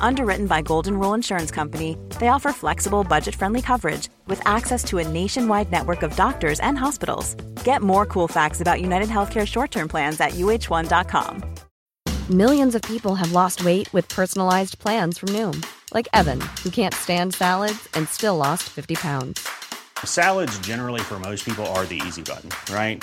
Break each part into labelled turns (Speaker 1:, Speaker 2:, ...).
Speaker 1: Underwritten by Golden Rule Insurance Company, they offer flexible, budget friendly coverage with access to a nationwide network of doctors and hospitals. Get more cool facts about United Healthcare short term plans at uh1.com.
Speaker 2: Millions of people have lost weight with personalized plans from Noom, like Evan, who can't stand salads and still lost 50 pounds.
Speaker 3: Salads, generally, for most people, are the easy button, right?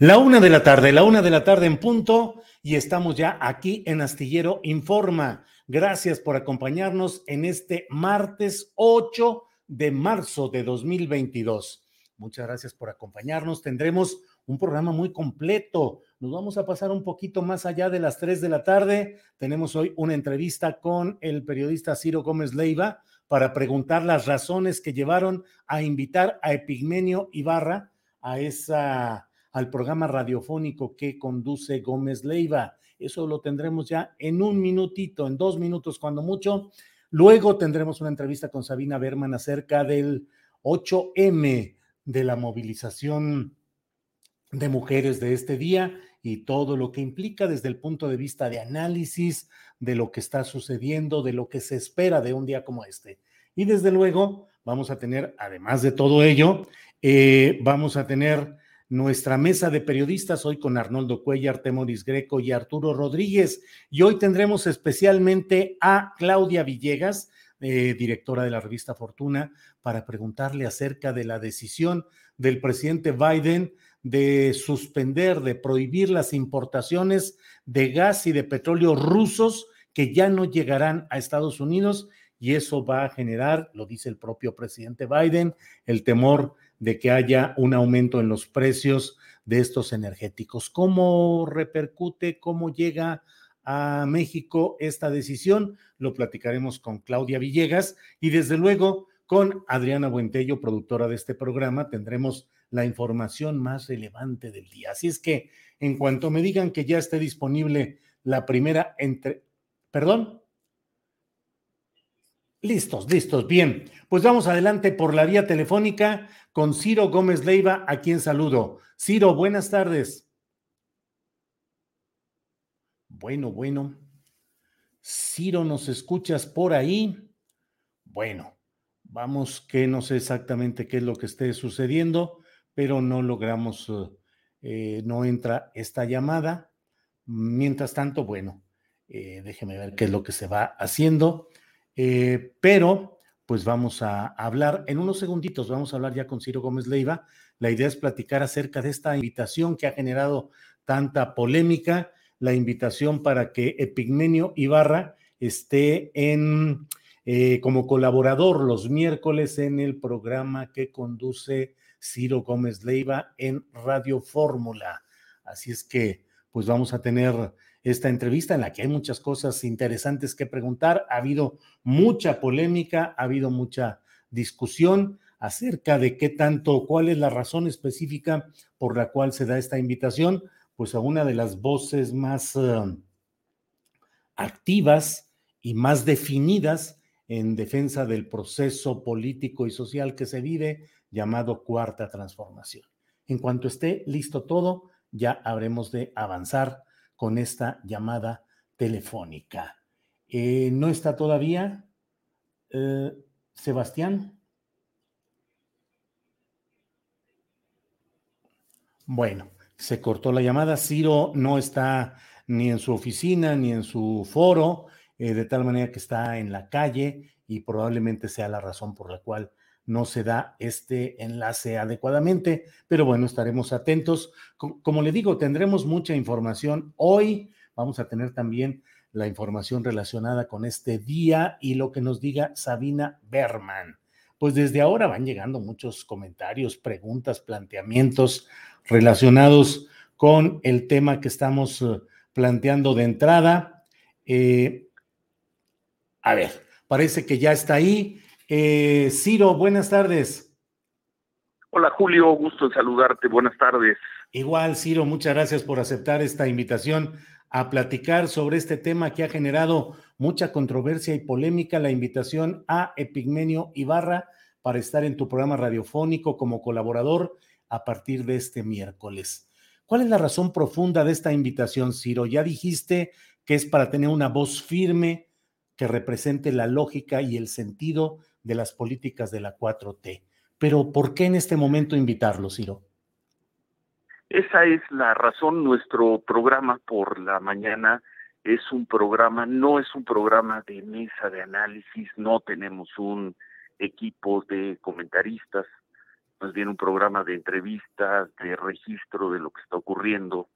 Speaker 4: La una de la tarde, la una de la tarde en punto, y estamos ya aquí en Astillero Informa. Gracias por acompañarnos en este martes 8 de marzo de 2022. Muchas gracias por acompañarnos. Tendremos un programa muy completo. Nos vamos a pasar un poquito más allá de las 3 de la tarde. Tenemos hoy una entrevista con el periodista Ciro Gómez Leiva para preguntar las razones que llevaron a invitar a Epigmenio Ibarra a esa al programa radiofónico que conduce Gómez Leiva. Eso lo tendremos ya en un minutito, en dos minutos cuando mucho. Luego tendremos una entrevista con Sabina Berman acerca del 8M de la movilización de mujeres de este día y todo lo que implica desde el punto de vista de análisis de lo que está sucediendo, de lo que se espera de un día como este. Y desde luego vamos a tener, además de todo ello, eh, vamos a tener nuestra mesa de periodistas hoy con Arnoldo Cuellar, Temoris Greco y Arturo Rodríguez. Y hoy tendremos especialmente a Claudia Villegas, eh, directora de la revista Fortuna, para preguntarle acerca de la decisión del presidente Biden de suspender, de prohibir las importaciones de gas y de petróleo rusos que ya no llegarán a Estados Unidos y eso va a generar, lo dice el propio presidente Biden, el temor de que haya un aumento en los precios de estos energéticos. ¿Cómo repercute, cómo llega a México esta decisión? Lo platicaremos con Claudia Villegas y desde luego con Adriana Buentello, productora de este programa, tendremos la información más relevante del día. Así es que en cuanto me digan que ya esté disponible la primera entre... Perdón. Listos, listos, bien. Pues vamos adelante por la vía telefónica con Ciro Gómez Leiva, a quien saludo. Ciro, buenas tardes. Bueno, bueno. Ciro, ¿nos escuchas por ahí? Bueno, vamos que no sé exactamente qué es lo que esté sucediendo, pero no logramos, eh, no entra esta llamada. Mientras tanto, bueno, eh, déjeme ver qué es lo que se va haciendo. Eh, pero, pues vamos a hablar en unos segunditos, vamos a hablar ya con Ciro Gómez Leiva. La idea es platicar acerca de esta invitación que ha generado tanta polémica, la invitación para que Epigmenio Ibarra esté en eh, como colaborador los miércoles en el programa que conduce Ciro Gómez Leiva en Radio Fórmula. Así es que, pues vamos a tener esta entrevista en la que hay muchas cosas interesantes que preguntar. Ha habido mucha polémica, ha habido mucha discusión acerca de qué tanto, cuál es la razón específica por la cual se da esta invitación, pues a una de las voces más uh, activas y más definidas en defensa del proceso político y social que se vive, llamado Cuarta Transformación. En cuanto esté listo todo, ya habremos de avanzar con esta llamada telefónica. Eh, no está todavía. Eh, Sebastián. Bueno, se cortó la llamada. Ciro no está ni en su oficina ni en su foro, eh, de tal manera que está en la calle y probablemente sea la razón por la cual no se da este enlace adecuadamente, pero bueno, estaremos atentos. Como le digo, tendremos mucha información hoy. Vamos a tener también la información relacionada con este día y lo que nos diga Sabina Berman. Pues desde ahora van llegando muchos comentarios, preguntas, planteamientos relacionados con el tema que estamos eh, planteando de entrada. Eh, a ver, parece que ya está ahí. Eh, Ciro, buenas tardes.
Speaker 5: Hola Julio, gusto en saludarte, buenas tardes.
Speaker 4: Igual, Ciro, muchas gracias por aceptar esta invitación a platicar sobre este tema que ha generado mucha controversia y polémica, la invitación a Epigmenio Ibarra para estar en tu programa radiofónico como colaborador a partir de este miércoles. ¿Cuál es la razón profunda de esta invitación, Ciro? Ya dijiste que es para tener una voz firme que represente la lógica y el sentido de las políticas de la 4T. Pero ¿por qué en este momento invitarlo, Ciro?
Speaker 5: Esa es la razón. Nuestro programa por la mañana es un programa, no es un programa de mesa de análisis, no tenemos un equipo de comentaristas, más bien un programa de entrevistas, de registro de lo que está ocurriendo,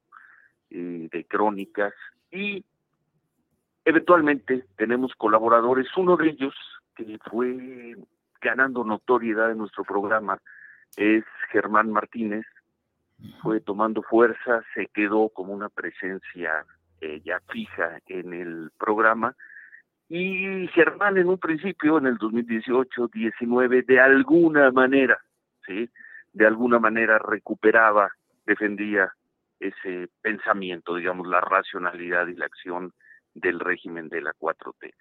Speaker 5: eh, de crónicas y eventualmente tenemos colaboradores. Uno de ellos que fue ganando notoriedad en nuestro programa es Germán Martínez, fue tomando fuerza, se quedó como una presencia eh, ya fija en el programa. Y Germán en un principio, en el 2018, 19, de alguna manera, sí, de alguna manera recuperaba, defendía ese pensamiento, digamos, la racionalidad y la acción del régimen de la 4T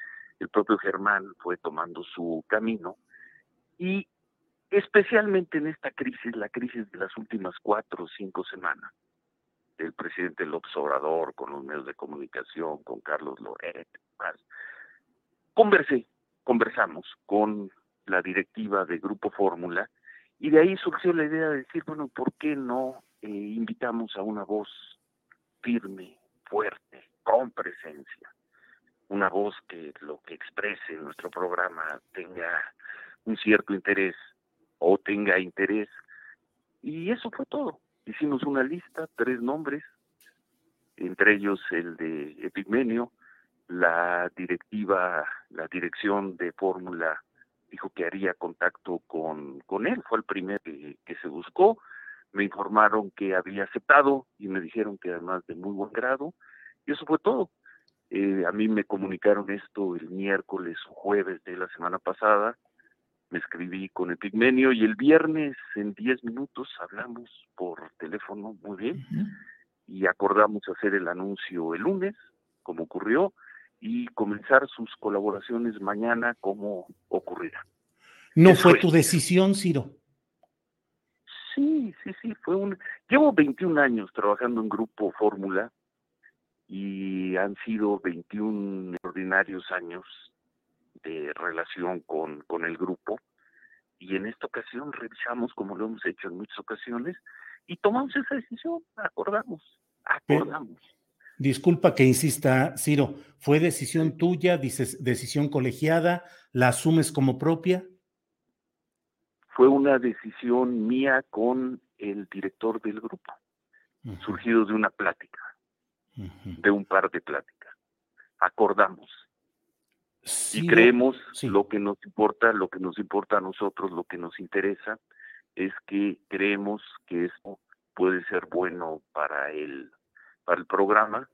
Speaker 5: el propio Germán fue tomando su camino y especialmente en esta crisis, la crisis de las últimas cuatro o cinco semanas, del presidente López Obrador con los medios de comunicación, con Carlos Loret, conversé, conversamos con la directiva de Grupo Fórmula y de ahí surgió la idea de decir, bueno, ¿por qué no eh, invitamos a una voz firme, fuerte, con presencia? Una voz que lo que exprese en nuestro programa tenga un cierto interés o tenga interés. Y eso fue todo. Hicimos una lista, tres nombres, entre ellos el de Epigmenio, la directiva, la dirección de fórmula dijo que haría contacto con, con él, fue el primer que, que se buscó, me informaron que había aceptado y me dijeron que además de muy buen grado, y eso fue todo. Eh, a mí me comunicaron esto el miércoles o jueves de la semana pasada. Me escribí con Epigmenio y el viernes en 10 minutos hablamos por teléfono muy bien y acordamos hacer el anuncio el lunes, como ocurrió, y comenzar sus colaboraciones mañana como ocurrirá.
Speaker 4: ¿No fue tu decisión, Ciro?
Speaker 5: Sí, sí, sí, fue un... Llevo 21 años trabajando en Grupo Fórmula y han sido 21 ordinarios años de relación con, con el grupo y en esta ocasión revisamos como lo hemos hecho en muchas ocasiones y tomamos esa decisión, acordamos, acordamos.
Speaker 4: disculpa que insista, Ciro, ¿fue decisión tuya, dices decisión colegiada, la asumes como propia?
Speaker 5: Fue una decisión mía con el director del grupo, surgido de una plática de un par de pláticas. Acordamos. y creemos lo que nos importa, lo que nos importa a nosotros, lo que nos interesa, es que creemos que esto puede ser bueno para el, para el programa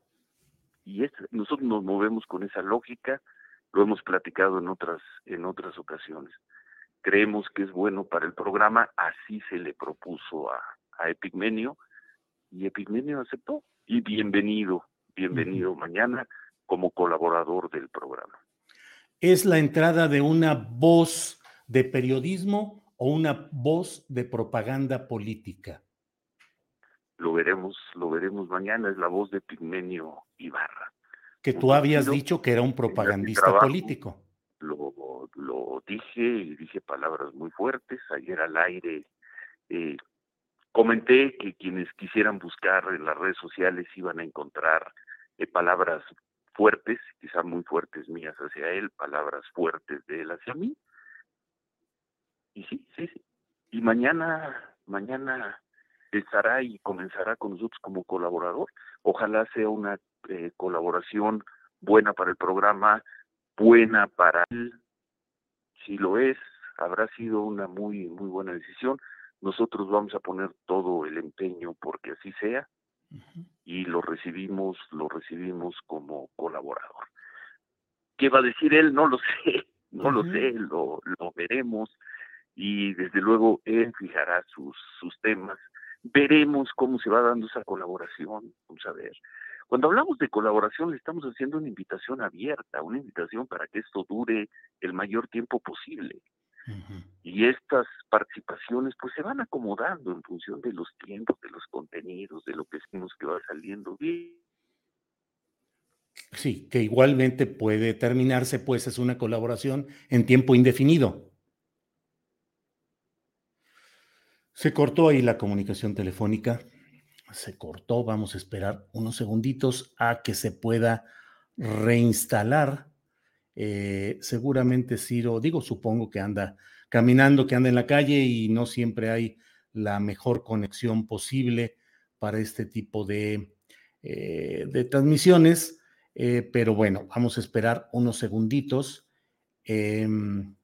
Speaker 5: y es, nosotros nos movemos con esa lógica, lo hemos platicado en otras, en otras ocasiones. Creemos que es bueno para el programa, así se le propuso a, a Epigmenio y Epigmenio aceptó y bienvenido, bienvenido mañana como colaborador del programa.
Speaker 4: ¿Es la entrada de una voz de periodismo o una voz de propaganda política?
Speaker 5: Lo veremos, lo veremos mañana, es la voz de Pigmenio Ibarra.
Speaker 4: Que tú habías dicho que era un propagandista político.
Speaker 5: Lo, lo dije y dije palabras muy fuertes. Ayer al aire eh, comenté que quienes quisieran buscar en las redes sociales iban a encontrar eh, palabras fuertes, quizás muy fuertes mías hacia él, palabras fuertes de él hacia mí. Y sí, sí, sí. Y mañana, mañana estará y comenzará con nosotros como colaborador. Ojalá sea una eh, colaboración buena para el programa, buena para él. Si lo es, habrá sido una muy, muy buena decisión. Nosotros vamos a poner todo el empeño porque así sea y lo recibimos, lo recibimos como colaborador. ¿Qué va a decir él? No lo sé, no lo sé, lo, lo veremos y desde luego él fijará sus, sus temas. Veremos cómo se va dando esa colaboración, vamos a ver. Cuando hablamos de colaboración, le estamos haciendo una invitación abierta, una invitación para que esto dure el mayor tiempo posible. Y estas participaciones pues se van acomodando en función de los tiempos, de los contenidos, de lo que decimos que va saliendo bien.
Speaker 4: Sí, que igualmente puede terminarse, pues es una colaboración en tiempo indefinido. Se cortó ahí la comunicación telefónica, se cortó, vamos a esperar unos segunditos a que se pueda reinstalar eh, seguramente Ciro, digo, supongo que anda caminando, que anda en la calle y no siempre hay la mejor conexión posible para este tipo de, eh, de transmisiones, eh, pero bueno, vamos a esperar unos segunditos. Em,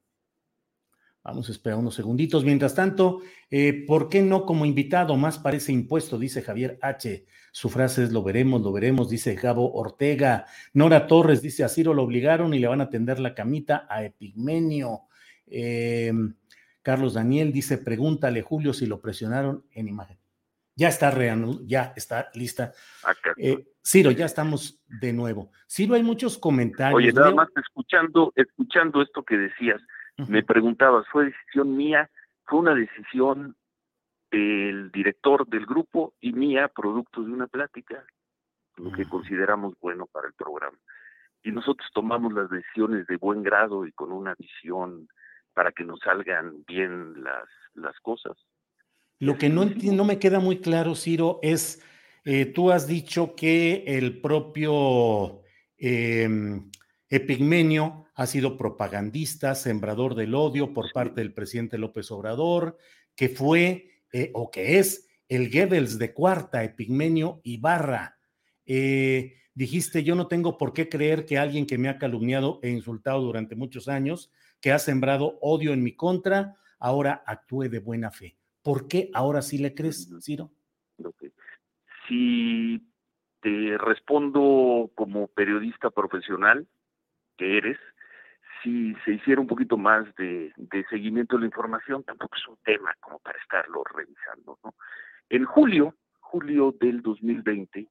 Speaker 4: Vamos a esperar unos segunditos. Mientras tanto, eh, ¿por qué no como invitado? Más parece impuesto, dice Javier H. Su frase es lo veremos, lo veremos, dice Gabo Ortega. Nora Torres dice, a Ciro lo obligaron y le van a tender la camita a Epigmenio. Em, Carlos Daniel dice, pregúntale Julio si lo presionaron en imagen. Ya está reanudado, ya está lista. Eh, Ciro, ya estamos de nuevo. Ciro, hay muchos comentarios.
Speaker 5: Oye, nada más escuchando, escuchando esto que decías, me preguntabas, ¿fue decisión mía? Fue una decisión del director del grupo y mía, producto de una plática, lo que consideramos bueno para el programa. Y nosotros tomamos las decisiones de buen grado y con una visión para que nos salgan bien las, las cosas.
Speaker 4: Lo que no, no me queda muy claro, Ciro, es, eh, tú has dicho que el propio em, Epigmenio ha sido propagandista, sembrador del odio por parte del presidente López Obrador, que fue eh, o que es el Goebbels de cuarta, Epigmenio Ibarra. Eh, dijiste, yo no tengo por qué creer que alguien que me ha calumniado e insultado durante muchos años, que ha sembrado odio en mi contra, ahora actúe de buena fe. ¿Por qué ahora sí le crees, Ciro?
Speaker 5: Si te respondo como periodista profesional, que eres, si se hiciera un poquito más de, seguimiento de la información, tampoco es un tema como para estarlo revisando. ¿no? En julio, julio del 2020,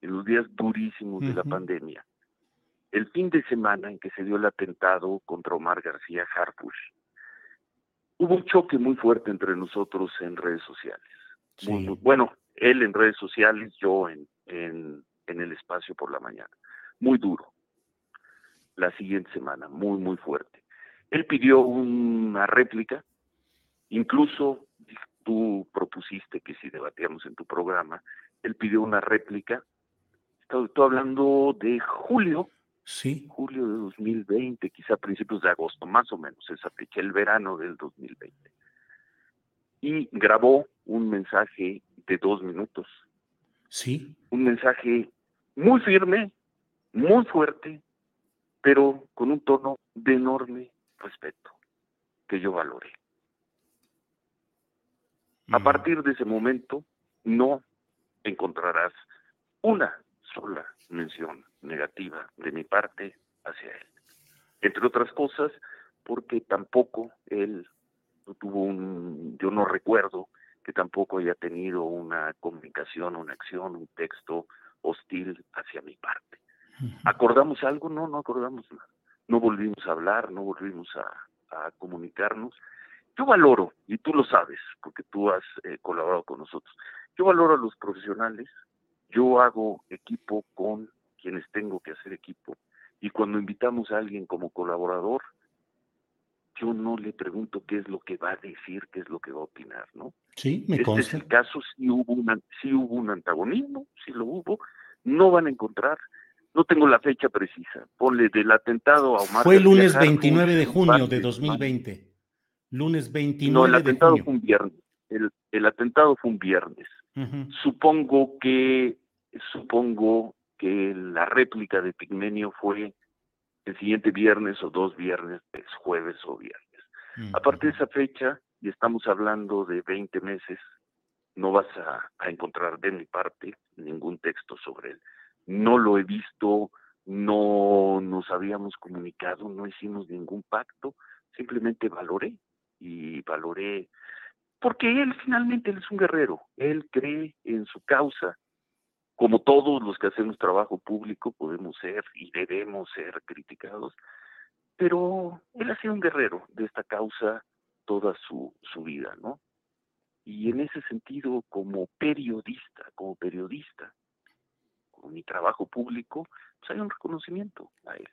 Speaker 5: en los días durísimos de la pandemia, el fin de semana en que se dio el atentado contra Omar García Harfush, hubo un choque muy fuerte entre nosotros en redes sociales. bueno, él en redes sociales, yo en, en, en el espacio por la mañana. Muy duro la siguiente semana, muy, muy fuerte. Él pidió una réplica, incluso tú propusiste que si debatíamos en tu programa, él pidió una réplica. Estoy, hablando de julio,
Speaker 4: sí.
Speaker 5: julio de 2020, quizá principios de agosto, más o menos, esa fecha, el verano del 2020. Y grabó un mensaje de dos minutos.
Speaker 4: Sí.
Speaker 5: Un mensaje muy firme, muy fuerte, pero con un tono de enorme respeto que yo valoré. A partir de ese momento no encontrarás una sola mención negativa de mi parte hacia él. Entre otras cosas, porque tampoco él tuvo un, yo no recuerdo que tampoco haya tenido una comunicación, una acción, un texto hostil hacia mi parte. ¿Acordamos algo? No, no acordamos nada. No volvimos a hablar, no volvimos a, comunicarnos. Yo valoro, y tú lo sabes, porque tú has eh, colaborado con nosotros, yo valoro a los profesionales, yo hago equipo con quienes tengo que hacer equipo, y cuando invitamos a alguien como colaborador, yo no le pregunto qué es lo que va a decir, qué es lo que va a opinar, ¿no?
Speaker 4: Sí, me
Speaker 5: este es el caso, si hubo, una, si hubo un antagonismo, si lo hubo, no van a encontrar, no tengo la fecha precisa, ponle del atentado a
Speaker 4: Omar. Fue el lunes 29 de junio de 2020. Lunes 29
Speaker 5: No, el atentado fue un viernes. El, el, atentado fue un viernes. Supongo que supongo que la réplica de Pigmenio fue el siguiente viernes o dos viernes, es jueves o viernes. A partir de esa fecha, y estamos hablando de 20 meses, no vas a, a, encontrar de mi parte ningún texto sobre él. No lo he visto, no nos habíamos comunicado, no hicimos ningún pacto, simplemente valoré y valoré, porque él finalmente es un guerrero, él cree en su causa, como todos los que hacemos trabajo público podemos ser y debemos ser criticados, pero él ha sido un guerrero de esta causa toda su, su vida, ¿no? Y en ese sentido, como periodista, como periodista, con mi trabajo público, pues hay un reconocimiento a él.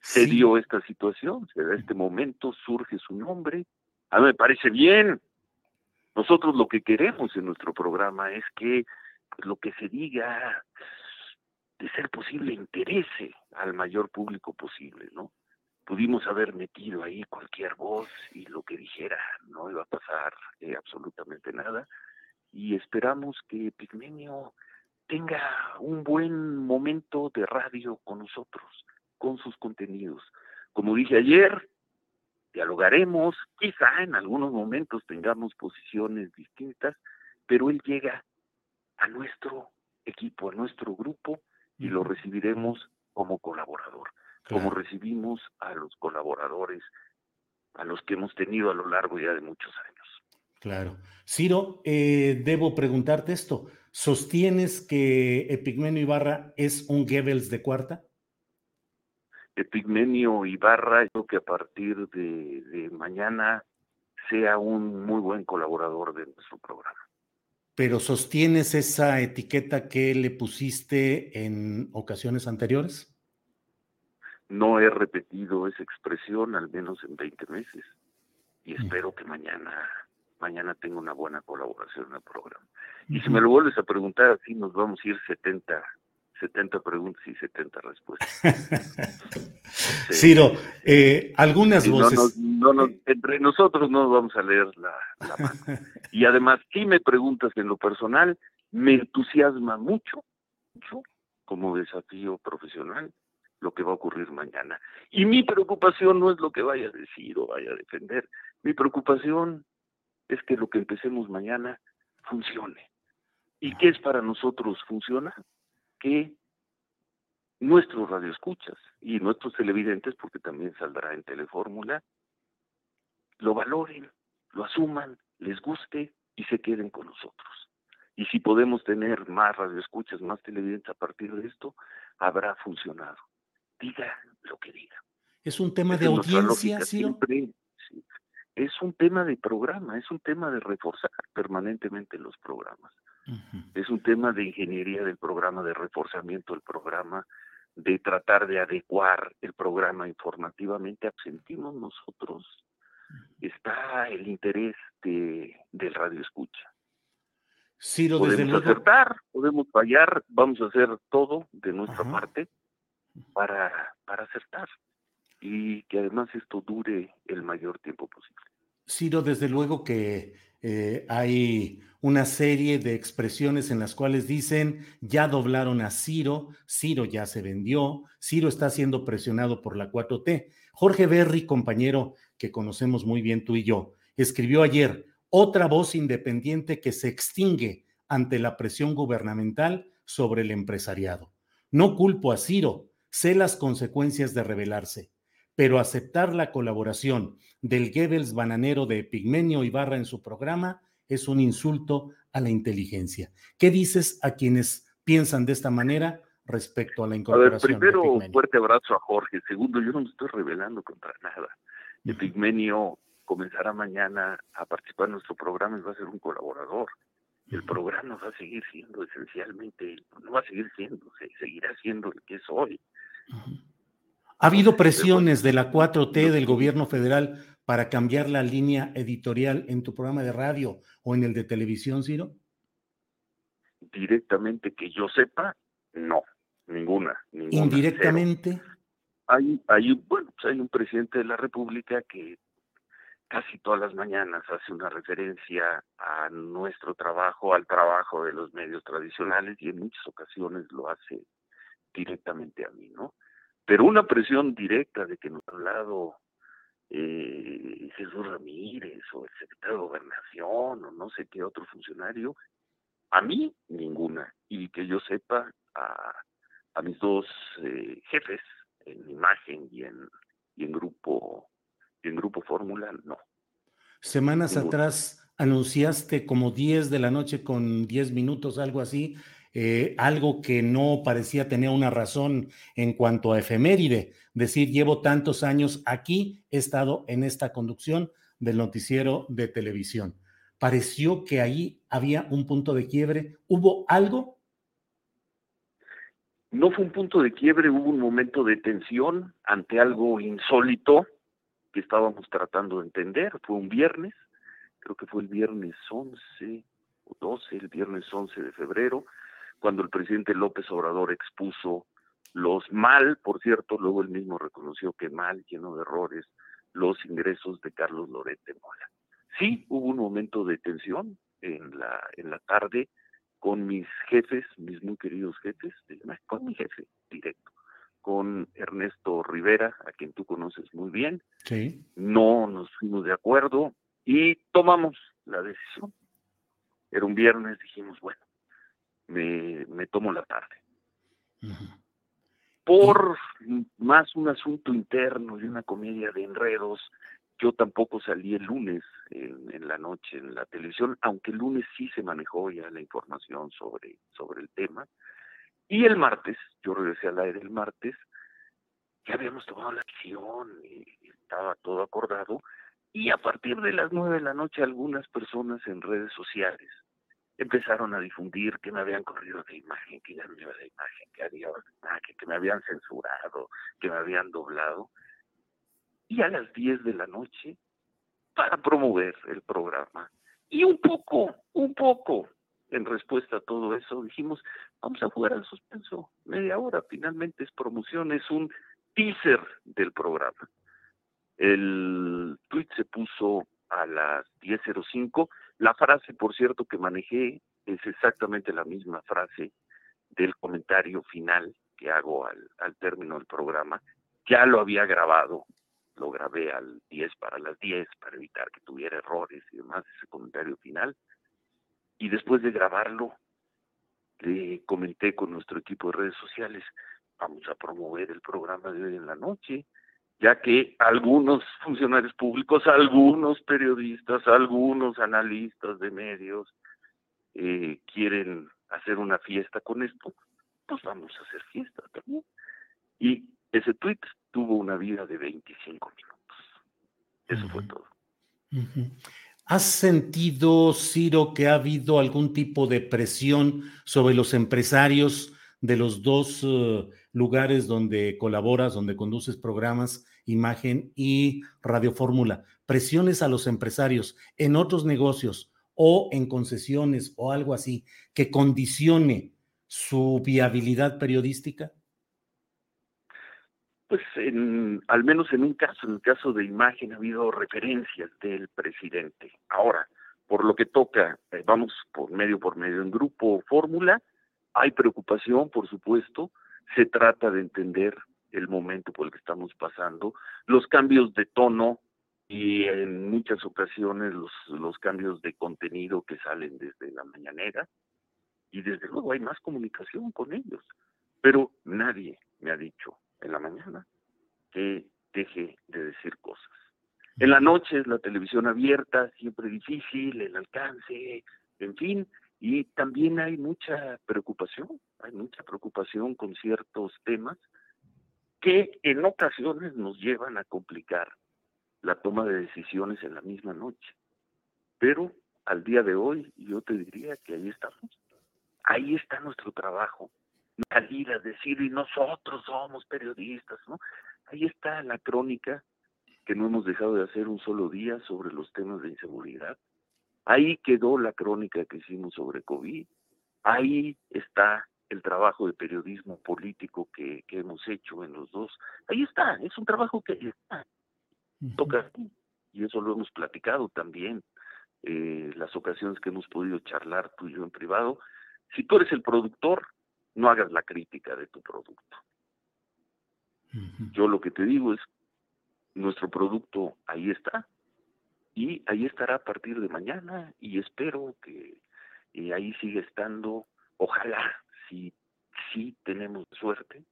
Speaker 5: Se dio esta situación, se da este momento, surge su nombre. A mí me parece bien. Nosotros lo que queremos en nuestro programa es que lo que se diga, de ser posible, interese al mayor público posible, ¿no? Pudimos haber metido ahí cualquier voz y lo que dijera no iba a pasar eh, absolutamente nada. Y esperamos que Pigmenio tenga un buen momento de radio con nosotros, con sus contenidos. Como dije ayer, dialogaremos, quizá en algunos momentos tengamos posiciones distintas, pero él llega a nuestro equipo, a nuestro grupo y lo recibiremos como colaborador, como recibimos a los colaboradores a los que hemos tenido a lo largo ya de muchos años.
Speaker 4: Claro. Ciro, eh, debo preguntarte esto. ¿Sostienes que Epigmenio Ibarra es un Goebbels de cuarta?
Speaker 5: Epigmenio Ibarra, yo que a partir de, de mañana sea un muy buen colaborador de nuestro programa
Speaker 4: pero sostienes esa etiqueta que le pusiste en ocasiones anteriores?
Speaker 5: No he repetido esa expresión al menos en 20 meses y mm. espero que mañana mañana tenga una buena colaboración en el programa. Y si me lo vuelves a preguntar, así nos vamos a ir 70 70 preguntas y 70 respuestas.
Speaker 4: Ciro, eh, algunas voces.
Speaker 5: No, entre nosotros no vamos a leer la, mano. Y además, si me preguntas en lo personal, me entusiasma mucho, mucho como desafío profesional lo que va a ocurrir mañana. Y mi preocupación no es lo que vaya a decir o vaya a defender. Mi preocupación es que lo que empecemos mañana funcione. ¿Y qué es para nosotros funciona? que nuestros radioescuchas y nuestros televidentes, porque también saldrá en Telefórmula, lo valoren, lo asuman, les guste y se queden con nosotros. Y si podemos tener más radioescuchas, más televidentes a partir de esto, habrá funcionado. Diga lo que diga.
Speaker 4: ¿Es un tema de audiencia,
Speaker 5: siempre, Es un tema de programa, es un tema de reforzar permanentemente los programas. Es un tema de ingeniería del programa, de reforzamiento del programa, de tratar de adecuar el programa informativamente. Absentimos nosotros. Está el interés de, del radio escucha. podemos acertar, podemos fallar, vamos a hacer todo de nuestra parte para, para acertar y que además esto dure el mayor tiempo posible.
Speaker 4: Ciro, desde luego que eh, hay una serie de expresiones en las cuales dicen, ya doblaron a Ciro, Ciro ya se vendió, Ciro está siendo presionado por la 4T. Jorge Berry, compañero que conocemos muy bien tú y yo, escribió ayer, otra voz independiente que se extingue ante la presión gubernamental sobre el empresariado. No culpo a Ciro, sé las consecuencias de rebelarse, pero aceptar la colaboración del Goebbels bananero de Pigmenio Ibarra en su programa es un insulto a la inteligencia. ¿Qué dices a quienes piensan de esta manera respecto a la incorporación?
Speaker 5: A ver, primero, un fuerte abrazo a Jorge. Segundo, yo no me estoy rebelando contra nada. El Pigmenio comenzará mañana a participar en nuestro programa y va a ser un colaborador. El programa va a seguir siendo esencialmente, no va a seguir siendo, seguirá siendo el que es hoy.
Speaker 4: ¿Ha habido presiones de la 4T del gobierno federal para cambiar la línea editorial en tu programa de radio o en el de televisión, Ciro?
Speaker 5: Directamente que yo sepa, no, ninguna. ninguna
Speaker 4: Indirectamente.
Speaker 5: Hay, hay, bueno, pues hay un presidente de la República que casi todas las mañanas hace una referencia a nuestro trabajo, al trabajo de los medios tradicionales y en muchas ocasiones lo hace directamente a mí, ¿no? Pero una presión directa de que nos ha hablado eh, Jesús Ramírez o el secretario de Gobernación o no sé qué otro funcionario, a mí ninguna. Y que yo sepa, a, a mis dos eh, jefes en imagen y en, y en grupo y en grupo fórmula, no.
Speaker 4: Semanas atrás anunciaste como 10 de la noche con 10 minutos, algo así, eh, algo que no parecía tener una razón en cuanto a efeméride, decir, llevo tantos años aquí, he estado en esta conducción del noticiero de televisión. Pareció que ahí había un punto de quiebre. ¿Hubo algo?
Speaker 5: No fue un punto de quiebre, hubo un momento de tensión ante algo insólito que estábamos tratando de entender. Fue un viernes, creo que fue el viernes 11 o 12, el viernes 11 de febrero cuando el presidente López Obrador expuso los mal, por cierto, luego él mismo reconoció que mal, lleno de errores, los ingresos de Carlos Lorete Mola. Sí, hubo un momento de tensión en la, en la tarde con mis jefes, mis muy queridos jefes, con mi jefe directo, con Ernesto Rivera, a quien tú conoces muy bien.
Speaker 4: Sí.
Speaker 5: No nos fuimos de acuerdo y tomamos la decisión. Era un viernes, dijimos, bueno, me, me tomo la tarde. Por más un asunto interno y una comedia de enredos, yo tampoco salí el lunes en, en, la noche en la televisión, aunque el lunes sí se manejó ya la información sobre, sobre el tema. Y el martes, yo regresé al aire el martes, ya habíamos tomado la acción y estaba todo acordado. Y a partir de las nueve de la noche, algunas personas en redes sociales empezaron a difundir que me habían corrido de imagen, que ya no iba de imagen, que había imagen, que me habían censurado, que me habían doblado. Y a las 10 de la noche, para promover el programa. Y un poco, un poco, en respuesta a todo eso, dijimos, vamos a jugar al suspenso, media hora, finalmente es promoción, es un teaser del programa. El tweet se puso a las 10.05 la frase, por cierto, que manejé es exactamente la misma frase del comentario final que hago al, al término del programa. Ya lo había grabado, lo grabé al 10 para las 10 para evitar que tuviera errores y demás, ese comentario final. Y después de grabarlo, le comenté con nuestro equipo de redes sociales, vamos a promover el programa de hoy en la noche, ya que algunos funcionarios públicos, algunos periodistas, algunos analistas de medios eh, quieren hacer una fiesta con esto, pues vamos a hacer fiesta también. Y ese tweet tuvo una vida de 25 minutos. Eso fue todo.
Speaker 4: ¿Has sentido, Ciro, que ha habido algún tipo de presión sobre los empresarios de los dos uh, lugares donde colaboras, donde conduces programas, imagen y Radio Fórmula, presiones a los empresarios en otros negocios o en concesiones o algo así que condicione su viabilidad periodística?
Speaker 5: Pues en, al menos en un caso, en el caso de imagen, ha habido referencias del presidente. Ahora, por lo que toca, eh, vamos por medio por medio en grupo fórmula, hay preocupación, por supuesto, se trata de entender el momento por el que estamos pasando, los cambios de tono y en muchas ocasiones los, los cambios de contenido que salen desde la mañanera y desde luego hay más comunicación con ellos, pero nadie me ha dicho en la mañana que deje de decir cosas. En la noche es la televisión abierta, siempre difícil, el alcance, en fin, y también hay mucha preocupación, hay mucha preocupación con ciertos temas que en ocasiones nos llevan a complicar la toma de decisiones en la misma noche. Pero al día de hoy yo te diría que ahí estamos. Ahí está nuestro trabajo. Salir a decir, y nosotros somos periodistas, ¿no? Ahí está la crónica que no hemos dejado de hacer un solo día sobre los temas de inseguridad. Ahí quedó la crónica que hicimos sobre COVID. Ahí está el trabajo de periodismo político que, que hemos hecho en los dos. Ahí está, es un trabajo que está. Toca, y eso lo hemos platicado también, eh, las ocasiones que hemos podido charlar tú y yo en privado. Si tú eres el productor, no hagas la crítica de tu producto. Yo lo que te digo es, nuestro producto ahí está y ahí estará a partir de mañana y espero que ahí siga estando, ojalá, si, si tenemos suerte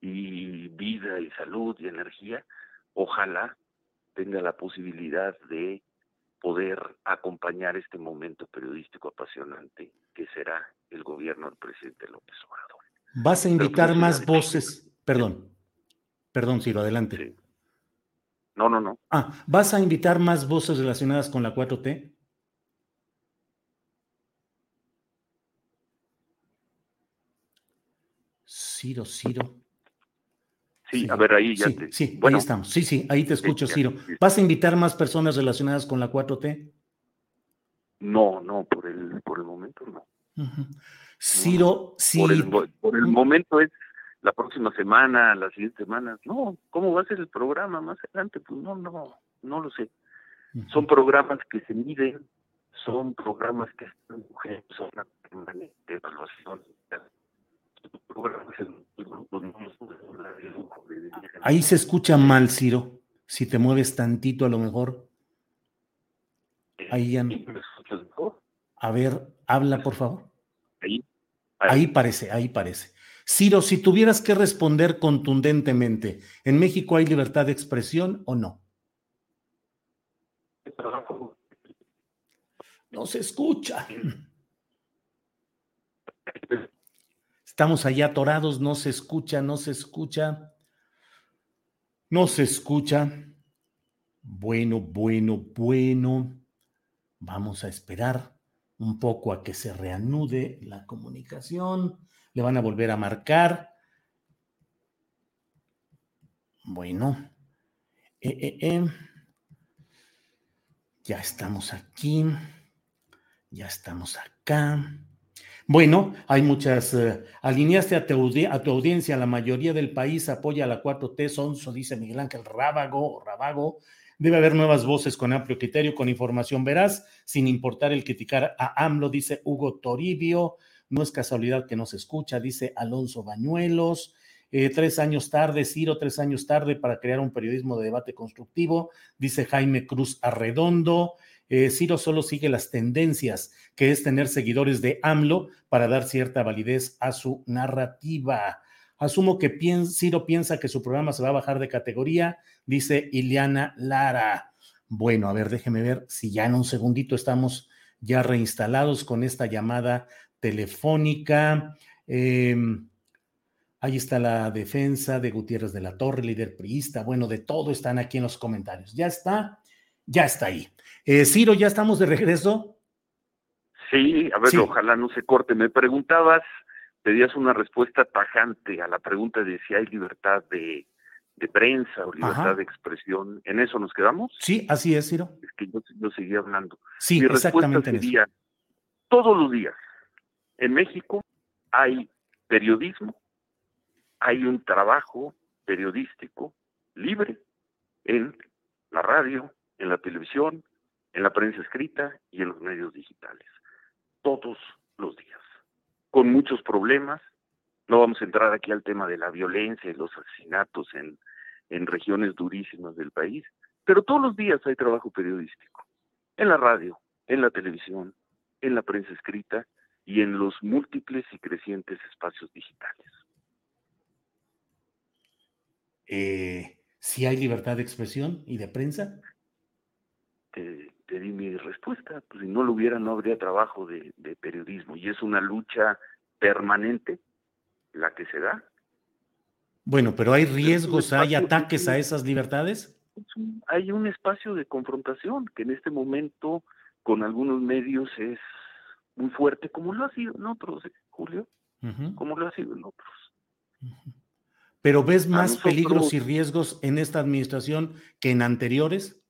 Speaker 5: y vida y salud y energía, ojalá tenga la posibilidad de poder acompañar este momento periodístico apasionante que será el gobierno del presidente López Obrador.
Speaker 4: ¿Vas a invitar más voces? Perdón, perdón, Ciro, adelante.
Speaker 5: No, no, no.
Speaker 4: Ah, ¿vas a invitar más voces relacionadas con la 4T? Ciro, Ciro.
Speaker 5: Sí, a ver, ahí ya
Speaker 4: sí,
Speaker 5: te...
Speaker 4: Sí, ahí estamos. Sí, sí, ahí te escucho, Ciro. ¿Vas a invitar más personas relacionadas con la 4T?
Speaker 5: No, no, por el, por el momento no.
Speaker 4: Ciro, sí.
Speaker 5: Por el, por el momento es la próxima semana, las siguientes semanas. No, ¿cómo va a ser el programa más adelante? Pues no, no, no lo sé. Son programas que se miden, son programas que están son una permanente evaluación.
Speaker 4: Ahí se escucha mal, Ciro. Si te mueves tantito, a lo mejor. Ahí ya. A ver, habla, por favor.
Speaker 5: Ahí.
Speaker 4: Ahí parece, ahí parece. Ciro, si tuvieras que responder contundentemente, ¿en México hay libertad de expresión o no? No se escucha. Estamos allá atorados, no se escucha, no se escucha. No se escucha. Bueno, bueno, bueno. Vamos a esperar un poco a que se reanude la comunicación le van a volver a marcar. Bueno, eh, eh, eh. ya estamos aquí, ya estamos acá. Bueno, hay muchas, alineaste a tu, a tu, audiencia, la mayoría del país apoya a la 4T, Sonso, dice Miguel Ángel Rábago, Rabago, Debe haber nuevas voces con amplio criterio, con información veraz, sin importar el criticar a AMLO, dice Hugo Toribio. No es casualidad que no se escucha, dice Alonso Bañuelos. Eh, tres años tarde, Ciro, tres años tarde para crear un periodismo de debate constructivo, dice Jaime Cruz Arredondo. Eh, Ciro solo sigue las tendencias, que es tener seguidores de AMLO para dar cierta validez a su narrativa. Asumo que Ciro piensa que su programa se va a bajar de categoría, dice Ileana Lara. Bueno, a ver, déjeme ver si ya en un segundito estamos ya reinstalados con esta llamada telefónica. Em, ahí está la defensa de Gutiérrez de la Torre, líder priista. Bueno, de todo están aquí en los comentarios. Ya está, ya está ahí. Eh, Ciro, ¿ya estamos de regreso?
Speaker 5: Sí, a ver, ojalá no se corte. Me preguntabas, pedías una respuesta tajante a la pregunta de si hay libertad de, prensa o libertad de expresión. ¿En eso nos quedamos?
Speaker 4: Sí, así es, Ciro.
Speaker 5: Es que yo, yo seguía hablando.
Speaker 4: Sí, Mi exactamente
Speaker 5: respuesta todos los días, en México hay periodismo, hay un trabajo periodístico libre en la radio, en la televisión, en la prensa escrita y en los medios digitales. Todos los días. Con muchos problemas. No vamos a entrar aquí al tema de la violencia y los asesinatos en, en regiones durísimas del país, pero todos los días hay trabajo periodístico. En la radio, en la televisión, en la prensa escrita y en los múltiples y crecientes espacios digitales.
Speaker 4: Eh, ¿Si hay libertad de expresión y de prensa?
Speaker 5: Te, di mi respuesta. Pues si no lo hubiera, no habría trabajo de, periodismo. Y es una lucha permanente la que se da.
Speaker 4: Bueno, pero hay riesgos, hay ataques a esas libertades.
Speaker 5: Hay un espacio de confrontación que en este momento con algunos medios es muy fuerte, como lo ha sido en otros, ¿eh, Julio, como lo ha sido en otros.
Speaker 4: pero ¿ves más peligros y riesgos en esta administración que en anteriores?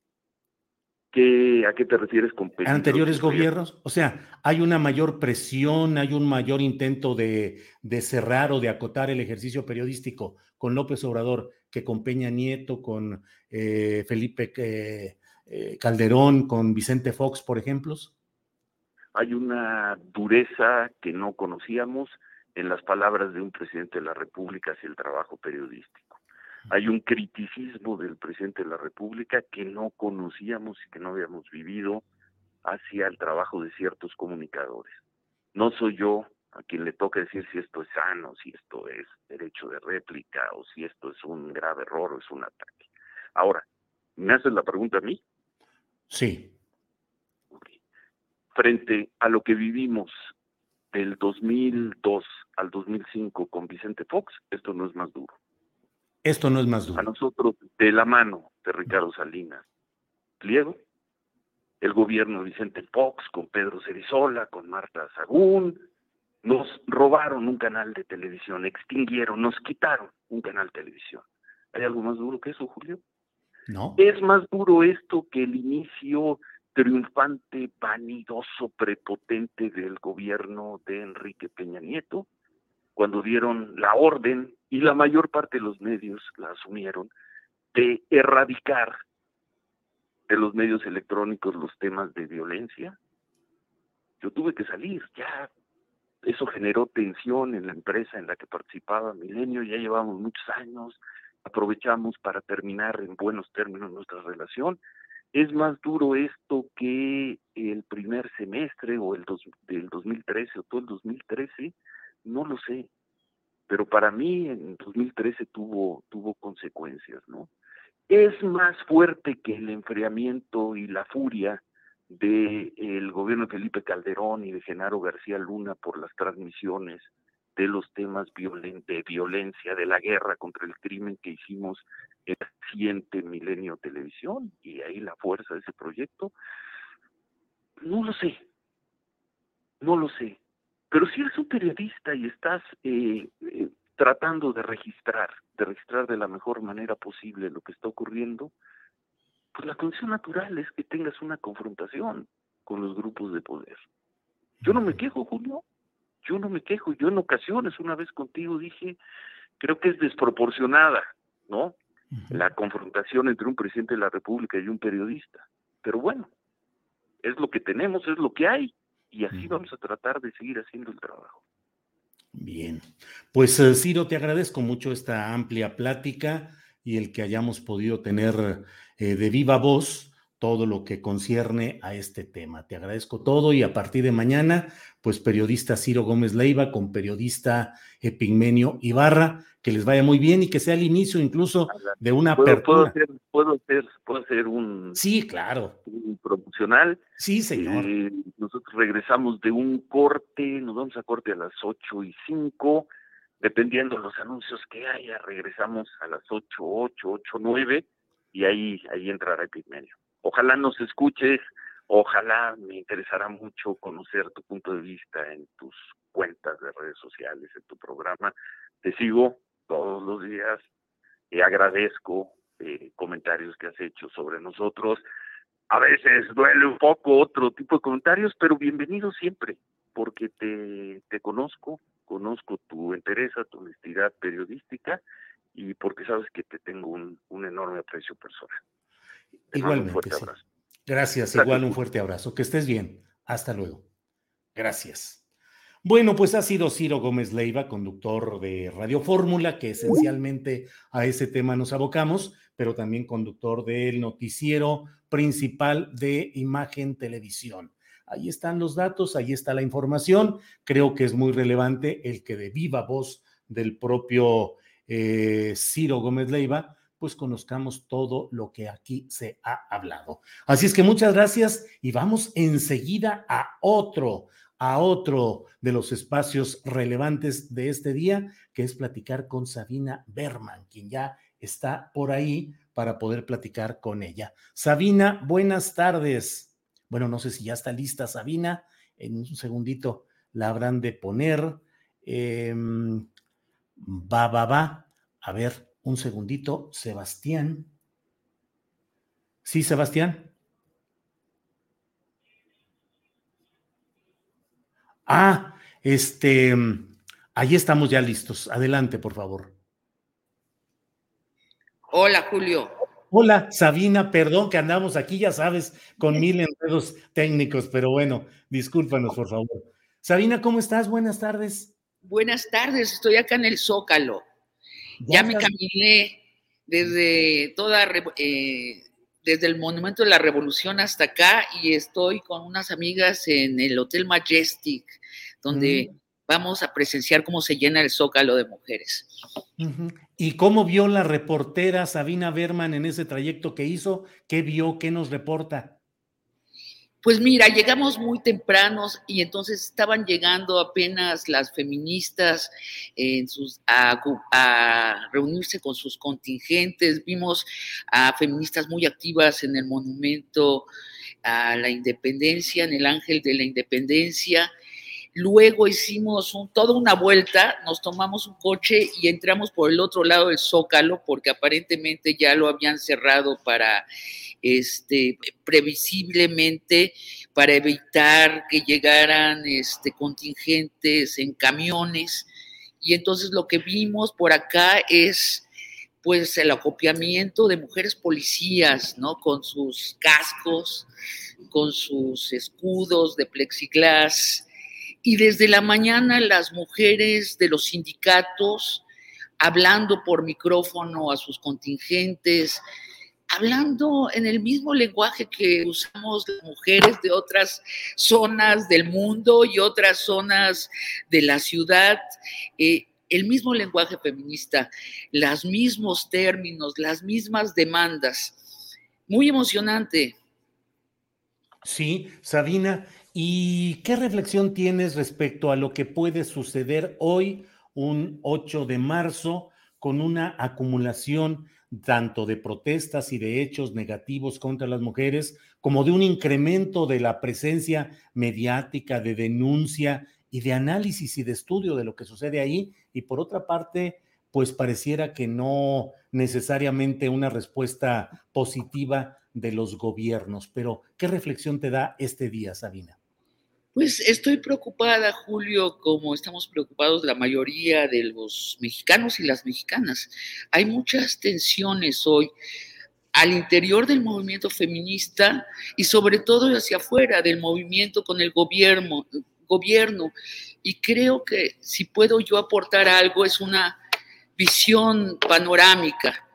Speaker 5: ¿A qué te refieres con
Speaker 4: peligros? ¿Anteriores gobiernos? O sea, ¿hay una mayor presión, hay un mayor intento de, cerrar o de acotar el ejercicio periodístico con López Obrador que con Peña Nieto, con eh, Felipe eh, eh, Calderón, con Vicente Fox, por ejemplo?
Speaker 5: Hay una dureza que no conocíamos en las palabras de un presidente de la República hacia el trabajo periodístico. Hay un criticismo del presidente de la República que no conocíamos y que no habíamos vivido hacia el trabajo de ciertos comunicadores. No soy yo a quien le toca decir si esto es sano, si esto es derecho de réplica o si esto es un grave error o es un ataque. Ahora, ¿me haces la pregunta a mí?
Speaker 4: Sí.
Speaker 5: Frente a lo que vivimos del 2002 al 2005 con Vicente Fox, esto no es más duro.
Speaker 4: Esto no es más duro.
Speaker 5: A nosotros, de la mano de Ricardo Salinas, Pliego, el gobierno de Vicente Fox, con Pedro Cerizola, con Marta Sagún, nos robaron un canal de televisión, extinguieron, nos quitaron un canal de televisión. ¿Hay algo más duro que eso, Julio?
Speaker 4: No.
Speaker 5: Es más duro esto que el inicio triunfante, vanidoso, prepotente del gobierno de Enrique Peña Nieto, cuando dieron la orden, y la mayor parte de los medios la asumieron, de erradicar de los medios electrónicos los temas de violencia. Yo tuve que salir, ya eso generó tensión en la empresa en la que participaba Milenio, ya llevamos muchos años, aprovechamos para terminar en buenos términos nuestra relación ¿Es más duro esto que el primer semestre o el del 2013 o todo el 2013? No lo sé. Pero para mí en 2013 tuvo, tuvo consecuencias, ¿no? Es más fuerte que el enfriamiento y la furia del gobierno de Felipe Calderón y de Genaro García Luna por las transmisiones de los temas de violencia, de la guerra contra el crimen que hicimos en el siguiente Milenio Televisión y ahí la fuerza de ese proyecto. No lo sé, no lo sé. Pero si eres un periodista y estás eh, eh, tratando de registrar, de registrar de la mejor manera posible lo que está ocurriendo, pues la condición natural es que tengas una confrontación con los grupos de poder. Yo no me quejo, Julio, yo no me quejo, yo en ocasiones, una vez contigo dije, creo que es desproporcionada, ¿no? La confrontación entre un presidente de la República y un periodista. Pero bueno, es lo que tenemos, es lo que hay, y así vamos a tratar de seguir haciendo el trabajo.
Speaker 4: Bien, pues eh, Ciro, te agradezco mucho esta amplia plática y el que hayamos podido tener eh, de viva voz todo lo que concierne a este tema. Te agradezco todo y a partir de mañana, pues periodista Ciro Gómez Leiva con periodista Epigmenio Ibarra, que les vaya muy bien y que sea el inicio incluso de una apertura.
Speaker 5: Puedo ser, puedo ser, un...
Speaker 4: Sí, claro.
Speaker 5: Un promocional.
Speaker 4: Sí, señor.
Speaker 5: Eh, nosotros regresamos de un corte, nos vamos a corte a las ocho y cinco, dependiendo de los anuncios que haya, regresamos a las ocho, ocho, ocho, nueve, y ahí, ahí entrará Epigmenio. Ojalá nos escuches, ojalá me interesará mucho conocer tu punto de vista en tus cuentas de redes sociales, en tu programa. Te sigo todos los días y agradezco eh, comentarios que has hecho sobre nosotros. A veces duele un poco otro tipo de comentarios, pero bienvenido siempre, porque te, conozco, conozco tu interés, tu honestidad periodística y porque sabes que te tengo un enorme aprecio personal.
Speaker 4: Igualmente. Gracias, igual un fuerte abrazo. Que estés bien. Hasta luego. Gracias. Bueno, pues ha sido Ciro Gómez Leiva, conductor de Radio Fórmula, que esencialmente a ese tema nos abocamos, pero también conductor del noticiero principal de Imagen Televisión. Ahí están los datos, ahí está la información. Creo que es muy relevante el que de viva voz del propio eh, Ciro Gómez Leiva pues conozcamos todo lo que aquí se ha hablado. Así es que muchas gracias y vamos enseguida a otro, a otro de los espacios relevantes de este día, que es platicar con Sabina Berman, quien ya está por ahí para poder platicar con ella. Sabina, buenas tardes. Bueno, no sé si ya está lista Sabina. En un segundito la habrán de poner. Em, va, va, va. A ver, un segundito, Sebastián. Sí, Sebastián. Ah, este, ahí estamos ya listos. Adelante, por favor.
Speaker 6: Hola, Julio.
Speaker 4: Hola, Sabina, perdón que andamos aquí, ya sabes, con mil enredos técnicos, pero bueno, discúlpanos, por favor. Sabina, ¿cómo estás? Buenas tardes.
Speaker 6: Buenas tardes, estoy acá en el Zócalo. Ya, me caminé desde toda eh, desde el Monumento de la Revolución hasta acá y estoy con unas amigas en el Hotel Majestic, donde mm. vamos a presenciar cómo se llena el zócalo de mujeres.
Speaker 4: ¿Y cómo vio la reportera Sabina Berman en ese trayecto que hizo? ¿Qué vio? ¿Qué nos reporta?
Speaker 6: Pues mira, llegamos muy tempranos y entonces estaban llegando apenas las feministas en sus, a, reunirse con sus contingentes. Vimos a feministas muy activas en el monumento a la independencia, en el Ángel de la Independencia. Luego hicimos toda una vuelta, nos tomamos un coche y entramos por el otro lado del Zócalo porque aparentemente ya lo habían cerrado para este, previsiblemente para evitar que llegaran este, contingentes en camiones. Y entonces lo que vimos por acá es pues el acopiamiento de mujeres policías, ¿no? Con sus cascos, con sus escudos de plexiglas. Y desde la mañana las mujeres de los sindicatos hablando por micrófono a sus contingentes, hablando en el mismo lenguaje que usamos las mujeres de otras zonas del mundo y otras zonas de la ciudad. Eh, el mismo lenguaje feminista, los mismos términos, las mismas demandas. Muy emocionante.
Speaker 4: Sí, Sabina, ¿y qué reflexión tienes respecto a lo que puede suceder hoy, un 8 de marzo, con una acumulación tanto de protestas y de hechos negativos contra las mujeres, como de un incremento de la presencia mediática, de denuncia y de análisis y de estudio de lo que sucede ahí. Y por otra parte, pues pareciera que no necesariamente una respuesta positiva de los gobiernos. Pero, ¿qué reflexión te da este día, Sabina?
Speaker 6: Pues estoy preocupada, Julio, como estamos preocupados la mayoría de los mexicanos y las mexicanas. Hay muchas tensiones hoy al interior del movimiento feminista y sobre todo hacia afuera del movimiento con el gobierno, gobierno. Y creo que si puedo yo aportar algo es una visión panorámica.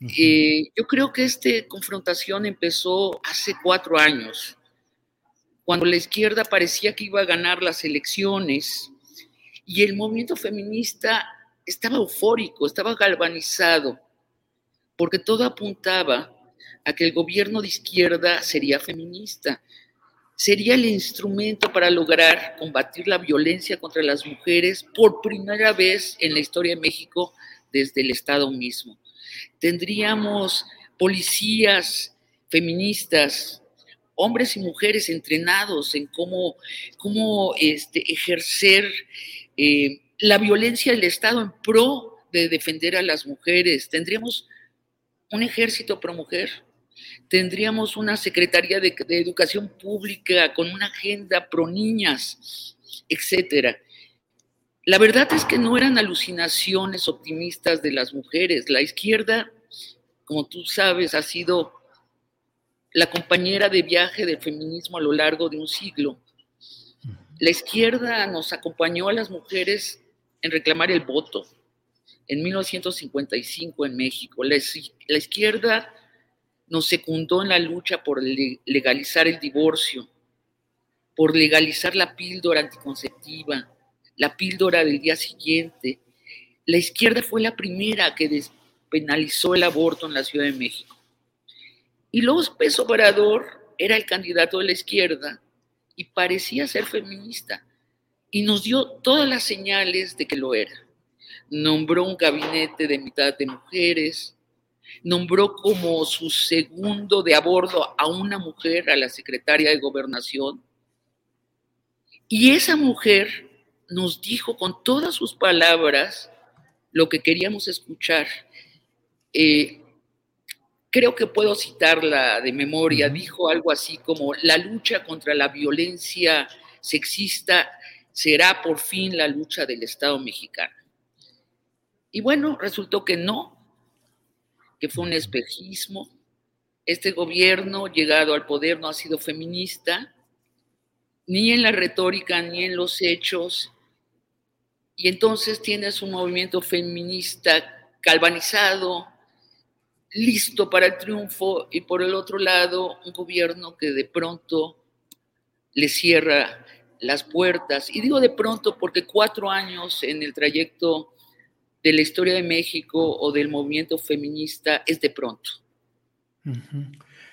Speaker 6: Eh, yo creo que esta confrontación empezó hace cuatro años cuando la izquierda parecía que iba a ganar las elecciones y el movimiento feminista estaba eufórico, estaba galvanizado, porque todo apuntaba a que el gobierno de izquierda sería feminista, sería el instrumento para lograr combatir la violencia contra las mujeres por primera vez en la historia de México desde el Estado mismo. Tendríamos policías feministas, hombres y mujeres entrenados en cómo, cómo este, ejercer eh, la violencia del Estado en pro de defender a las mujeres. Tendríamos un ejército pro mujer, tendríamos una Secretaría de, de Educación Pública con una agenda pro niñas, etcétera. La verdad es que no eran alucinaciones optimistas de las mujeres. La izquierda, como tú sabes, ha sido la compañera de viaje del feminismo a lo largo de un siglo. La izquierda nos acompañó a las mujeres en reclamar el voto en 1955 en México. La, la izquierda nos secundó en la lucha por legalizar el divorcio, por legalizar la píldora anticonceptiva, la píldora del día siguiente. La izquierda fue la primera que despenalizó el aborto en la Ciudad de México. Y López Obrador era el candidato de la izquierda y parecía ser feminista. Y nos dio todas las señales de que lo era. Nombró un gabinete de mitad de mujeres, nombró como su segundo de a a una mujer, a la secretaria de gobernación. Y esa mujer nos dijo con todas sus palabras lo que queríamos escuchar. Eh, creo que puedo citarla de memoria, dijo algo así como, la lucha contra la violencia sexista será por fin la lucha del Estado mexicano. Y bueno, resultó que no, que fue un espejismo. Este gobierno llegado al poder no ha sido feminista, ni en la retórica, ni en los hechos. Y entonces tienes un movimiento feminista calvanizado, listo para el triunfo, y por el otro lado, un gobierno que de pronto le cierra las puertas. Y digo de pronto porque cuatro años en el trayecto de la historia de México o del movimiento feminista es de pronto.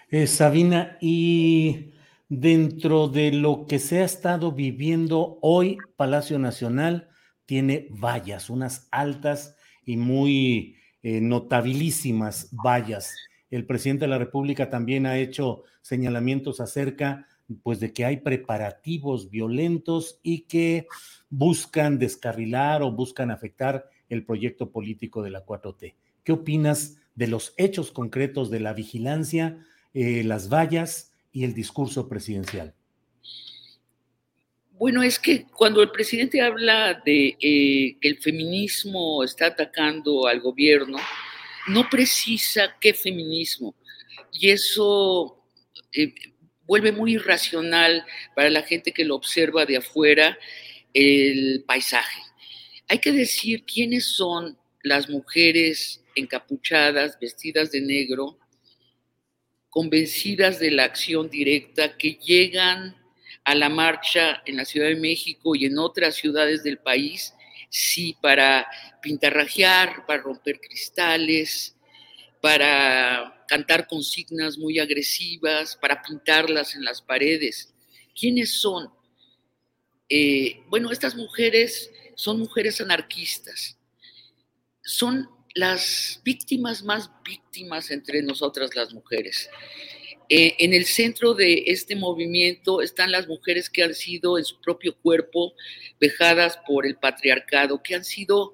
Speaker 4: Eh, Sabina, y dentro de lo que se ha estado viviendo hoy, Palacio Nacional tiene vallas, unas altas y muy eh, notabilísimas vallas. El presidente de la República también ha hecho señalamientos acerca pues de que hay preparativos violentos y que buscan descarrilar o buscan afectar el proyecto político de la 4T. ¿Qué opinas de los hechos concretos de la vigilancia, eh, las vallas y el discurso presidencial?
Speaker 6: Bueno, es que cuando el presidente habla de eh, que el feminismo está atacando al gobierno, no precisa qué feminismo. Y eso eh, vuelve muy irracional para la gente que lo observa de afuera el paisaje. Hay que decir quiénes son las mujeres encapuchadas, vestidas de negro, convencidas de la acción directa, que llegan a la marcha en la Ciudad de México y en otras ciudades del país, sí, para pintarrajear, para romper cristales, para cantar consignas muy agresivas, para pintarlas en las paredes. ¿Quiénes son? Eh, bueno, estas mujeres son mujeres anarquistas. Son las víctimas más víctimas entre nosotras las mujeres. Eh, en el centro de este movimiento están las mujeres que han sido en su propio cuerpo vejadas por el patriarcado, que han sido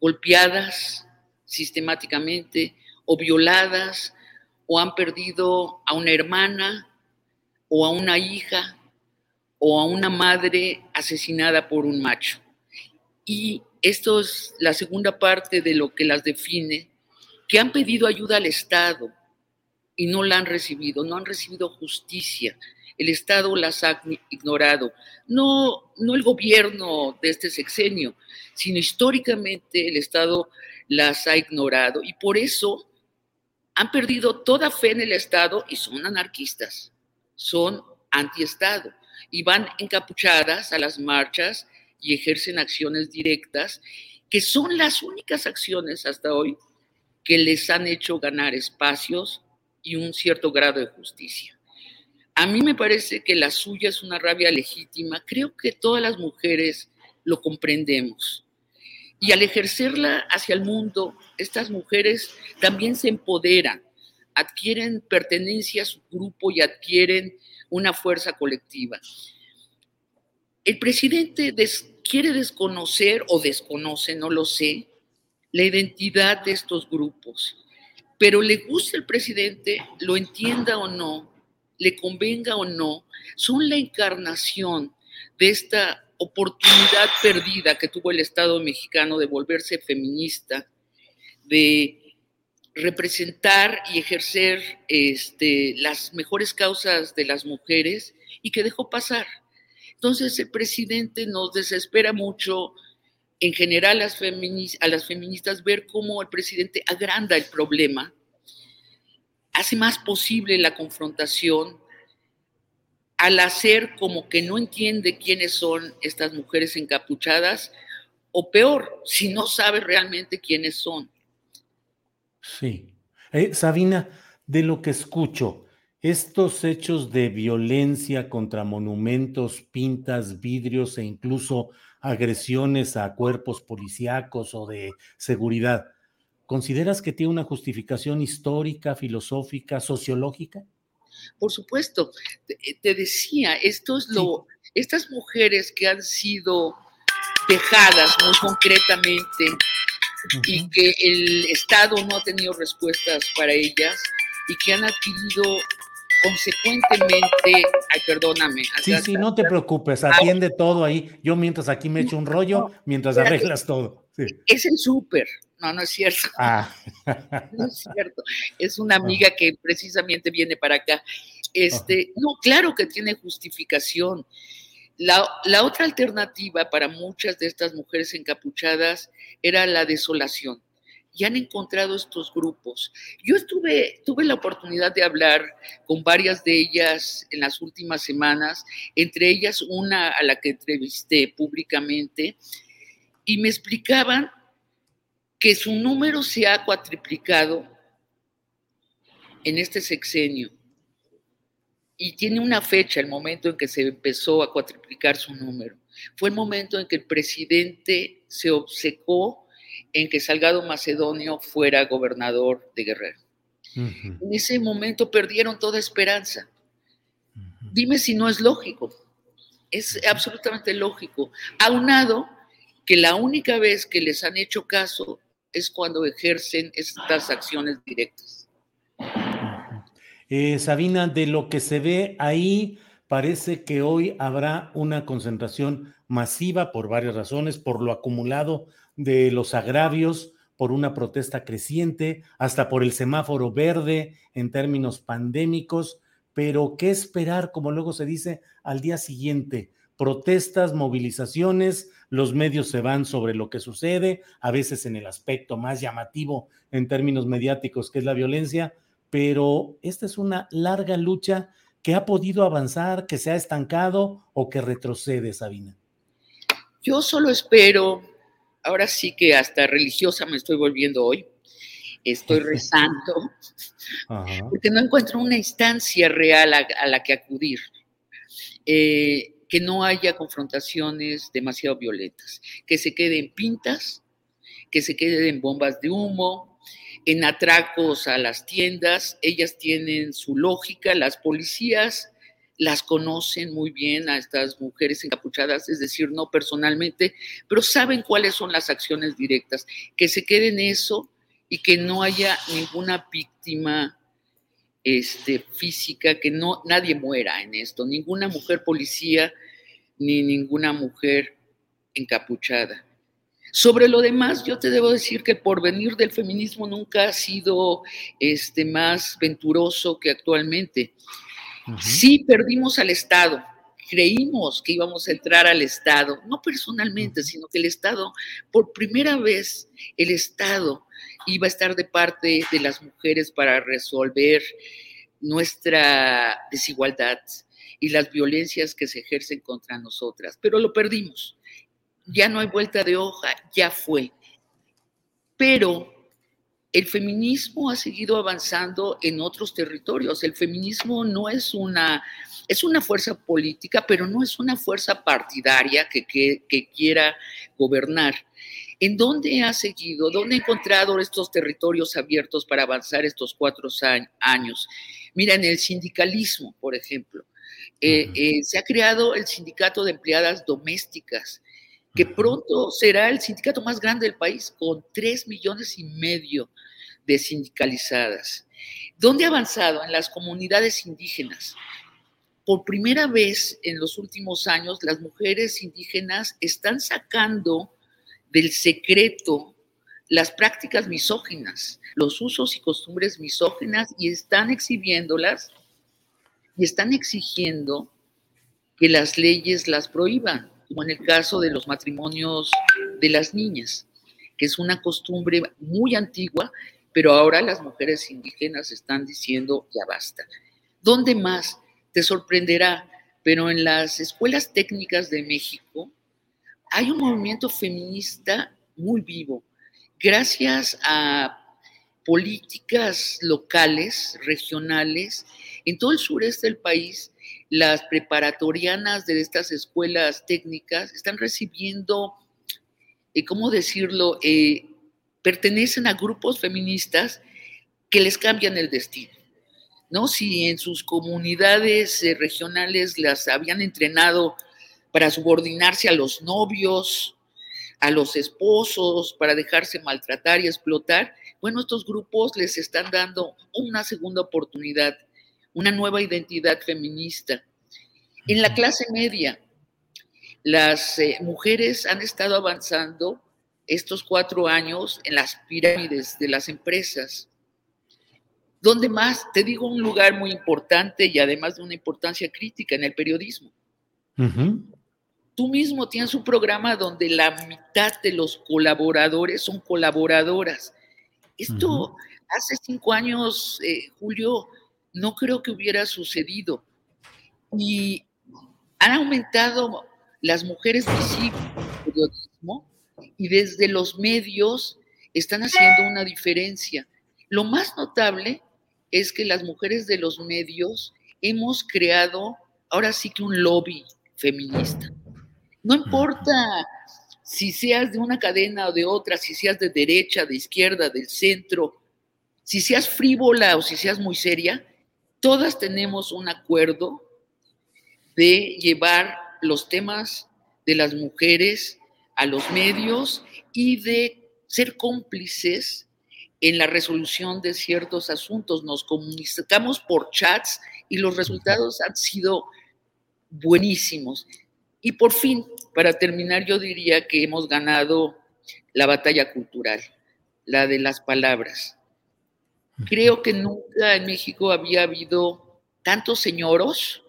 Speaker 6: golpeadas sistemáticamente o violadas o han perdido a una hermana o a una hija o a una madre asesinada por un macho. Y esto es la segunda parte de lo que las define, que han pedido ayuda al Estado, y no la han recibido, no han recibido justicia. El Estado las ha ignorado. No, no el gobierno de este sexenio, sino históricamente el Estado las ha ignorado y por eso han perdido toda fe en el Estado y son anarquistas, son antiestado y van encapuchadas a las marchas y ejercen acciones directas que son las únicas acciones hasta hoy que les han hecho ganar espacios y un cierto grado de justicia. A mí me parece que la suya es una rabia legítima. Creo que todas las mujeres lo comprendemos. Y al ejercerla hacia el mundo, estas mujeres también se empoderan, adquieren pertenencia a su grupo y adquieren una fuerza colectiva. El presidente quiere desconocer o desconoce, no lo sé, la identidad de estos grupos pero le gusta el presidente, lo entienda o no, le convenga o no, son la encarnación de esta oportunidad perdida que tuvo el Estado mexicano de volverse feminista, de representar y ejercer este, las mejores causas de las mujeres y que dejó pasar. Entonces el presidente nos desespera mucho en general a las feministas ver cómo el presidente agranda el problema, hace más posible la confrontación al hacer como que no entiende quiénes son estas mujeres encapuchadas, o peor, si no sabe realmente quiénes son.
Speaker 4: Sí. Eh, Sabina, de lo que escucho, estos hechos de violencia contra monumentos, pintas, vidrios e incluso agresiones a cuerpos policíacos o de seguridad, ¿consideras que tiene una justificación histórica, filosófica, sociológica?
Speaker 6: Por supuesto, te, decía, esto es lo, estas mujeres que han sido dejadas muy concretamente y que el Estado no ha tenido respuestas para ellas y que han adquirido consecuentemente, ay, perdóname.
Speaker 4: Sí, sí, no te preocupes, atiende todo ahí. Yo mientras aquí me echo un rollo, mientras arreglas todo.
Speaker 6: Es el súper. No, no es cierto. Ah. No es cierto. Es una amiga que precisamente viene para acá. Este, no, claro que tiene justificación. La, la, otra alternativa para muchas de estas mujeres encapuchadas era la desolación y han encontrado estos grupos. Yo estuve, tuve la oportunidad de hablar con varias de ellas en las últimas semanas, entre ellas una a la que entrevisté públicamente, y me explicaban que su número se ha cuatriplicado en este sexenio y tiene una fecha, el momento en que se empezó a cuatriplicar su número. Fue el momento en que el presidente se obcecó en que Salgado Macedonio fuera gobernador de Guerrero. En ese momento perdieron toda esperanza. Dime si no es lógico. Es absolutamente lógico. Aunado que la única vez que les han hecho caso es cuando ejercen estas acciones directas.
Speaker 4: Eh, Sabina, de lo que se ve ahí, parece que hoy habrá una concentración masiva por varias razones, por lo acumulado de los agravios por una protesta creciente, hasta por el semáforo verde en términos pandémicos, pero ¿qué esperar, como luego se dice, al día siguiente? Protestas, movilizaciones, los medios se van sobre lo que sucede, a veces en el aspecto más llamativo en términos mediáticos, que es la violencia, pero esta es una larga lucha que ha podido avanzar, que se ha estancado o que retrocede, Sabina.
Speaker 6: Yo solo espero ahora sí que hasta religiosa me estoy volviendo hoy. Estoy rezando porque no encuentro una instancia real a, la que acudir. Eh, que no haya confrontaciones demasiado violentas, que se queden pintas, que se queden bombas de humo, en atracos a las tiendas, ellas tienen su lógica, las policías las conocen muy bien a estas mujeres encapuchadas, es decir, no personalmente, pero saben cuáles son las acciones directas, que se quede en eso y que no haya ninguna víctima este, física, que no, nadie muera en esto, ninguna mujer policía ni ninguna mujer encapuchada. Sobre lo demás, yo te debo decir que el porvenir del feminismo nunca ha sido este, más venturoso que actualmente. Sí perdimos al Estado, creímos que íbamos a entrar al Estado, no personalmente, sino que el Estado, por primera vez, el Estado iba a estar de parte de las mujeres para resolver nuestra desigualdad y las violencias que se ejercen contra nosotras, pero lo perdimos. Ya no hay vuelta de hoja, ya fue. Pero el feminismo ha seguido avanzando en otros territorios. El feminismo no es una, es una fuerza política, pero no es una fuerza partidaria que, que, quiera gobernar. ¿En dónde ha seguido? ¿Dónde ha encontrado estos territorios abiertos para avanzar estos cuatro años? Mira, en el sindicalismo, por ejemplo. Eh, eh, se ha creado el sindicato de empleadas domésticas, que pronto será el sindicato más grande del país, con tres millones y medio de sindicalizadas. ¿Dónde ha avanzado? En las comunidades indígenas. Por primera vez en los últimos años, las mujeres indígenas están sacando del secreto las prácticas misóginas, los usos y costumbres misóginas y están exhibiéndolas y están exigiendo que las leyes las prohíban como en el caso de los matrimonios de las niñas, que es una costumbre muy antigua, pero ahora las mujeres indígenas están diciendo ya basta. ¿Dónde más? Te sorprenderá, pero en las escuelas técnicas de México hay un movimiento feminista muy vivo, gracias a políticas locales, regionales, en todo el sureste del país las preparatorianas de estas escuelas técnicas están recibiendo, eh, ¿cómo decirlo?, eh, pertenecen a grupos feministas que les cambian el destino. ¿no? Si en sus comunidades eh, regionales las habían entrenado para subordinarse a los novios a los esposos para dejarse maltratar y explotar, bueno, estos grupos les están dando una segunda oportunidad, una nueva identidad feminista. En la clase media, las eh, mujeres han estado avanzando estos cuatro años en las pirámides de las empresas. ¿Dónde más? Te digo un lugar muy importante y además de una importancia crítica en el periodismo. Tú mismo tienes un programa donde la mitad de los colaboradores son colaboradoras. Esto hace cinco años, eh, Julio, no creo que hubiera sucedido. Y han aumentado las mujeres visibles en el periodismo y desde los medios están haciendo una diferencia. Lo más notable es que las mujeres de los medios hemos creado ahora sí que un lobby feminista. No importa si seas de una cadena o de otra, si seas de derecha, de izquierda, del centro, si seas frívola o si seas muy seria, todas tenemos un acuerdo de llevar los temas de las mujeres a los medios y de ser cómplices en la resolución de ciertos asuntos. Nos comunicamos por chats y los resultados han sido buenísimos. Y por fin, para terminar, yo diría que hemos ganado la batalla cultural, la de las palabras. Creo que nunca en México había habido tantos señoros,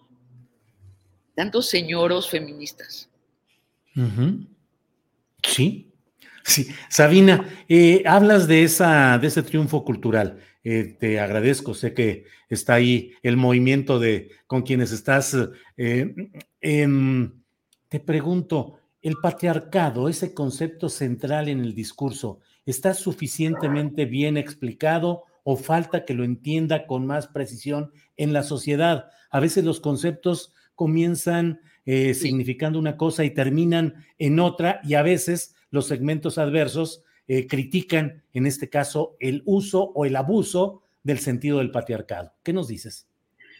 Speaker 6: tantos señoros feministas.
Speaker 4: Sí, sí. Sabina, eh, hablas de, esa, de ese triunfo cultural. Eh, te agradezco, sé que está ahí el movimiento de con quienes estás. Eh, te pregunto, ¿el patriarcado, ese concepto central en el discurso, está suficientemente bien explicado o falta que lo entienda con más precisión en la sociedad? A veces los conceptos comienzan eh, significando una cosa y terminan en otra y a veces los segmentos adversos eh, critican, en este caso, el uso o el abuso del sentido del patriarcado. ¿Qué nos dices?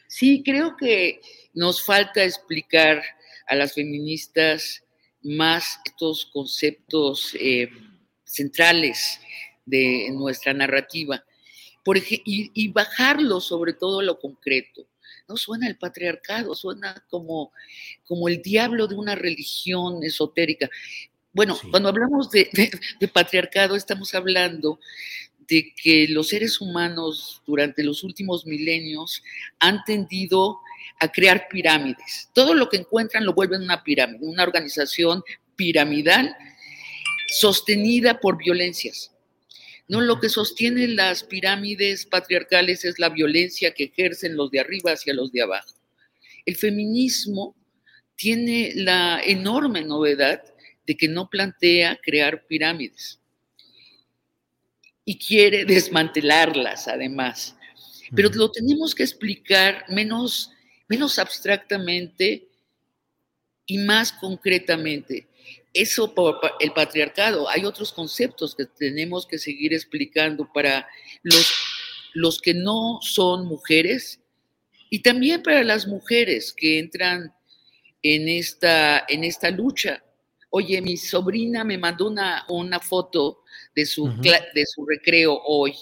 Speaker 6: Sí, creo que nos falta explicar a las feministas más estos conceptos eh, centrales de nuestra narrativa por y, y bajarlo sobre todo a lo concreto. No suena el patriarcado, suena como, como el diablo de una religión esotérica. Bueno, cuando hablamos de, de, patriarcado, estamos hablando de que los seres humanos durante los últimos milenios han tendido a crear pirámides. Todo lo que encuentran lo vuelven una pirámide, una organización piramidal sostenida por violencias. No, lo que sostiene las pirámides patriarcales es la violencia que ejercen los de arriba hacia los de abajo. El feminismo tiene la enorme novedad de que no plantea crear pirámides y quiere desmantelarlas además. Pero lo tenemos que explicar menos, menos abstractamente y más concretamente eso por el patriarcado. Hay otros conceptos que tenemos que seguir explicando para los, los que no son mujeres y también para las mujeres que entran en esta, en esta lucha. Oye, mi sobrina me mandó una, una foto de su, de su recreo hoy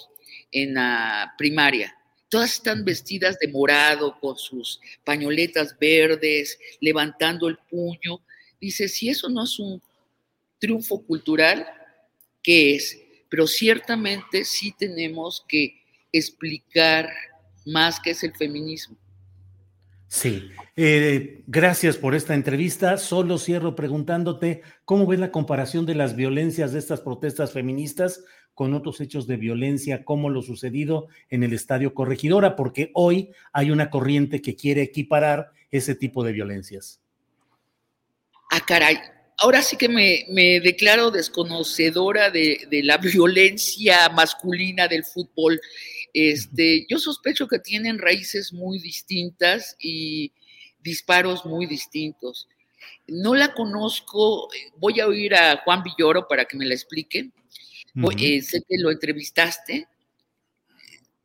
Speaker 6: en la primaria. Todas están vestidas de morado, con sus pañoletas verdes, levantando el puño. Dice, si eso no es un triunfo cultural, ¿qué es? Pero ciertamente sí tenemos que explicar más qué es el feminismo.
Speaker 4: Sí, eh, gracias por esta entrevista. Solo cierro preguntándote cómo ves la comparación de las violencias de estas protestas feministas con otros hechos de violencia como lo sucedido en el Estadio Corregidora, porque hoy hay una corriente que quiere equiparar ese tipo de violencias.
Speaker 6: Ah, caray, ahora sí que me, declaro desconocedora de, la violencia masculina del fútbol. Este, yo sospecho que tienen raíces muy distintas y disparos muy distintos. No la conozco, voy a oír a Juan Villoro para que me la explique. Eh, sé que lo entrevistaste.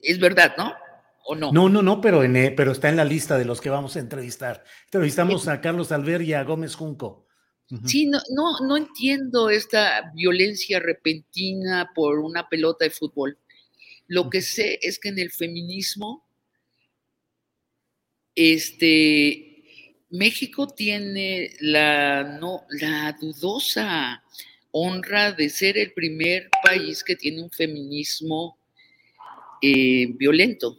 Speaker 6: Es verdad, ¿no? ¿O no?
Speaker 4: No, no, no, pero, en, eh, pero está en la lista de los que vamos a entrevistar. Entrevistamos a Carlos Alver y a Gómez Junco.
Speaker 6: Sí, no, no, no entiendo esta violencia repentina por una pelota de fútbol. Lo que sé es que en el feminismo, este, México tiene la, no, la dudosa honra de ser el primer país que tiene un feminismo eh, violento,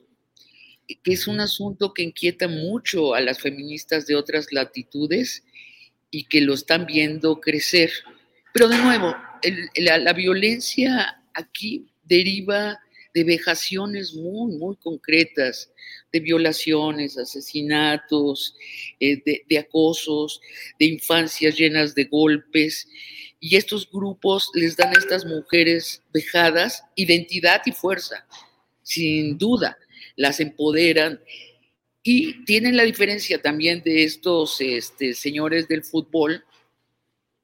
Speaker 6: que es un asunto que inquieta mucho a las feministas de otras latitudes y que lo están viendo crecer. Pero de nuevo, la, violencia aquí deriva de vejaciones muy, muy concretas, de violaciones, asesinatos, eh, de, de, acosos, de infancias llenas de golpes. Y estos grupos les dan a estas mujeres vejadas identidad y fuerza sin duda, las empoderan y tienen la diferencia también de estos este, señores del fútbol,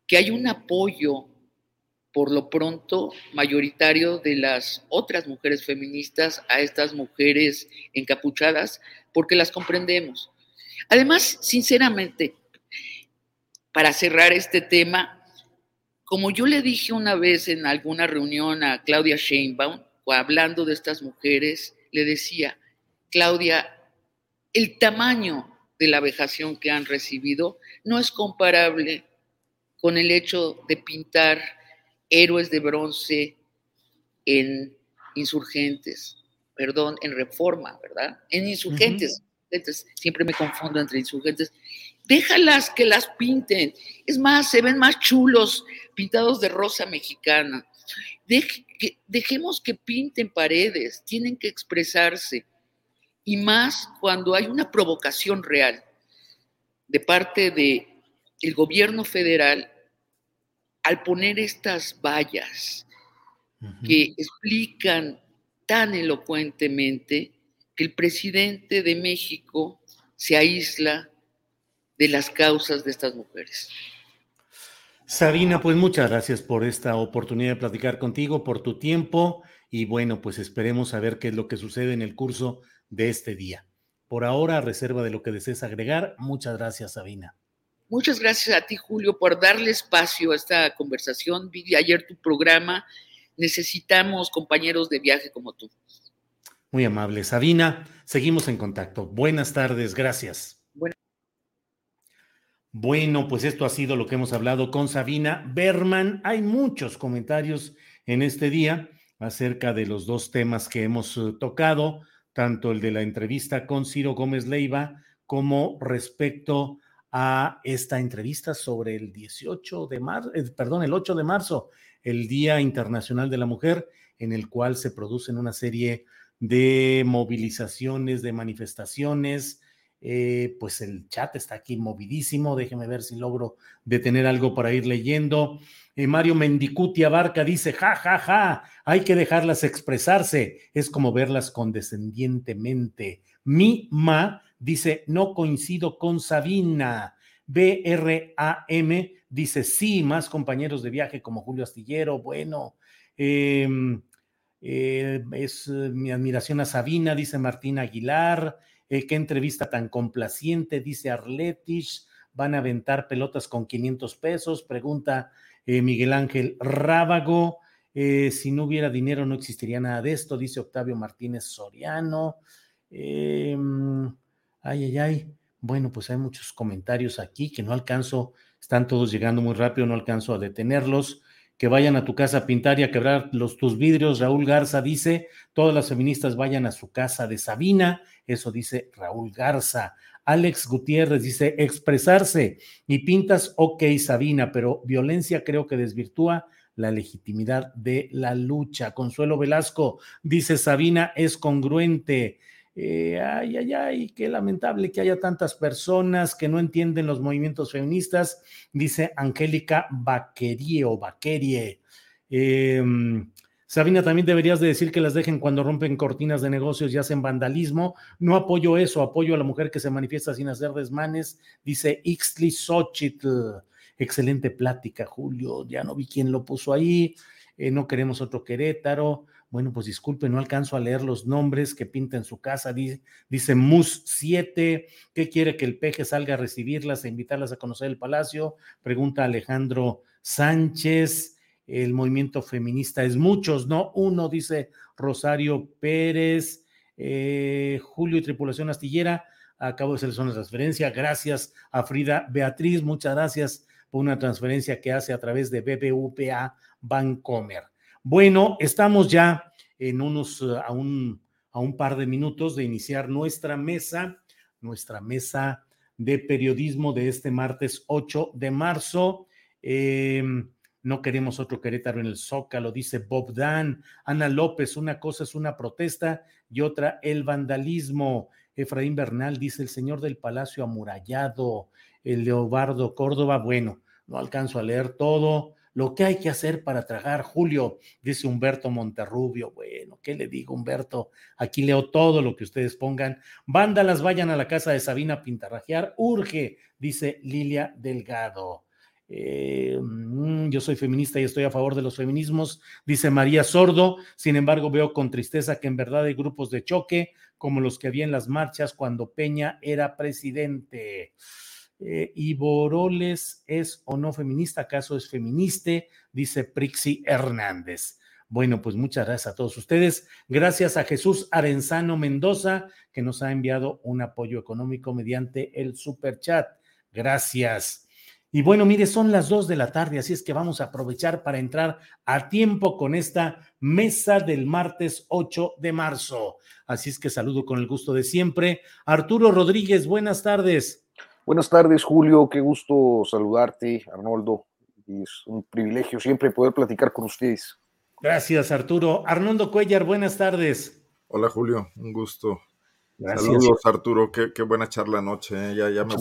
Speaker 6: que hay un apoyo, por lo pronto, mayoritario de las otras mujeres feministas a estas mujeres encapuchadas, porque las comprendemos. Además, sinceramente, para cerrar este tema, como yo le dije una vez en alguna reunión a Claudia Sheinbaum, hablando de estas mujeres, le decía, Claudia, el tamaño de la vejación que han recibido no es comparable con el hecho de pintar héroes de bronce en insurgentes, perdón, en reforma, ¿verdad? En insurgentes, siempre me confundo entre insurgentes. Déjalas que las pinten. Es más, se ven más chulos pintados de rosa mexicana dejemos que pinten paredes, tienen que expresarse. Y más cuando hay una provocación real de parte del el gobierno federal al poner estas vallas que explican tan elocuentemente que el presidente de México se aísla de las causas de estas mujeres.
Speaker 4: Sabina, pues muchas gracias por esta oportunidad de platicar contigo, por tu tiempo y bueno, pues esperemos a ver qué es lo que sucede en el curso de este día. Por ahora, a reserva de lo que desees agregar, muchas gracias, Sabina.
Speaker 6: Muchas gracias a ti, Julio, por darle espacio a esta conversación. Vi ayer tu programa. Necesitamos compañeros de viaje como tú.
Speaker 4: Muy amable. Sabina, seguimos en contacto. Buenas tardes, gracias. Bueno, pues esto ha sido lo que hemos hablado con Sabina Berman. Hay muchos comentarios en este día acerca de los dos temas que hemos eh, tocado, tanto el de la entrevista con Ciro Gómez Leiva como respecto a esta entrevista sobre el 18 de marzo, eh, perdón, el 8 de marzo, el Día Internacional de la Mujer, en el cual se producen una serie de movilizaciones, de manifestaciones, eh, pues el chat está aquí movidísimo. Déjeme ver si logro detener algo para ir leyendo. Eh, Mario Mendicuti Abarca dice: Ja, ja, ja, hay que dejarlas expresarse. Es como verlas condescendientemente. Mi ma dice: No coincido con Sabina. BRAM dice: Sí, más compañeros de viaje como Julio Astillero. Bueno, em, eh, es mi admiración a Sabina, dice Martín Aguilar. Eh, qué entrevista tan complaciente, dice Arletich. Van a aventar pelotas con 500 pesos, pregunta eh, Miguel Ángel Rábago. Eh, si no hubiera dinero no existiría nada de esto, dice Octavio Martínez Soriano. Em, ay, ay, ay. Bueno, pues hay muchos comentarios aquí que no alcanzo, están todos llegando muy rápido, no alcanzo a detenerlos que vayan a tu casa a pintar y a quebrar los, tus vidrios. Raúl Garza dice, todas las feministas vayan a su casa de Sabina. Eso dice Raúl Garza. Alex Gutiérrez dice, expresarse y pintas, ok, Sabina, pero violencia creo que desvirtúa la legitimidad de la lucha. Consuelo Velasco dice, Sabina es congruente. Eh, ay, ay, ay, qué lamentable que haya tantas personas que no entienden los movimientos feministas, dice Angélica Baquerie o Baquerie. Em, Sabina, también deberías de decir que las dejen cuando rompen cortinas de negocios y hacen vandalismo. No apoyo eso, apoyo a la mujer que se manifiesta sin hacer desmanes, dice Ixtli Xochitl. Excelente plática, Julio. Ya no vi quién lo puso ahí. Eh, no queremos otro Querétaro. Bueno, pues disculpe, no alcanzo a leer los nombres que pinta en su casa. Dice, dice Mus 7, ¿qué quiere que el peje salga a recibirlas e invitarlas a conocer el palacio? Pregunta Alejandro Sánchez. El movimiento feminista es muchos, ¿no? Uno, dice Rosario Pérez, eh, Julio y Tripulación Astillera. Acabo de hacer una transferencia. Gracias a Frida Beatriz, muchas gracias por una transferencia que hace a través de BBVA Bancomer. Bueno, estamos ya en unos, eh, a un, a un par de minutos de iniciar nuestra mesa, nuestra mesa de periodismo de este martes 8 de marzo. Em, no queremos otro Querétaro en el Zócalo, dice Bob Dan. Ana López, una cosa es una protesta y otra el vandalismo. Efraín Bernal dice el señor del Palacio amurallado. El Leobardo Córdoba, bueno, no alcanzo a leer todo lo que hay que hacer para tragar, Julio, dice Humberto Monterrubio. Bueno, ¿qué le digo, Humberto? Aquí leo todo lo que ustedes pongan. Vándalas, vayan a la casa de Sabina Pintarrajear. Urge, dice Lilia Delgado. Eh, mm, yo soy feminista y estoy a favor de los feminismos, dice María Sordo. Sin embargo, veo con tristeza que en verdad hay grupos de choque como los que había en las marchas cuando Peña era presidente. Eh, ¿Iboroles es o no feminista? ¿Acaso es feministe? Dice Prixi Hernández. Bueno, pues muchas gracias a todos ustedes. Gracias a Jesús Arenzano Mendoza, que nos ha enviado un apoyo económico mediante el super chat. Gracias. Y bueno, mire, son las dos de la tarde, así es que vamos a aprovechar para entrar a tiempo con esta mesa del martes 8 de marzo. Así es que saludo con el gusto de siempre. Arturo Rodríguez, buenas tardes.
Speaker 7: Buenas tardes, Julio. Qué gusto saludarte, Arnoldo. Es un privilegio siempre poder platicar con ustedes.
Speaker 4: Gracias, Arturo. Arnoldo Cuellar, buenas tardes.
Speaker 8: Hola, Julio. Un gusto. Saludos, Arturo. Qué, buena charla anoche. ¿eh? Ya, ya, me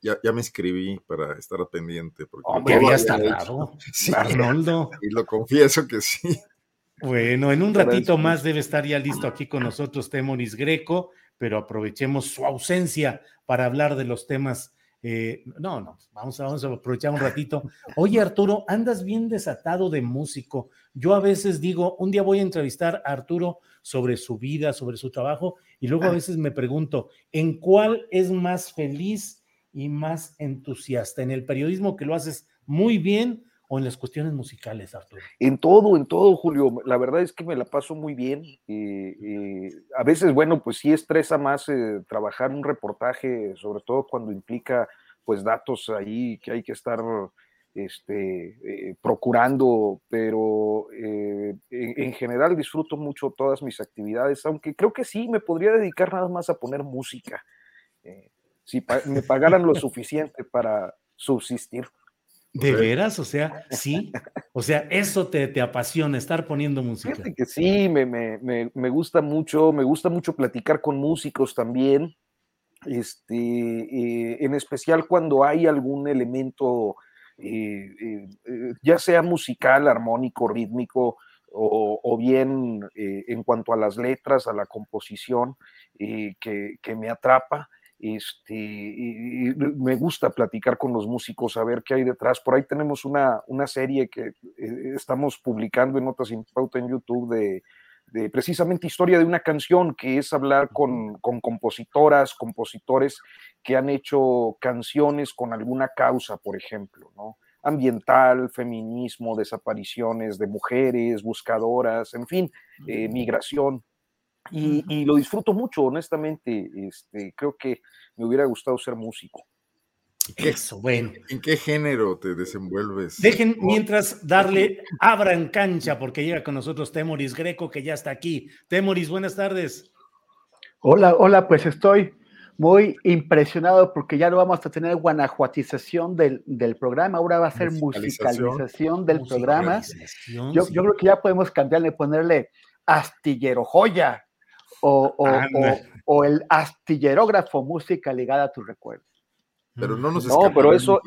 Speaker 8: ya, me inscribí para estar pendiente.
Speaker 4: Porque Hombre, habías tardado, Arnoldo.
Speaker 8: Y lo confieso que sí.
Speaker 4: Bueno, en un ratito más debe estar ya listo aquí con nosotros Temoris Greco pero aprovechemos su ausencia para hablar de los temas. Eh, no, no, vamos a, vamos a aprovechar un ratito. Oye, Arturo, andas bien desatado de músico. Yo a veces digo, un día voy a entrevistar a Arturo sobre su vida, sobre su trabajo, y luego a ah. veces me pregunto, ¿en cuál es más feliz y más entusiasta? ¿En el periodismo que lo haces muy bien o en las cuestiones musicales, Arturo?
Speaker 7: En todo, en todo, Julio. La verdad es que me la paso muy bien. y a veces, bueno, pues sí estresa más eh, trabajar un reportaje, sobre todo cuando implica pues datos ahí que hay que estar este, eh, procurando, pero eh, en, general disfruto mucho todas mis actividades, aunque creo que sí me podría dedicar nada más a poner música, si me pagaran lo suficiente para subsistir.
Speaker 4: ¿De veras? O sea, sí. O sea, eso te, te apasiona, estar poniendo música.
Speaker 7: Fíjate que sí, me, me, me, gusta mucho, me gusta mucho platicar con músicos también. Este, eh, en especial cuando hay algún elemento, eh, eh, ya sea musical, armónico, rítmico, o, o bien en cuanto a las letras, a la composición, que, que me atrapa. Este, y, me gusta platicar con los músicos, a ver qué hay detrás. Por ahí tenemos una, una serie que eh, estamos publicando en Notas Sin Pauta en YouTube de, de, precisamente historia de una canción, que es hablar con, con, compositoras, compositores que han hecho canciones con alguna causa, por ejemplo, ¿no? ambiental, feminismo, desapariciones de mujeres, buscadoras, en fin, eh, migración. Y, lo disfruto mucho, honestamente. Este, creo que me hubiera gustado ser músico.
Speaker 4: Eso, bueno.
Speaker 8: ¿En qué género te desenvuelves?
Speaker 4: Dejen mientras darle, abran cancha, porque llega con nosotros Temoris Greco, que ya está aquí. Temoris, buenas tardes.
Speaker 9: Hola, hola, pues estoy muy impresionado porque ya no vamos a tener guanajuatización del, programa, ahora va a ser musicalización, del programa. Yo, yo creo que ya podemos cambiarle, ponerle astillero joya o, el astillerógrafo, música ligada a tus recuerdos.
Speaker 8: Pero no nos
Speaker 7: No, pero eso,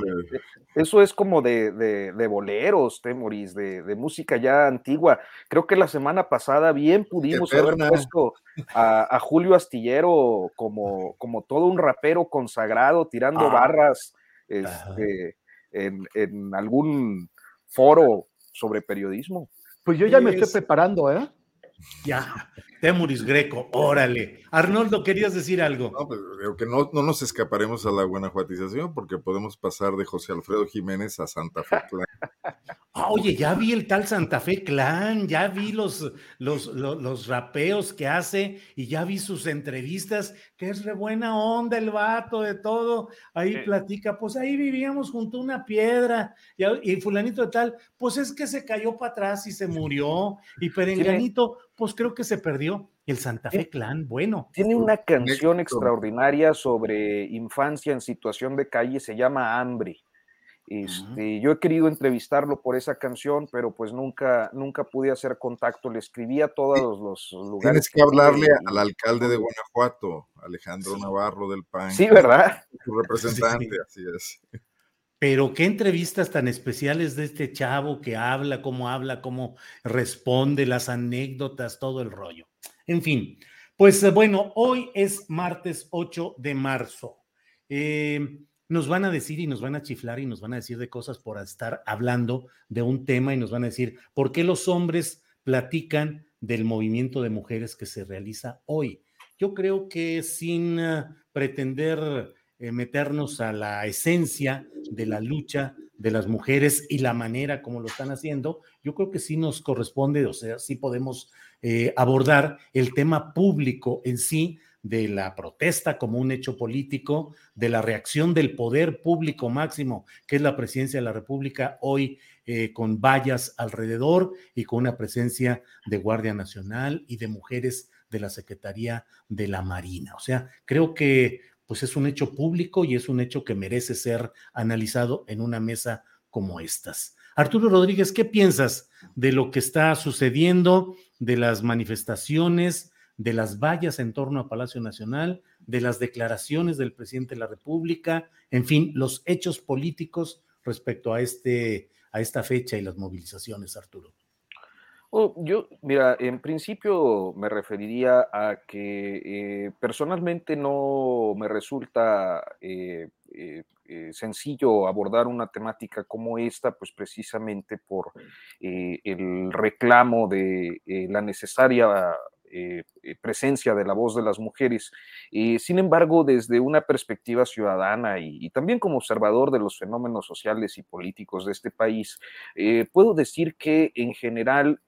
Speaker 7: eso es como de, de, boleros, Temoris, de, de, música ya antigua. Creo que la semana pasada bien pudimos haber puesto a, Julio Astillero como, como todo un rapero consagrado, tirando ah. barras este, en, en, algún foro sobre periodismo.
Speaker 9: Pues yo ya me estoy preparando, ¿eh?
Speaker 4: Ya, Temuris Greco, órale. Arnoldo, ¿querías decir algo?
Speaker 8: No, pues, que no, no, nos escaparemos a la guanajuatización porque podemos pasar de José Alfredo Jiménez a Santa Fe Clan.
Speaker 4: Ah, oye, ya vi el tal Santa Fe Clan, ya vi los, los, los, rapeos que hace y ya vi sus entrevistas, que es re buena onda el vato de todo. Ahí platica, pues ahí vivíamos junto a una piedra y, y, fulanito de tal, pues es que se cayó para atrás y se murió. Y Perenganito, pues creo que se perdió. El Santa Fe Clan, bueno.
Speaker 7: Tiene una canción extraordinaria sobre infancia en situación de calle, se llama Hambre. Este, Yo he querido entrevistarlo por esa canción, pero pues nunca, nunca pude hacer contacto. Le escribí a todos los, lugares.
Speaker 8: Tienes que hablarle al alcalde de Guanajuato, Alejandro Navarro del PAN.
Speaker 7: Sí, ¿verdad?
Speaker 8: Su representante, así es.
Speaker 4: Pero qué entrevistas tan especiales de este chavo que habla, cómo habla, cómo responde, las anécdotas, todo el rollo. En fin, pues eh, bueno, hoy es martes 8 de marzo. Eh, nos van a decir y nos van a chiflar y nos van a decir de cosas por estar hablando de un tema y nos van a decir por qué los hombres platican del movimiento de mujeres que se realiza hoy. Yo creo que sin eh, pretender eh, meternos a la esencia de la lucha de las mujeres y la manera como lo están haciendo, yo creo que sí nos corresponde, o sea, sí podemos eh, abordar el tema público en sí de la protesta como un hecho político, de la reacción del poder público máximo, que es la presidencia de la República hoy eh, con vallas alrededor y con una presencia de Guardia Nacional y de mujeres de la Secretaría de la Marina. O sea, creo que pues es un hecho público y es un hecho que merece ser analizado en una mesa como estas. Arturo Rodríguez, ¿qué piensas de lo que está sucediendo, de las manifestaciones? de las vallas en torno a Palacio Nacional, de las declaraciones del presidente de la República, en fin, los hechos políticos respecto a, este, a esta fecha y las movilizaciones, Arturo.
Speaker 7: Oh, yo, mira, en principio me referiría a que eh, personalmente no me resulta eh, eh, sencillo abordar una temática como esta, pues precisamente por el reclamo de la necesaria eh, eh, presencia de la voz de las mujeres. sin embargo, desde una perspectiva ciudadana y, también como observador de los fenómenos sociales y políticos de este país, eh, puedo decir que en general,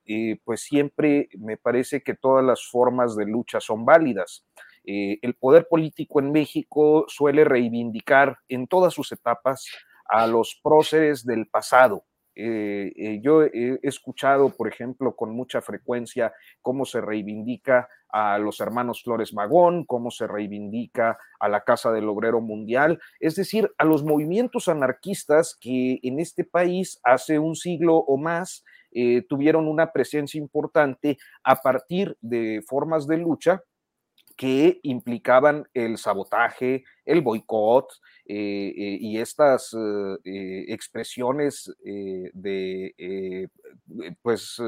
Speaker 7: pues siempre me parece que todas las formas de lucha son válidas. el poder político en México suele reivindicar en todas sus etapas a los próceres del pasado, eh, eh, yo he escuchado, por ejemplo, con mucha frecuencia cómo se reivindica a los hermanos Flores Magón, cómo se reivindica a la Casa del Obrero Mundial, es decir, a los movimientos anarquistas que en este país hace un siglo o más eh, tuvieron una presencia importante a partir de formas de lucha que implicaban el sabotaje, el boicot eh, eh, y estas eh, expresiones de, pues,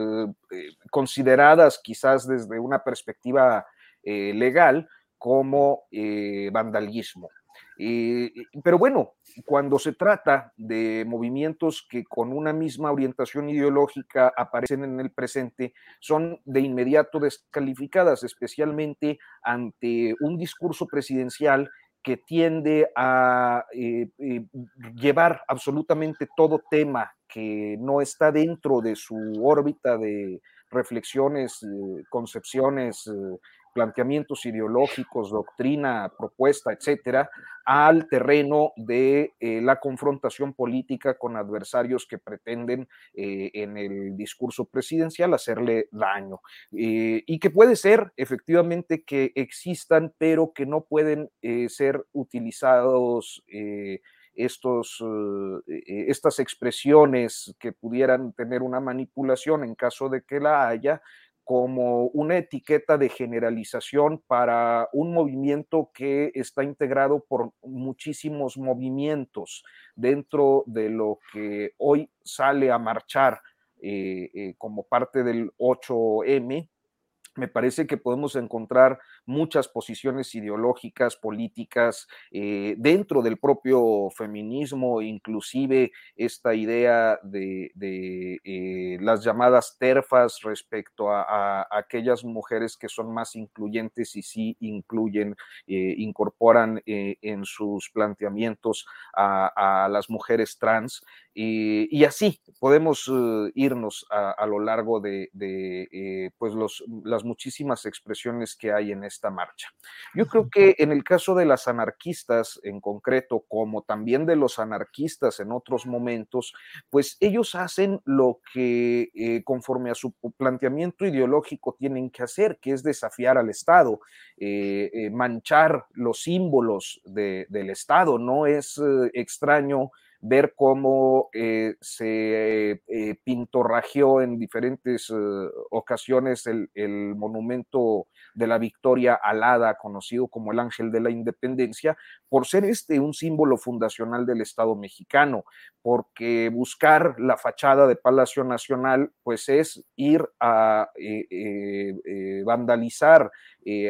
Speaker 7: consideradas quizás desde una perspectiva legal como vandalismo. pero bueno, cuando se trata de movimientos que con una misma orientación ideológica aparecen en el presente, son de inmediato descalificadas, especialmente ante un discurso presidencial que tiende a eh, eh, llevar absolutamente todo tema que no está dentro de su órbita de reflexiones, eh, concepciones planteamientos ideológicos, doctrina, propuesta, etcétera, al terreno de eh, la confrontación política con adversarios que pretenden eh, en el discurso presidencial hacerle daño. Eh, y que puede ser efectivamente que existan, pero que no pueden ser utilizados estos, estas expresiones que pudieran tener una manipulación en caso de que la haya, como una etiqueta de generalización para un movimiento que está integrado por muchísimos movimientos dentro de lo que hoy sale a marchar eh, eh, como parte del 8M. Me parece que podemos encontrar muchas posiciones ideológicas, políticas, eh, dentro del propio feminismo, inclusive esta idea de, eh, las llamadas terfas respecto a, aquellas mujeres que son más incluyentes y sí incluyen, eh, incorporan en sus planteamientos a, las mujeres trans. y así podemos irnos a, lo largo de, pues las muchísimas expresiones que hay en esta marcha. Yo creo que en el caso de las anarquistas en concreto, como también de los anarquistas en otros momentos, pues ellos hacen lo que eh, conforme a su planteamiento ideológico tienen que hacer, que es desafiar al Estado, eh, eh, manchar los símbolos del Estado. No es extraño ver cómo eh, se eh, pintorrajeó en diferentes eh, ocasiones el, el, monumento de la victoria alada, conocido como el Ángel de la Independencia, por ser este un símbolo fundacional del Estado mexicano, porque buscar la fachada de Palacio Nacional, pues es ir a vandalizar,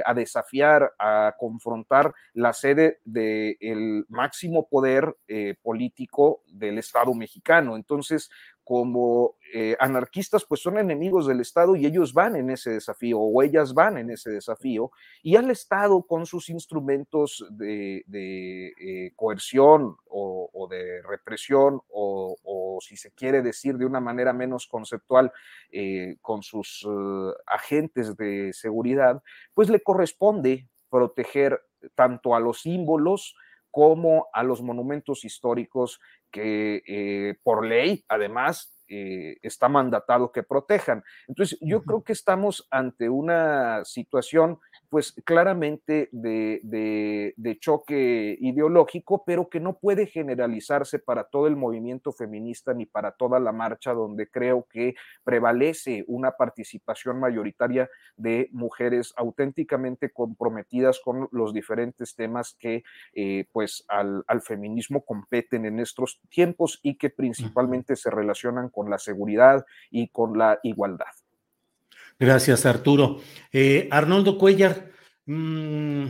Speaker 7: a desafiar, a confrontar la sede del máximo poder político del Estado mexicano. Entonces, como eh, anarquistas, pues son enemigos del Estado y ellos van en ese desafío o ellas van en ese desafío y al Estado con sus instrumentos de, eh, coerción o, de represión o, si se quiere decir de una manera menos conceptual, eh, con sus agentes de seguridad, pues le corresponde proteger tanto a los símbolos, como a los monumentos históricos que eh, por ley, además, eh, está mandatado que protejan. Entonces, yo creo que estamos ante una situación pues claramente de, choque ideológico, pero que no puede generalizarse para todo el movimiento feminista ni para toda la marcha, donde creo que prevalece una participación mayoritaria de mujeres auténticamente comprometidas con los diferentes temas que eh, pues al, feminismo competen en estos tiempos y que principalmente se relacionan con la seguridad y con la igualdad.
Speaker 4: Gracias, Arturo. Eh, Arnoldo Cuellar, mm,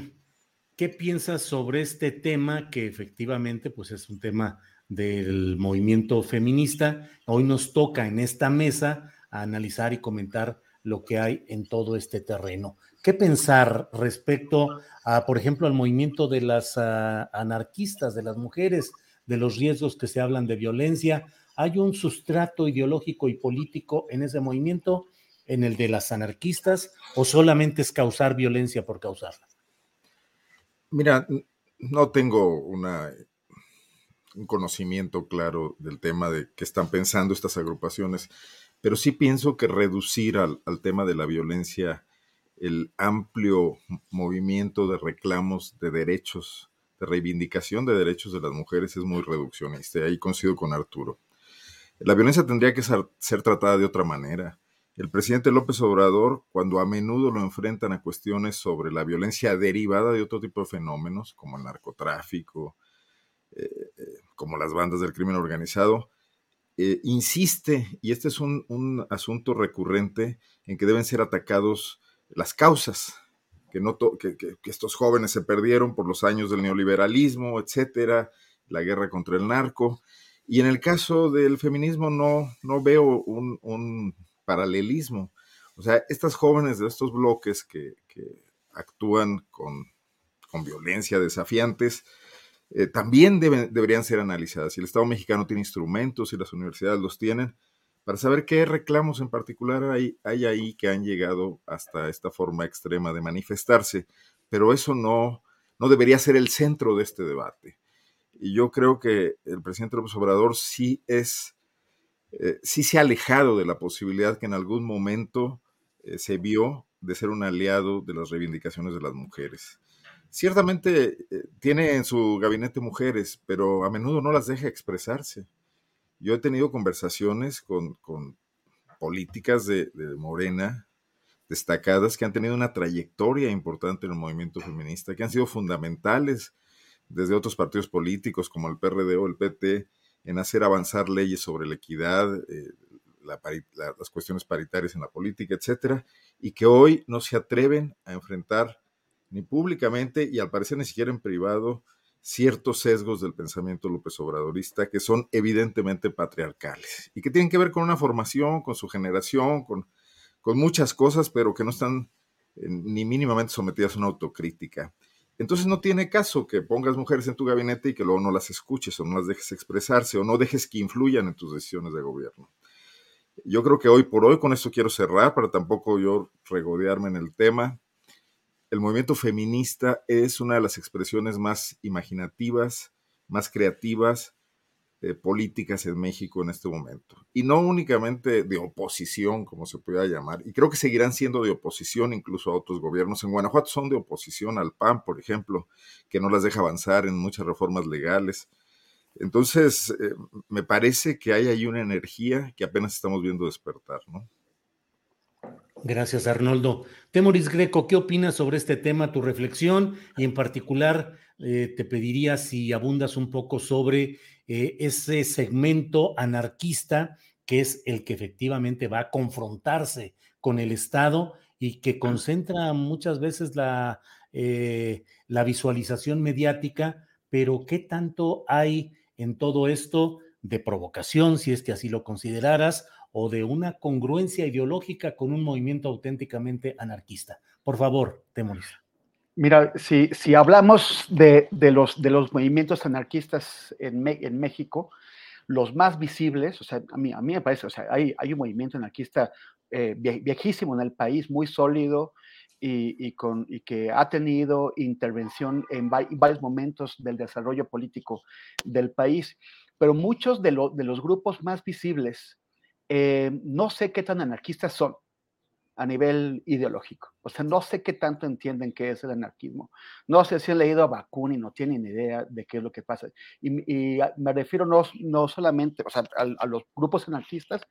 Speaker 4: ¿qué piensas sobre este tema que efectivamente pues es un tema del movimiento feminista? Hoy nos toca en esta mesa analizar y comentar lo que hay en todo este terreno. ¿Qué pensar respecto a, por ejemplo, al movimiento de las ah, anarquistas, de las mujeres, de los riesgos que se hablan de violencia? ¿Hay un sustrato ideológico y político en ese movimiento? En el de las anarquistas o solamente es causar violencia por causarla?
Speaker 8: Mira, no tengo un conocimiento claro del tema de qué están pensando estas agrupaciones, pero sí pienso que reducir al, tema de la violencia el amplio movimiento de reclamos de derechos, de reivindicación de derechos de las mujeres es muy reduccionista. Ahí coincido con Arturo. La violencia tendría que ser tratada de otra manera el presidente López Obrador, cuando a menudo lo enfrentan a cuestiones sobre la violencia derivada de otro tipo de fenómenos, como el narcotráfico, eh, eh, como las bandas del crimen organizado, eh, insiste, y este es un, asunto recurrente, en que deben ser atacados las causas, que, no que, estos jóvenes se perdieron por los años del neoliberalismo, etcétera, la guerra contra el narco. Y en el caso del feminismo no, no veo un paralelismo. O sea, estas jóvenes de estos bloques que, actúan con, violencia, desafiantes, eh, también deben, deberían ser analizadas. Si el Estado mexicano tiene instrumentos, y las universidades los tienen, para saber qué reclamos en particular hay, hay ahí que han llegado hasta esta forma extrema de manifestarse. Pero eso no, no debería ser el centro de este debate. Y yo creo que el presidente López Obrador sí es eh, sí se ha alejado de la posibilidad que en algún momento eh, se vio de ser un aliado de las reivindicaciones de las mujeres. Ciertamente eh, tiene en su gabinete mujeres, pero a menudo no las deja expresarse. Yo he tenido conversaciones con, políticas de, de, Morena destacadas que han tenido una trayectoria importante en el movimiento feminista, que han sido fundamentales desde otros partidos políticos como el PRD o el PT, en hacer avanzar leyes sobre la equidad, eh, las cuestiones paritarias en la política, etcétera, y que hoy no se atreven a enfrentar ni públicamente y al parecer ni siquiera en privado, ciertos sesgos del pensamiento López Obradorista que son evidentemente patriarcales y que tienen que ver con una formación, con su generación, con, muchas cosas, pero que no están eh, ni mínimamente sometidas a una autocrítica. Entonces no tiene caso que pongas mujeres en tu gabinete y que luego no las escuches o no las dejes expresarse o no dejes que influyan en tus decisiones de gobierno. Yo creo que hoy por hoy con esto quiero cerrar para tampoco yo regodearme en el tema el movimiento feminista es una de las expresiones más imaginativas, más creativas, eh, políticas en México en este momento. Y no únicamente de oposición, como se pueda llamar, y creo que seguirán siendo de oposición incluso a otros gobiernos. En Guanajuato son de oposición al PAN, por ejemplo, que no las deja avanzar en muchas reformas legales. Entonces, eh, me parece que hay ahí una energía que apenas estamos viendo despertar, ¿no?
Speaker 4: Gracias, Arnoldo. Temoris Greco, ¿qué opinas sobre este tema, tu reflexión? Y en particular, eh, te pediría si abundas un poco sobre eh, ese segmento anarquista que es el que efectivamente va a confrontarse con el Estado y que concentra muchas veces la, eh, la visualización mediática, pero ¿qué tanto hay en todo esto de provocación, si es que así lo consideraras, o de una congruencia ideológica con un movimiento auténticamente anarquista. Por favor, Temoris.
Speaker 9: Mira, si, si hablamos de, de, los, de los movimientos anarquistas en, en, México, los más visibles, o sea, a mí, a mí me parece, o sea, hay, hay un movimiento anarquista eh, viejísimo en el país, muy sólido, y, y, con, y, que ha tenido intervención en, varios momentos del desarrollo político del país. Pero muchos de, lo, de los grupos más visibles eh, no sé qué tan anarquistas son a nivel ideológico. O sea, no sé qué tanto entienden qué es el anarquismo. No sé si han leído a Bakunin y no tienen idea de qué es lo que pasa. Y, me refiero no, no solamente o sea, a, los grupos anarquistas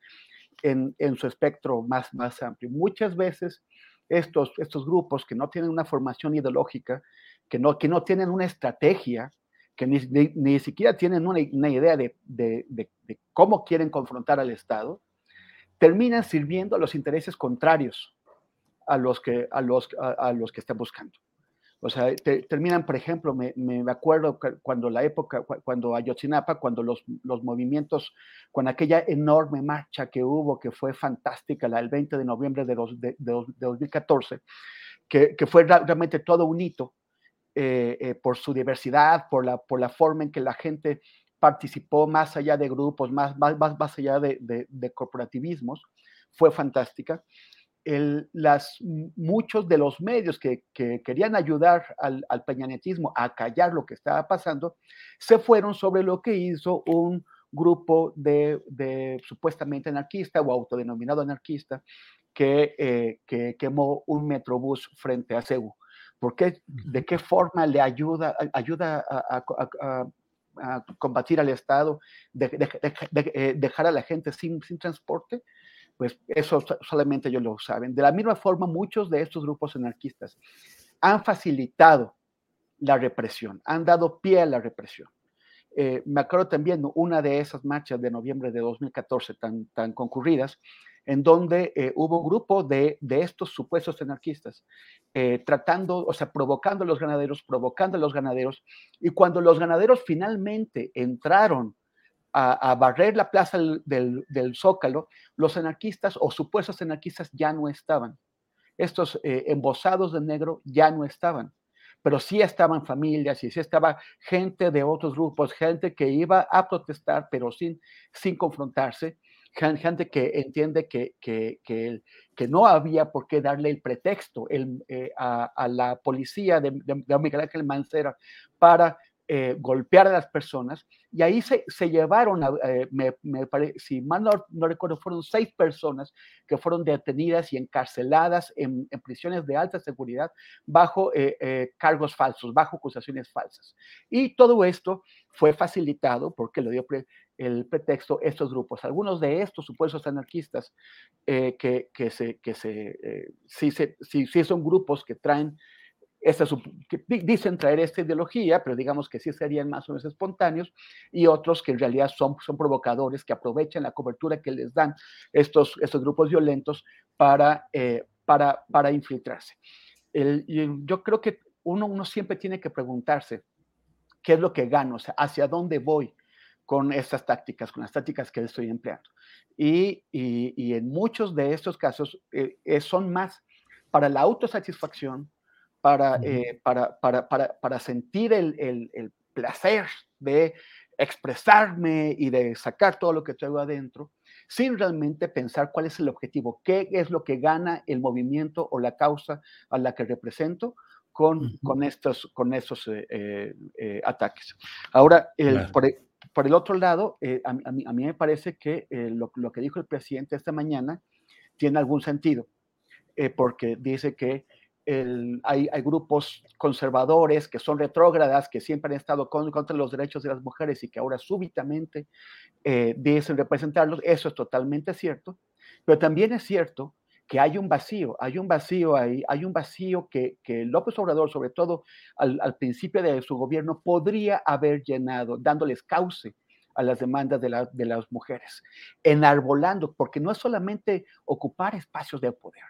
Speaker 9: en, en, su espectro más, más amplio. Muchas veces estos, estos grupos que no tienen una formación ideológica, que no, que no tienen una estrategia, que ni, ni, siquiera tienen una, una idea de, de, de, de, cómo quieren confrontar al Estado, terminan sirviendo a los intereses contrarios a los que, a los, a, los que están buscando. O sea, terminan, por ejemplo, me, me, acuerdo cuando la época, cuando Ayotzinapa, cuando los, los movimientos, con aquella enorme marcha que hubo, que fue fantástica, la del 20 de noviembre de, dos, de, de 2014, que, que, fue realmente todo un hito eh, eh, por su diversidad, por la, por la forma en que la gente participó más allá de grupos, más, más, más, allá de, de, corporativismos, fue fantástica. El, las, muchos de los medios que, que querían ayudar al, al, peñanetismo a callar lo que estaba pasando, se fueron sobre lo que hizo un grupo de, de supuestamente anarquista o autodenominado anarquista que, eh, que quemó un metrobús frente a Cebu. ¿Por qué? ¿De qué forma le ayuda, ayuda a, a, a combatir al Estado, de, de, eh, dejar a la gente sin, sin transporte, pues eso solamente ellos lo saben. De la misma forma, muchos de estos grupos anarquistas han facilitado la represión, han dado pie a la represión. Eh, me acuerdo también una de esas marchas de noviembre de 2014 tan, tan concurridas, en donde eh, hubo un grupo de, de, estos supuestos anarquistas eh, tratando, o sea, provocando a los ganaderos, provocando a los ganaderos, y cuando los ganaderos finalmente entraron a, barrer la plaza del, del, Zócalo, los anarquistas o supuestos anarquistas ya no estaban. Estos eh, embosados de negro ya no estaban pero sí estaban familias y sí estaba gente de otros grupos, gente que iba a protestar, pero sin, sin confrontarse, gente que entiende que, que, que, que, no había por qué darle el pretexto el, eh, a, a, la policía de, de, de Miguel Ángel Mancera para eh, golpear a las personas y ahí se, se llevaron, a, eh, me, me pare, si mal no, no, recuerdo, fueron seis personas que fueron detenidas y encarceladas en, en prisiones de alta seguridad bajo eh, eh cargos falsos, bajo acusaciones falsas. Y todo esto fue facilitado porque le dio el pretexto estos grupos. Algunos de estos supuestos anarquistas eh, que, que, se, que se, eh, sí, se, sí, sí, son grupos que traen esta, que dicen traer esta ideología, pero digamos que sí serían más o menos espontáneos, y otros que en realidad son, son provocadores, que aprovechan la cobertura que les dan estos, estos grupos violentos para, eh, para, para infiltrarse. El, yo creo que uno, uno siempre tiene que preguntarse, ¿qué es lo que gano? ¿hacia dónde voy con estas tácticas, con las tácticas que estoy empleando? Y, y, en muchos de estos casos eh, son más para la autosatisfacción, para, eh, para, para, para, sentir el, el, el, placer de expresarme y de sacar todo lo que traigo adentro, sin realmente pensar cuál es el objetivo, qué es lo que gana el movimiento o la causa a la que represento con, con estos, con estos eh, ataques. Ahora, el, por, por el otro lado, eh, a, mí, me parece que eh, lo, que dijo el presidente esta mañana tiene algún sentido, eh, porque dice que hay, grupos conservadores que son retrógradas, que siempre han estado contra los derechos de las mujeres y que ahora súbitamente dicen representarlos. Eso es totalmente cierto, pero también es cierto que hay un vacío, hay un vacío ahí, hay un vacío que, que López Obrador, sobre todo al, principio de su gobierno, podría haber llenado, dándoles cauce a las demandas de, de las mujeres, enarbolando, porque no es solamente ocupar espacios de poder,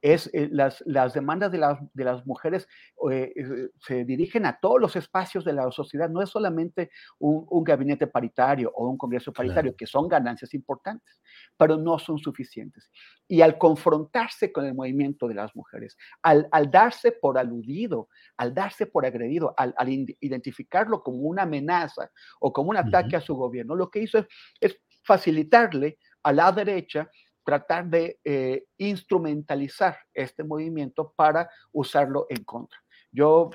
Speaker 9: es eh, las, las, demandas de, de las mujeres eh, eh, se dirigen a todos los espacios de la sociedad, no es solamente un, gabinete paritario o un congreso paritario, que son ganancias importantes, pero no son suficientes. Y al confrontarse con el movimiento de las mujeres, al, al darse por aludido, al darse por agredido, al, al, identificarlo como una amenaza o como un ataque a su gobierno, lo que hizo es, es facilitarle a la derecha tratar de eh, instrumentalizar este movimiento para usarlo en contra. Yo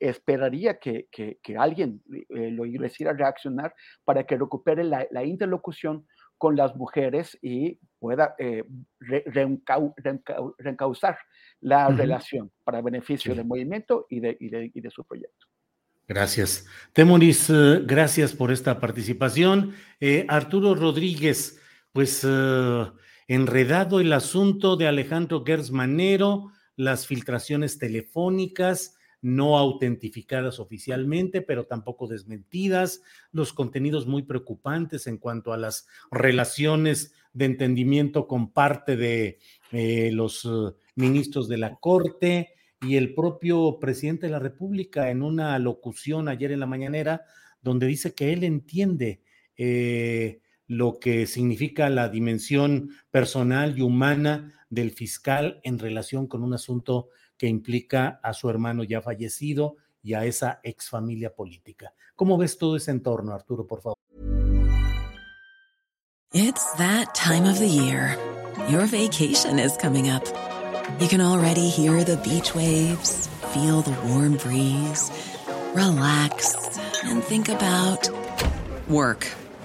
Speaker 9: esperaría que, que, alguien eh, lo hiciera reaccionar para que recupere la, la, interlocución con las mujeres y pueda eh, reencauzar la relación para beneficio del movimiento y de, y, de, y de, su proyecto.
Speaker 4: Gracias. Temoris, gracias por esta participación. Arturo Rodríguez, pues enredado el asunto de Alejandro Gersmanero, las filtraciones telefónicas no autentificadas oficialmente, pero tampoco desmentidas, los contenidos muy preocupantes en cuanto a las relaciones de entendimiento con parte de eh, los eh, ministros de la Corte y el propio presidente de la República en una locución ayer en la mañanera donde dice que él entiende eh, lo que significa la dimensión personal y humana del fiscal en relación con un asunto que implica a su hermano ya fallecido y a esa ex familia política. ¿Cómo ves todo ese entorno, Arturo, por favor?
Speaker 10: It's that time of the year. Your vacation is coming up. You can already hear the beach waves, feel the warm breeze, relax and think about work.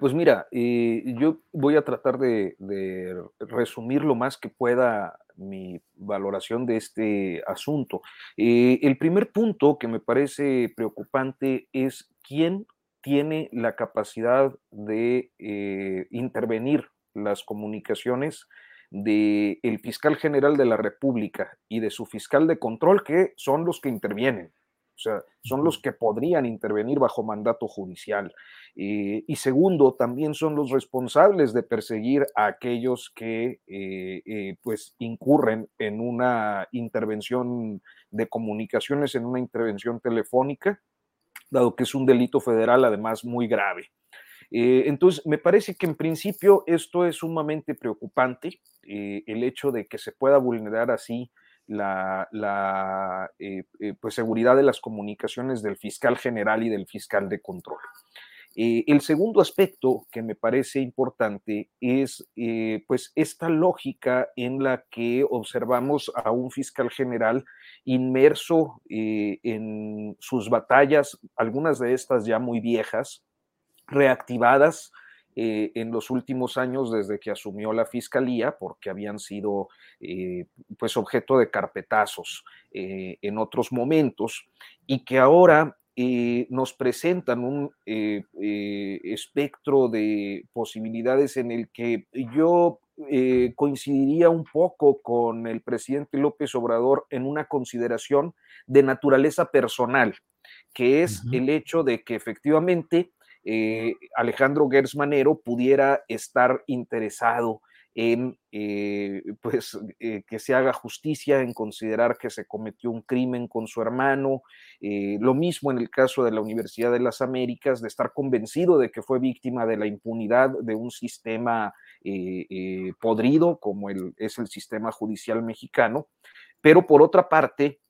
Speaker 7: pues mira, eh, yo voy a tratar de, resumir lo más que pueda mi valoración de este asunto. Eh, el primer punto que me parece preocupante es quién tiene la capacidad de eh, intervenir las comunicaciones del fiscal general de la República y de su fiscal de control, que son los que intervienen. O sea, son los que podrían intervenir bajo mandato judicial. Eh, y segundo, también son los responsables de perseguir a aquellos que eh, eh, pues incurren en una intervención de comunicaciones, en una intervención telefónica, dado que es un delito federal además muy grave. entonces, me parece que en principio esto es sumamente preocupante, el hecho de que se pueda vulnerar así la, eh, eh, pues seguridad de las comunicaciones del fiscal general y del fiscal de control. Eh, el segundo aspecto que me parece importante es pues esta lógica en la que observamos a un fiscal general inmerso en sus batallas, algunas de estas ya muy viejas, reactivadas en los últimos años desde que asumió la fiscalía, porque habían sido pues objeto de carpetazos en otros momentos, y que ahora eh, nos presentan un eh, eh, espectro de posibilidades en el que yo coincidiría un poco con el presidente López Obrador en una consideración de naturaleza personal, que es el hecho de que efectivamente Alejandro Gersmanero pudiera estar interesado en eh, pues, eh, que se haga justicia, en considerar que se cometió un crimen con su hermano. Eh, lo mismo en el caso de la Universidad de las Américas, de estar convencido de que fue víctima de la impunidad de un sistema podrido como es el sistema judicial mexicano. Pero por otra parte,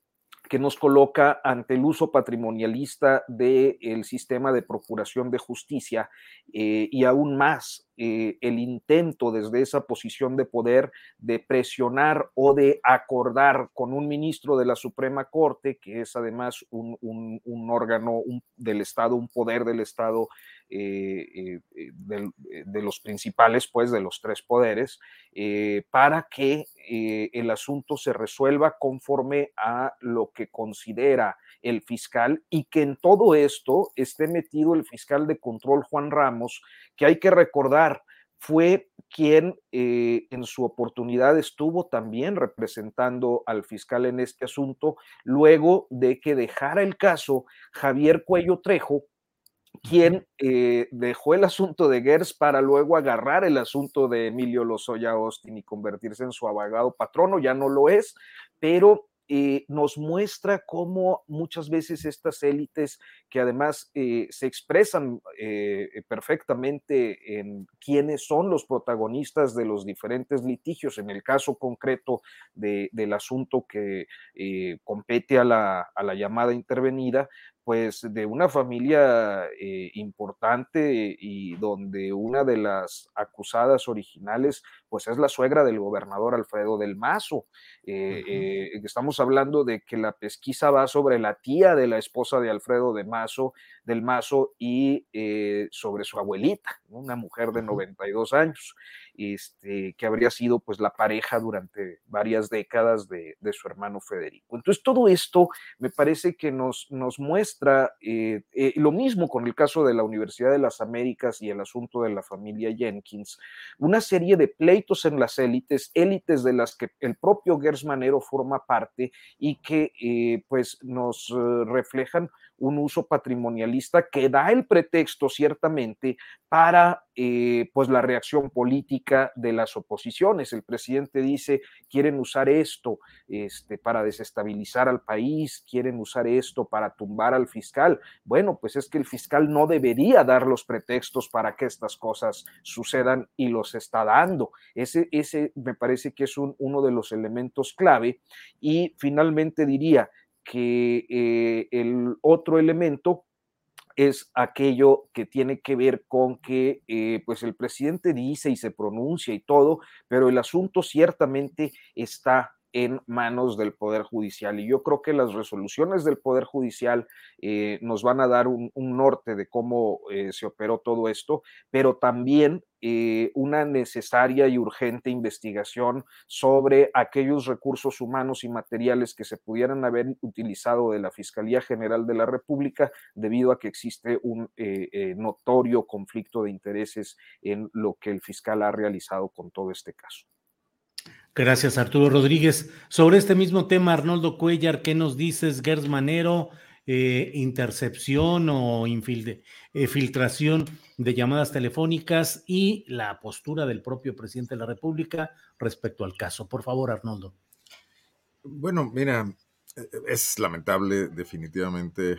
Speaker 7: que nos coloca ante el uso patrimonialista del sistema de procuración de justicia eh, y aún más eh, el intento desde esa posición de poder de presionar o de acordar con un ministro de la Suprema Corte, que es además un, órgano del Estado, un poder del Estado eh, de, los principales, pues, de los tres poderes, para que el asunto se resuelva conforme a lo que considera el fiscal y que en todo esto esté metido el fiscal de control Juan Ramos, que hay que recordar fue quien eh, en su oportunidad estuvo también representando al fiscal en este asunto, luego de que dejara el caso Javier Cuello Trejo, quien eh, dejó el asunto de Gers para luego agarrar el asunto de Emilio Lozoya Austin y convertirse en su abogado patrono, ya no lo es, pero eh, nos muestra cómo muchas veces estas élites, que además eh, se expresan eh, perfectamente en quiénes son los protagonistas de los diferentes litigios, en el caso concreto del asunto que compete a la, a la llamada intervenida, pues de una familia eh, importante y donde una de las acusadas originales pues es la suegra del gobernador Alfredo del Mazo. Eh, eh, estamos hablando de que la pesquisa va sobre la tía de la esposa de Alfredo de Mazo, del Mazo y sobre su abuelita, una mujer de 92 años este, que habría sido pues la pareja durante varias décadas de, su hermano Federico. Entonces todo esto me parece que nos, nos muestra eh, eh, lo mismo con el caso de la Universidad de las Américas y el asunto de la familia Jenkins, una serie de pleitos en las élites, élites de las que el propio Gersmanero forma parte y que eh, pues nos reflejan un uso patrimonialista que da el pretexto ciertamente para eh, pues la reacción política de las oposiciones. El presidente dice, quieren usar esto este, para desestabilizar al país, quieren usar esto para tumbar al fiscal. Bueno, pues es que el fiscal no debería dar los pretextos para que estas cosas sucedan y los está dando. Ese, ese me parece que es uno de los elementos clave. Y finalmente diría, que eh, el otro elemento es aquello que tiene que ver con que eh, pues el presidente dice y se pronuncia y todo, pero el asunto ciertamente está en manos del Poder Judicial. Y yo creo que las resoluciones del Poder Judicial eh, nos van a dar un, norte de cómo eh, se operó todo esto, pero también eh, una necesaria y urgente investigación sobre aquellos recursos humanos y materiales que se pudieran haber utilizado de la Fiscalía General de la República debido a que existe un notorio conflicto de intereses en lo que el fiscal ha realizado con todo este caso.
Speaker 4: Gracias, Arturo Rodríguez. Sobre este mismo tema, Arnoldo Cuellar, ¿qué nos dices, Gers Manero? Eh, intercepción o eh, filtración de llamadas telefónicas y la postura del propio presidente de la República respecto al caso. Por favor, Arnoldo.
Speaker 8: Bueno, mira, eh, es lamentable definitivamente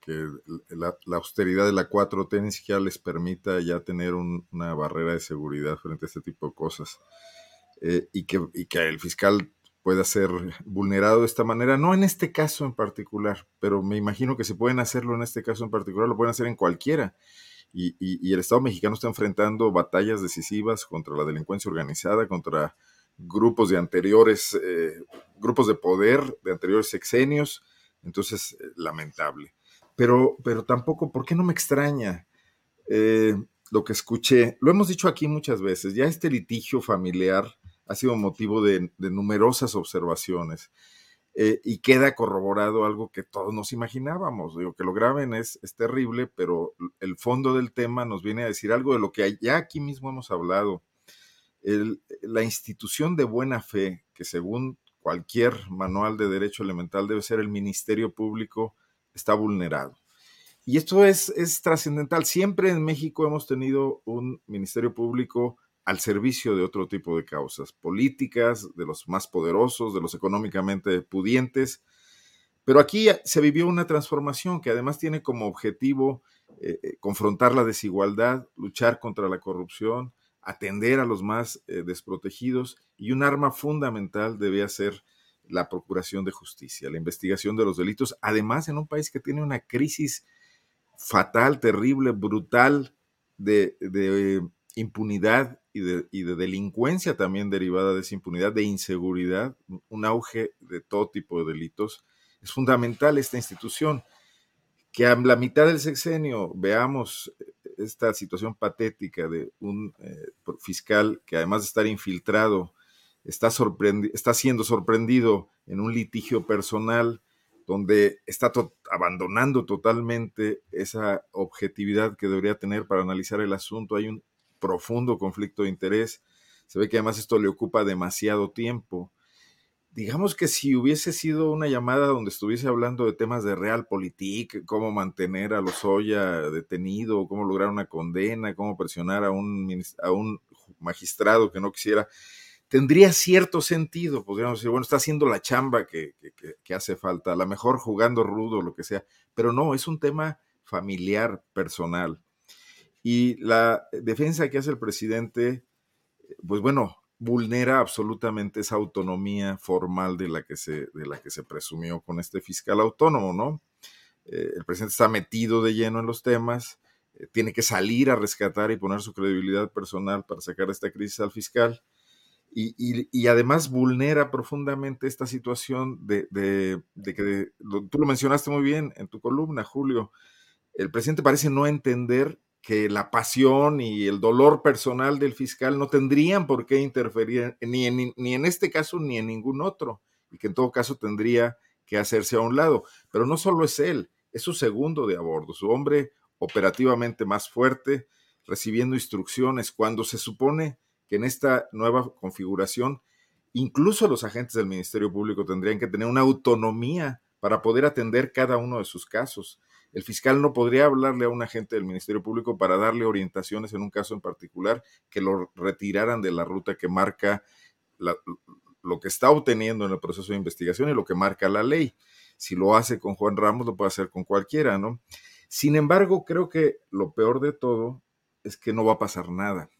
Speaker 8: que la, austeridad de la 4T ni siquiera les permita ya tener una barrera de seguridad frente a este tipo de cosas. Eh, y, que, y que el fiscal pueda ser vulnerado de esta manera, no en este caso en particular, pero me imagino que si pueden hacerlo en este caso en particular, lo pueden hacer en cualquiera. Y, el Estado mexicano está enfrentando batallas decisivas contra la delincuencia organizada, contra grupos de anteriores, eh, grupos de poder de anteriores sexenios, entonces, eh, lamentable. Pero, pero tampoco, ¿por qué no me extraña eh, lo que escuché? Lo hemos dicho aquí muchas veces, ya este litigio familiar ha sido motivo de, numerosas observaciones. Eh, y queda corroborado algo que todos nos imaginábamos. Digo, que lo graben es, es, terrible, pero el fondo del tema nos viene a decir algo de lo que ya aquí mismo hemos hablado. la institución de buena fe, que según cualquier manual de derecho elemental debe ser el Ministerio Público, está vulnerado. Y esto es, es trascendental. Siempre en México hemos tenido un Ministerio Público al servicio de otro tipo de causas políticas, de los más poderosos, de los económicamente pudientes. Pero aquí se vivió una transformación que además tiene como objetivo eh, eh, confrontar la desigualdad, luchar contra la corrupción, atender a los más eh, desprotegidos y un arma fundamental debía ser la procuración de justicia, la investigación de los delitos, además en un país que tiene una crisis fatal, terrible, brutal de, de impunidad y de, delincuencia también derivada de esa impunidad, de inseguridad, un auge de todo tipo de delitos. Es fundamental esta institución. Que a la mitad del sexenio veamos eh, esta situación patética de un eh, fiscal que además de estar infiltrado, está, está siendo sorprendido en un litigio personal donde está abandonando totalmente esa objetividad que debería tener para analizar el asunto. Hay un profundo conflicto de interés. Se ve que además esto le ocupa demasiado tiempo. Digamos que si hubiese sido una llamada donde estuviese hablando de temas de realpolitik, cómo mantener a Lozoya detenido, cómo lograr una condena, cómo presionar a un, a un magistrado que no quisiera, tendría cierto sentido. Podríamos decir, bueno, está haciendo la chamba que, que hace falta, a lo mejor jugando rudo, lo que sea, pero no, es un tema familiar, personal. Y la defensa que hace el presidente, pues bueno, vulnera absolutamente esa autonomía formal de la que se, de la que se presumió con este fiscal autónomo, ¿no? Eh, el presidente está metido de lleno en los temas, eh, tiene que salir a rescatar y poner su credibilidad personal para sacar esta crisis al fiscal. Y, además vulnera profundamente esta situación de, de que, tú lo mencionaste muy bien en tu columna, Julio, el presidente parece no entender que la pasión y el dolor personal del fiscal no tendrían por qué interferir ni en, ni en este caso ni en ningún otro, y que en todo caso tendría que hacerse a un lado. Pero no solo es él, es su segundo de a bordo, su hombre operativamente más fuerte, recibiendo instrucciones cuando se supone que en esta nueva configuración incluso los agentes del Ministerio Público tendrían que tener una autonomía para poder atender cada uno de sus casos. El fiscal no podría hablarle a un agente del Ministerio Público para darle orientaciones en un caso en particular que lo retiraran de la ruta que marca lo que está obteniendo en el proceso de investigación y lo que marca la ley. Si lo hace con Juan Ramos, lo puede hacer con cualquiera, ¿no? Sin embargo, creo que lo peor de todo es que no va a pasar nada.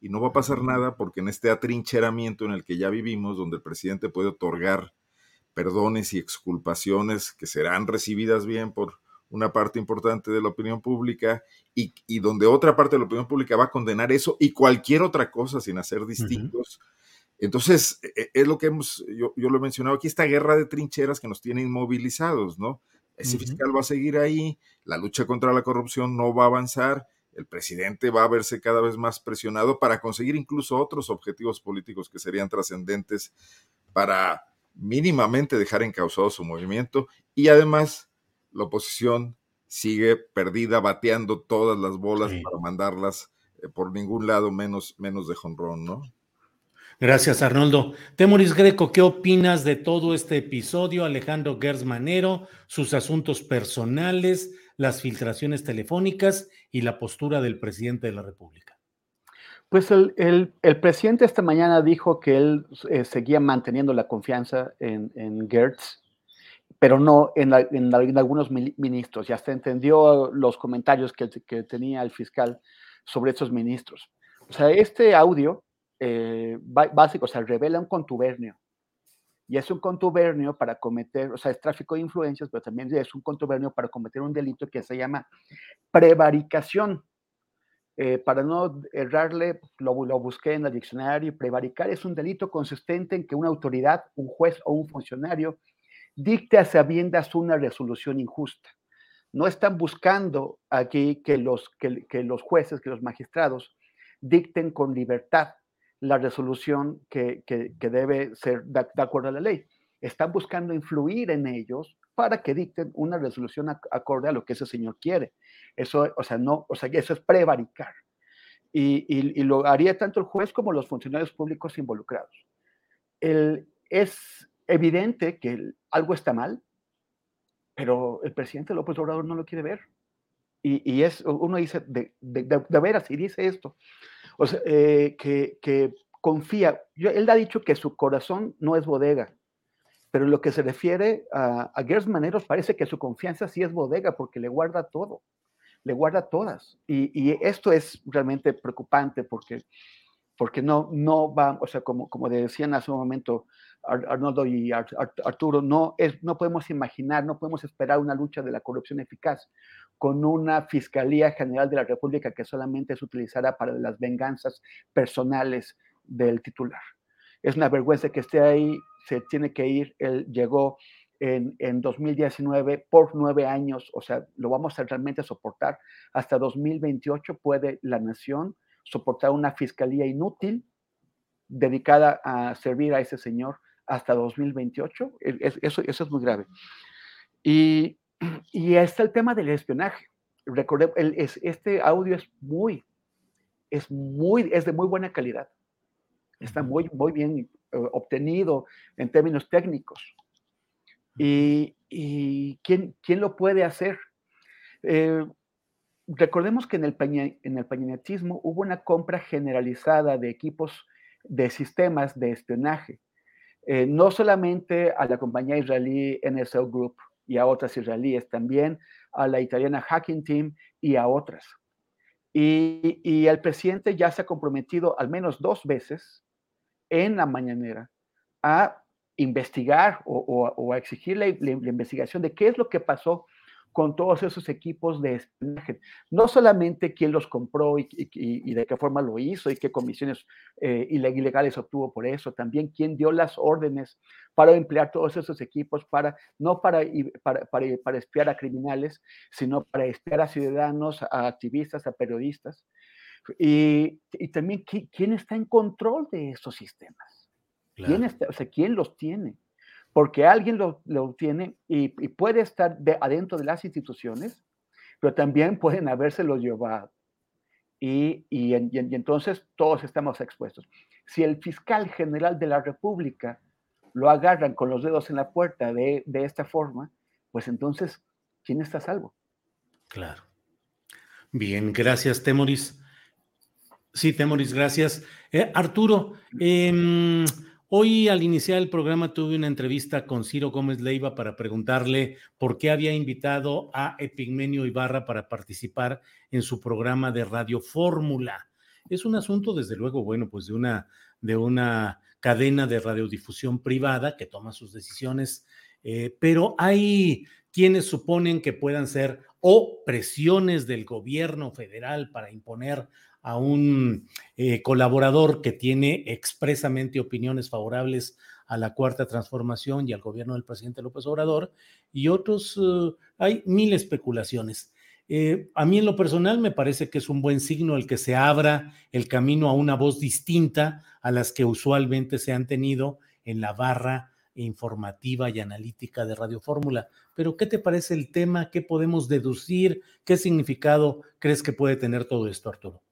Speaker 8: Y no va a pasar nada porque en este atrincheramiento en el que ya vivimos, donde el presidente puede otorgar perdones y exculpaciones que serán recibidas bien por una parte importante de la opinión pública y, donde otra parte de la opinión pública va a condenar eso y cualquier otra cosa sin hacer distintos. Entonces, e, e, es lo que hemos, yo, lo he mencionado aquí, esta guerra de trincheras que nos tiene inmovilizados, ¿no? Ese fiscal va a seguir ahí, la lucha contra la corrupción no va a avanzar, el presidente va a verse cada vez más presionado para conseguir incluso otros objetivos políticos que serían trascendentes para mínimamente dejar encausado su movimiento y además la oposición sigue perdida, bateando todas las bolas para mandarlas eh, por ningún lado, menos, menos de jonrón, ¿no?
Speaker 4: Gracias, Arnoldo. Temoris Greco, ¿qué opinas de todo este episodio? Alejandro Gersmanero, sus asuntos personales, las filtraciones telefónicas y la postura del presidente de la República.
Speaker 9: Pues el, presidente esta mañana dijo que él eh, seguía manteniendo la confianza en, en Gertz, pero no en, algunos ministros. Ya hasta entendió los comentarios que, tenía el fiscal sobre estos ministros. O sea, este audio eh, básico, o sea, revela un contubernio y es un contubernio para cometer, o sea, es tráfico de influencias, pero también es un contubernio para cometer un delito que se llama prevaricación. Eh, para no errarle, lo, lo, busqué en el diccionario, prevaricar es un delito consistente en que una autoridad, un juez o un funcionario dicte a sabiendas una resolución injusta. No están buscando aquí que los, que, los jueces, que los magistrados dicten con libertad la resolución que, que, debe ser de, acuerdo a la ley. Están buscando influir en ellos para que dicten una resolución acorde a lo que ese señor quiere. Eso, o sea, no, o sea, eso es prevaricar. Y, y, lo haría tanto el juez como los funcionarios públicos involucrados. Es evidente que algo está mal, pero el presidente López Obrador no lo quiere ver. Y, y es, uno dice, de, de, de, de, veras, y dice esto, o sea, eh, que, que, confía, yo, él ha dicho que su corazón no es bodega, pero en lo que se refiere a, a Gers Maneros parece que su confianza sí es bodega porque le guarda todo, le guarda todas. Y, y esto es realmente preocupante porque, porque no, no va, o sea, como, como decían hace un momento Arnoldo y Arturo, no, es, no podemos imaginar, no podemos esperar una lucha de la corrupción eficaz con una Fiscalía General de la República que solamente se utilizará para las venganzas personales del titular. Es una vergüenza que esté ahí, se tiene que ir, él llegó en, en 2019 por nueve años, o sea, lo vamos a realmente soportar. Hasta 2028 puede la nación soportar una fiscalía inútil dedicada a servir a ese señor hasta 2028. Eso, eso es muy grave. Y, y está el tema del espionaje. Recordé, el, es, este audio es muy, es muy, es de muy buena calidad. Está muy, muy bien uh, obtenido en términos técnicos. Y, y ¿quién, ¿quién, lo puede hacer? Eh, recordemos que en el, paña, en el pañanetismo hubo una compra generalizada de equipos de sistemas de espionaje eh, no solamente a la compañía israelí NSO Group y a otras israelíes, también a la italiana Hacking Team y a otras. Y, y, el presidente ya se ha comprometido al menos dos veces en la mañanera a investigar o, o, a exigir la, investigación de qué es lo que pasó con todos esos equipos de espionaje. No solamente quién los compró y, y, y, de qué forma lo hizo y qué comisiones eh, ilegales obtuvo por eso, también quién dio las órdenes para emplear todos esos equipos, para, no para, para, para, para espiar a criminales, sino para espiar a ciudadanos, a activistas, a periodistas. Y, y también quién está en control de esos sistemas. Claro. ¿Quién, está, o sea, ¿Quién los tiene? Porque alguien lo, lo tiene y, y, puede estar de, adentro de las instituciones, pero también pueden habérselo llevado. Y, y, y, y, entonces todos estamos expuestos. Si el fiscal general de la República lo agarran con los dedos en la puerta de, de esta forma, pues entonces, ¿quién está a salvo?
Speaker 4: Claro. Bien, gracias, Temoris. Sí, Temoris, gracias. Eh, Arturo, eh, Hoy al iniciar el programa tuve una entrevista con Ciro Gómez Leiva para preguntarle por qué había invitado a Epigmenio Ibarra para participar en su programa de Radio Fórmula. Es un asunto, desde luego, bueno, pues de una, de una cadena de radiodifusión privada que toma sus decisiones, eh, pero hay quienes suponen que puedan ser o presiones del gobierno federal para imponer a un eh, colaborador que tiene expresamente opiniones favorables a la cuarta transformación y al gobierno del presidente López Obrador, y otros, uh, hay mil especulaciones. Eh, a mí en lo personal me parece que es un buen signo el que se abra el camino a una voz distinta a las que usualmente se han tenido en la barra informativa y analítica de Radio Fórmula. Pero, ¿qué te parece el tema? ¿Qué podemos deducir? ¿Qué significado crees que puede tener todo esto, Arturo?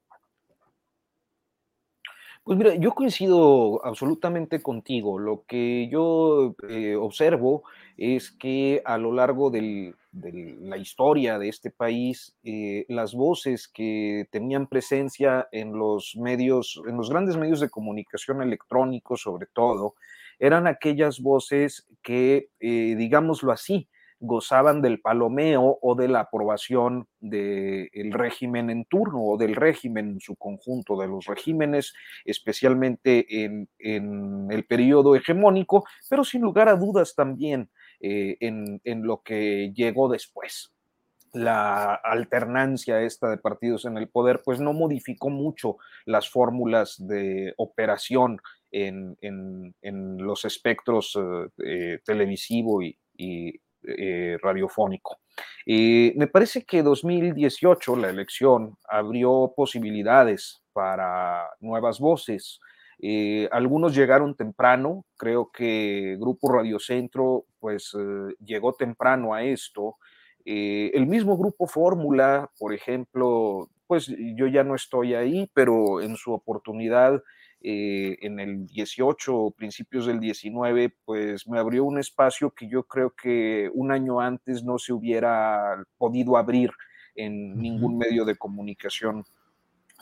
Speaker 7: Pues mira, yo coincido absolutamente contigo. Lo que yo eh, observo es que a lo largo de la historia de este país, eh, las voces que tenían presencia en los medios, en los grandes medios de comunicación electrónicos sobre todo, eran aquellas voces que, eh, digámoslo así, gozaban del palomeo o de la aprobación del régimen en turno o del régimen en su conjunto, de los regímenes, especialmente en, el periodo hegemónico, pero sin lugar a dudas también eh, en, en lo que llegó después. La alternancia esta de partidos en el poder, pues no modificó mucho las fórmulas de operación en, los espectros eh, eh, televisivo y, eh, radiofónico. me parece que 2018, la elección, abrió posibilidades para nuevas voces. algunos llegaron temprano, creo que Grupo Radio Centro pues llegó temprano a esto eh, el mismo grupo Fórmula, por ejemplo, pues yo ya no estoy ahí, pero en su oportunidad eh, en el 18 principios del 19, pues me abrió un espacio que yo creo que un año antes no se hubiera podido abrir en ningún medio de comunicación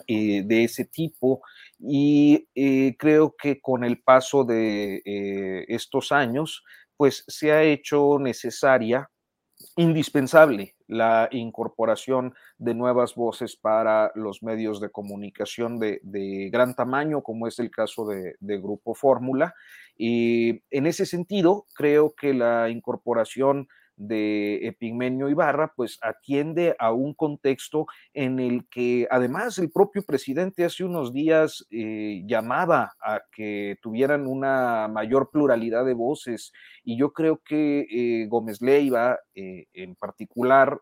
Speaker 7: eh, de ese tipo. Y creo que con el paso de estos años, pues se ha hecho necesaria indispensable la incorporación de nuevas voces para los medios de comunicación de, gran tamaño, como es el caso de, de Grupo Fórmula. Y en ese sentido, creo que la incorporación de Epigmenio Ibarra, pues atiende a un contexto en el que además el propio presidente hace unos días eh, llamaba a que tuvieran una mayor pluralidad de voces. Y yo creo que eh, Gómez Leiva eh, en particular,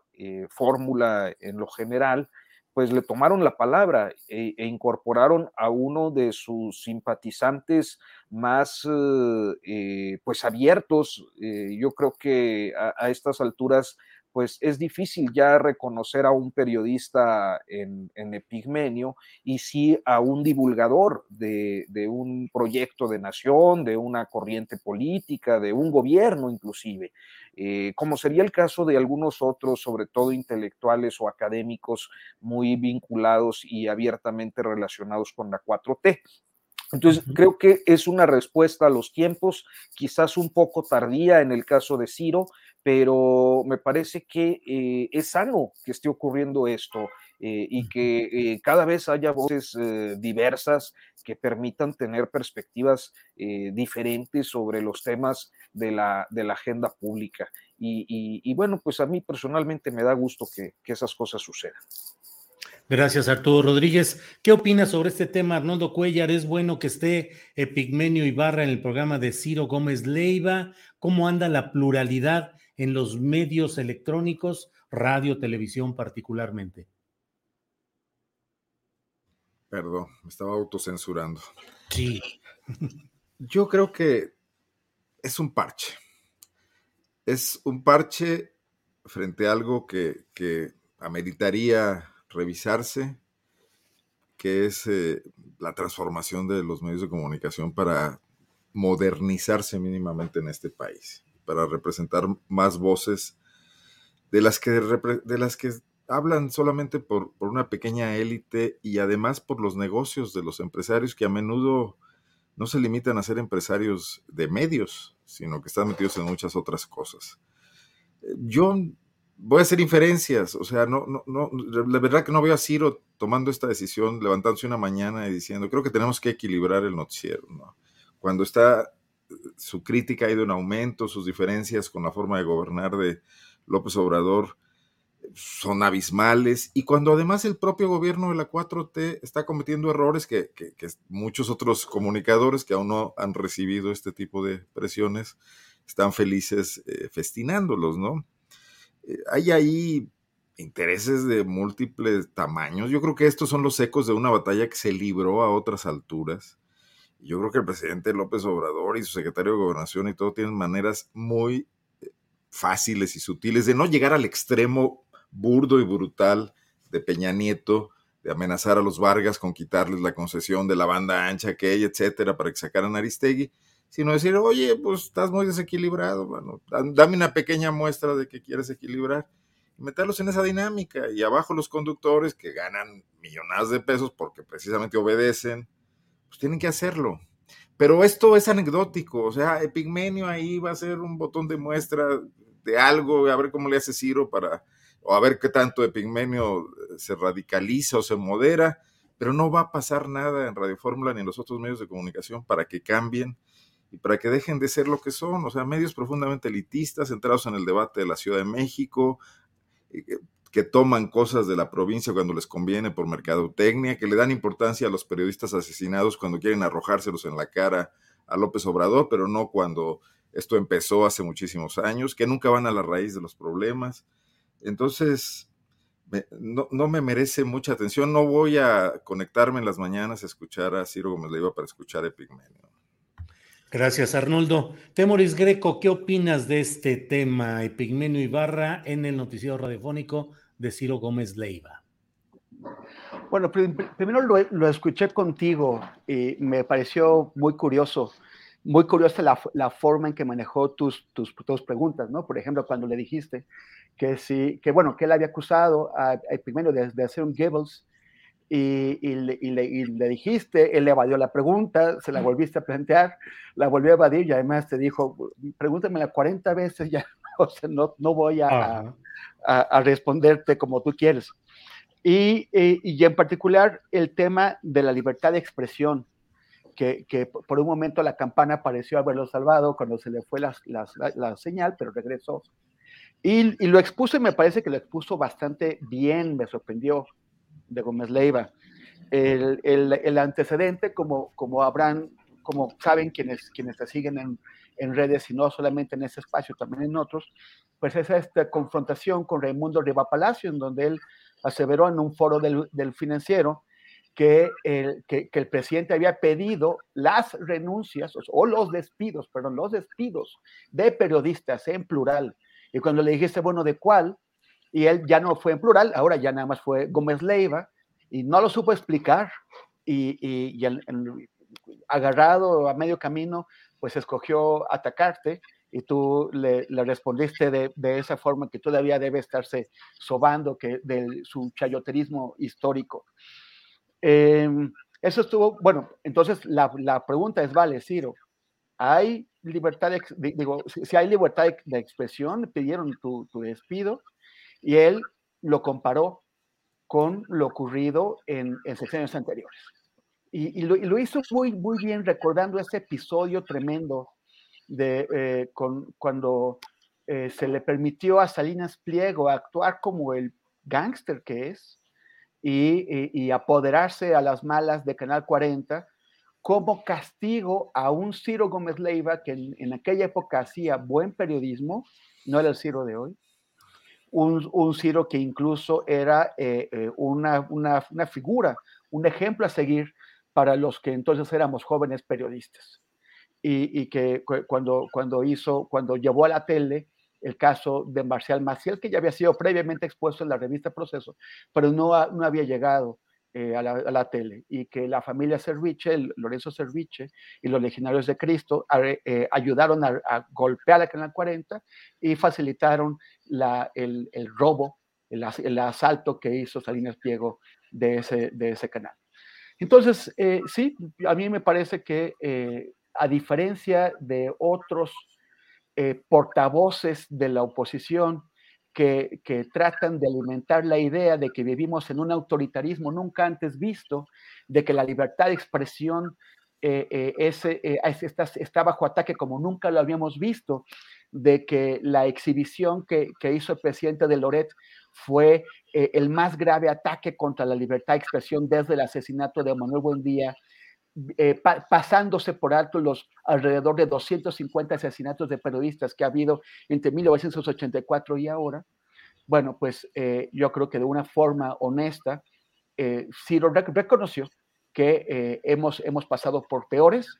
Speaker 7: fórmula en lo general, pues le tomaron la palabra e, e incorporaron a uno de sus simpatizantes más eh, pues abiertos. Eh, yo creo que a, estas alturas pues es difícil ya reconocer a un periodista en, Epigmenio y sí a un divulgador de, un proyecto de nación, de una corriente política, de un gobierno inclusive, eh, como sería el caso de algunos otros, sobre todo intelectuales o académicos muy vinculados y abiertamente relacionados con la 4T. Entonces, creo que es una respuesta a los tiempos, quizás un poco tardía en el caso de Ciro, pero me parece que eh, es sano que esté ocurriendo esto eh, y que eh, cada vez haya voces diversas que permitan tener perspectivas diferentes sobre los temas de la, de la agenda pública. Y, bueno, pues a mí personalmente me da gusto que, que esas cosas sucedan.
Speaker 4: Gracias, Arturo Rodríguez. ¿Qué opinas sobre este tema, Arnoldo Cuellar? ¿Es bueno que esté Epigmenio Ibarra en el programa de Ciro Gómez Leiva? ¿Cómo anda la pluralidad en los medios electrónicos, radio, televisión particularmente?
Speaker 8: Perdón, me estaba autocensurando.
Speaker 4: Sí.
Speaker 8: Yo creo que es un parche. Es un parche frente a algo que, que ameritaría revisarse, que es eh, la transformación de los medios de comunicación para modernizarse mínimamente en este país, para representar más voces de las que, de las que hablan solamente por, por una pequeña élite y además por los negocios de los empresarios que a menudo no se limitan a ser empresarios de medios, sino que están metidos en muchas otras cosas. Yo voy a hacer inferencias, o sea, no, no, no, la verdad que no veo a Ciro tomando esta decisión, levantándose una mañana y diciendo, creo que tenemos que equilibrar el noticiero, ¿no? Cuando está, su crítica ha ido en aumento, sus diferencias con la forma de gobernar de López Obrador son abismales, y cuando además el propio gobierno de la 4T está cometiendo errores que, muchos otros comunicadores que aún no han recibido este tipo de presiones están felices eh, festinándolos, ¿no? Eh, hay ahí intereses de múltiples tamaños. Yo creo que estos son los ecos de una batalla que se libró a otras alturas. Yo creo que el presidente López Obrador y su secretario de Gobernación y todo tienen maneras muy eh, fáciles y sutiles de no llegar al extremo burdo y brutal de Peña Nieto, de amenazar a los Vargas con quitarles la concesión de la banda ancha, aquella, etcétera, para que sacaran a Aristegui sino decir, oye, pues estás muy desequilibrado, bueno, dame una pequeña muestra de que quieres equilibrar y meterlos en esa dinámica y abajo los conductores que ganan millonadas de pesos porque precisamente obedecen, pues tienen que hacerlo. Pero esto es anecdótico, o sea, Epigmenio ahí va a ser un botón de muestra, de algo, a ver cómo le hace Ciro para, o a ver qué tanto Epigmenio se radicaliza o se modera, pero no va a pasar nada en Radio Fórmula ni en los otros medios de comunicación para que cambien y para que dejen de ser lo que son, o sea, medios profundamente elitistas, centrados en el debate de la Ciudad de México, que toman cosas de la provincia cuando les conviene por mercadotecnia, que le dan importancia a los periodistas asesinados cuando quieren arrojárselos en la cara a López Obrador, pero no cuando esto empezó hace muchísimos años, que nunca van a la raíz de los problemas. Entonces, no, no, me merece mucha atención, no voy a conectarme en las mañanas a escuchar a Ciro Gómez Leiva para escuchar Epigmenio.
Speaker 4: Gracias, Arnoldo. Temoris Greco, ¿qué opinas de este tema, Epigmenio Ibarra, en el noticiero radiofónico de Ciro Gómez Leiva?
Speaker 9: Bueno, primero lo, escuché contigo y me pareció muy curioso, muy curiosa la, forma en que manejó tus, tus, preguntas, ¿no? Por ejemplo, cuando le dijiste que sí, que bueno, que él había acusado a, Epigmenio de, de hacer un Goebbels y, le, dijiste, él le evadió la pregunta, se la volviste a plantear, la volvió a evadir y además te dijo, pregúntamela 40 veces, ya o sea, no, no voy a, a, responderte como tú quieres. Y, y, en particular el tema de la libertad de expresión, que, que, por un momento la campana pareció haberlo salvado cuando se le fue la, la señal, pero regresó. Y, y, lo expuso y me parece que lo expuso bastante bien, me sorprendió de Gómez Leiva. El, el, antecedente, como, como habrán, como saben quienes, quienes te siguen en, en, redes y no solamente en ese espacio, también en otros, pues es esta confrontación con Raimundo Riva Palacio, en donde él aseveró en un foro del, del financiero que el, que, que el, presidente había pedido las renuncias o los despidos, perdón, los despidos de periodistas en plural. Y cuando le dijiste, bueno, ¿de cuál? y él ya no fue en plural, ahora ya nada más fue Gómez Leiva, y no lo supo explicar, y, y, agarrado a medio camino, pues escogió atacarte, y tú le, respondiste de, de, esa forma que todavía debe estarse sobando que de su chayoterismo histórico. Em, eso estuvo, bueno, entonces la, la, pregunta es, vale, Ciro, ¿hay libertad, de, digo, si hay libertad de, expresión, pidieron tu, tu despido, y él lo comparó con lo ocurrido en, en secciones anteriores. Y, lo, hizo muy, muy bien recordando ese episodio tremendo de eh, con, cuando eh, se le permitió a Salinas Pliego actuar como el gángster que es y, apoderarse a las malas de Canal 40 como castigo a un Ciro Gómez Leiva que en, en aquella época hacía buen periodismo, no era el Ciro de hoy, un, Ciro que incluso era eh, eh, una, una, figura, un ejemplo a seguir para los que entonces éramos jóvenes periodistas. Y, que cuando, cuando hizo, cuando llevó a la tele el caso de Marcial Maciel, que ya había sido previamente expuesto en la revista Proceso, pero no, no había llegado eh, a, la, tele y que la familia Serviche, Lorenzo Serviche y los legionarios de Cristo eh, ayudaron a, golpear a Canal 40 y facilitaron la, el, el, robo, el, el, asalto que hizo Salinas Pliego de ese, de ese canal. Entonces, eh, sí, a mí me parece que a diferencia de otros portavoces de la oposición, que, tratan de alimentar la idea de que vivimos en un autoritarismo nunca antes visto, de que la libertad de expresión eh, eh, eh, está, bajo ataque como nunca lo habíamos visto, de que la exhibición que, hizo el presidente de Loret fue el más grave ataque contra la libertad de expresión desde el asesinato de Manuel Buendía, eh, pasándose por alto los alrededor de 250 asesinatos de periodistas que ha habido entre 1984 y ahora, bueno, pues eh, yo creo que de una forma honesta, eh, Ciro reconoció que eh, hemos, hemos pasado por peores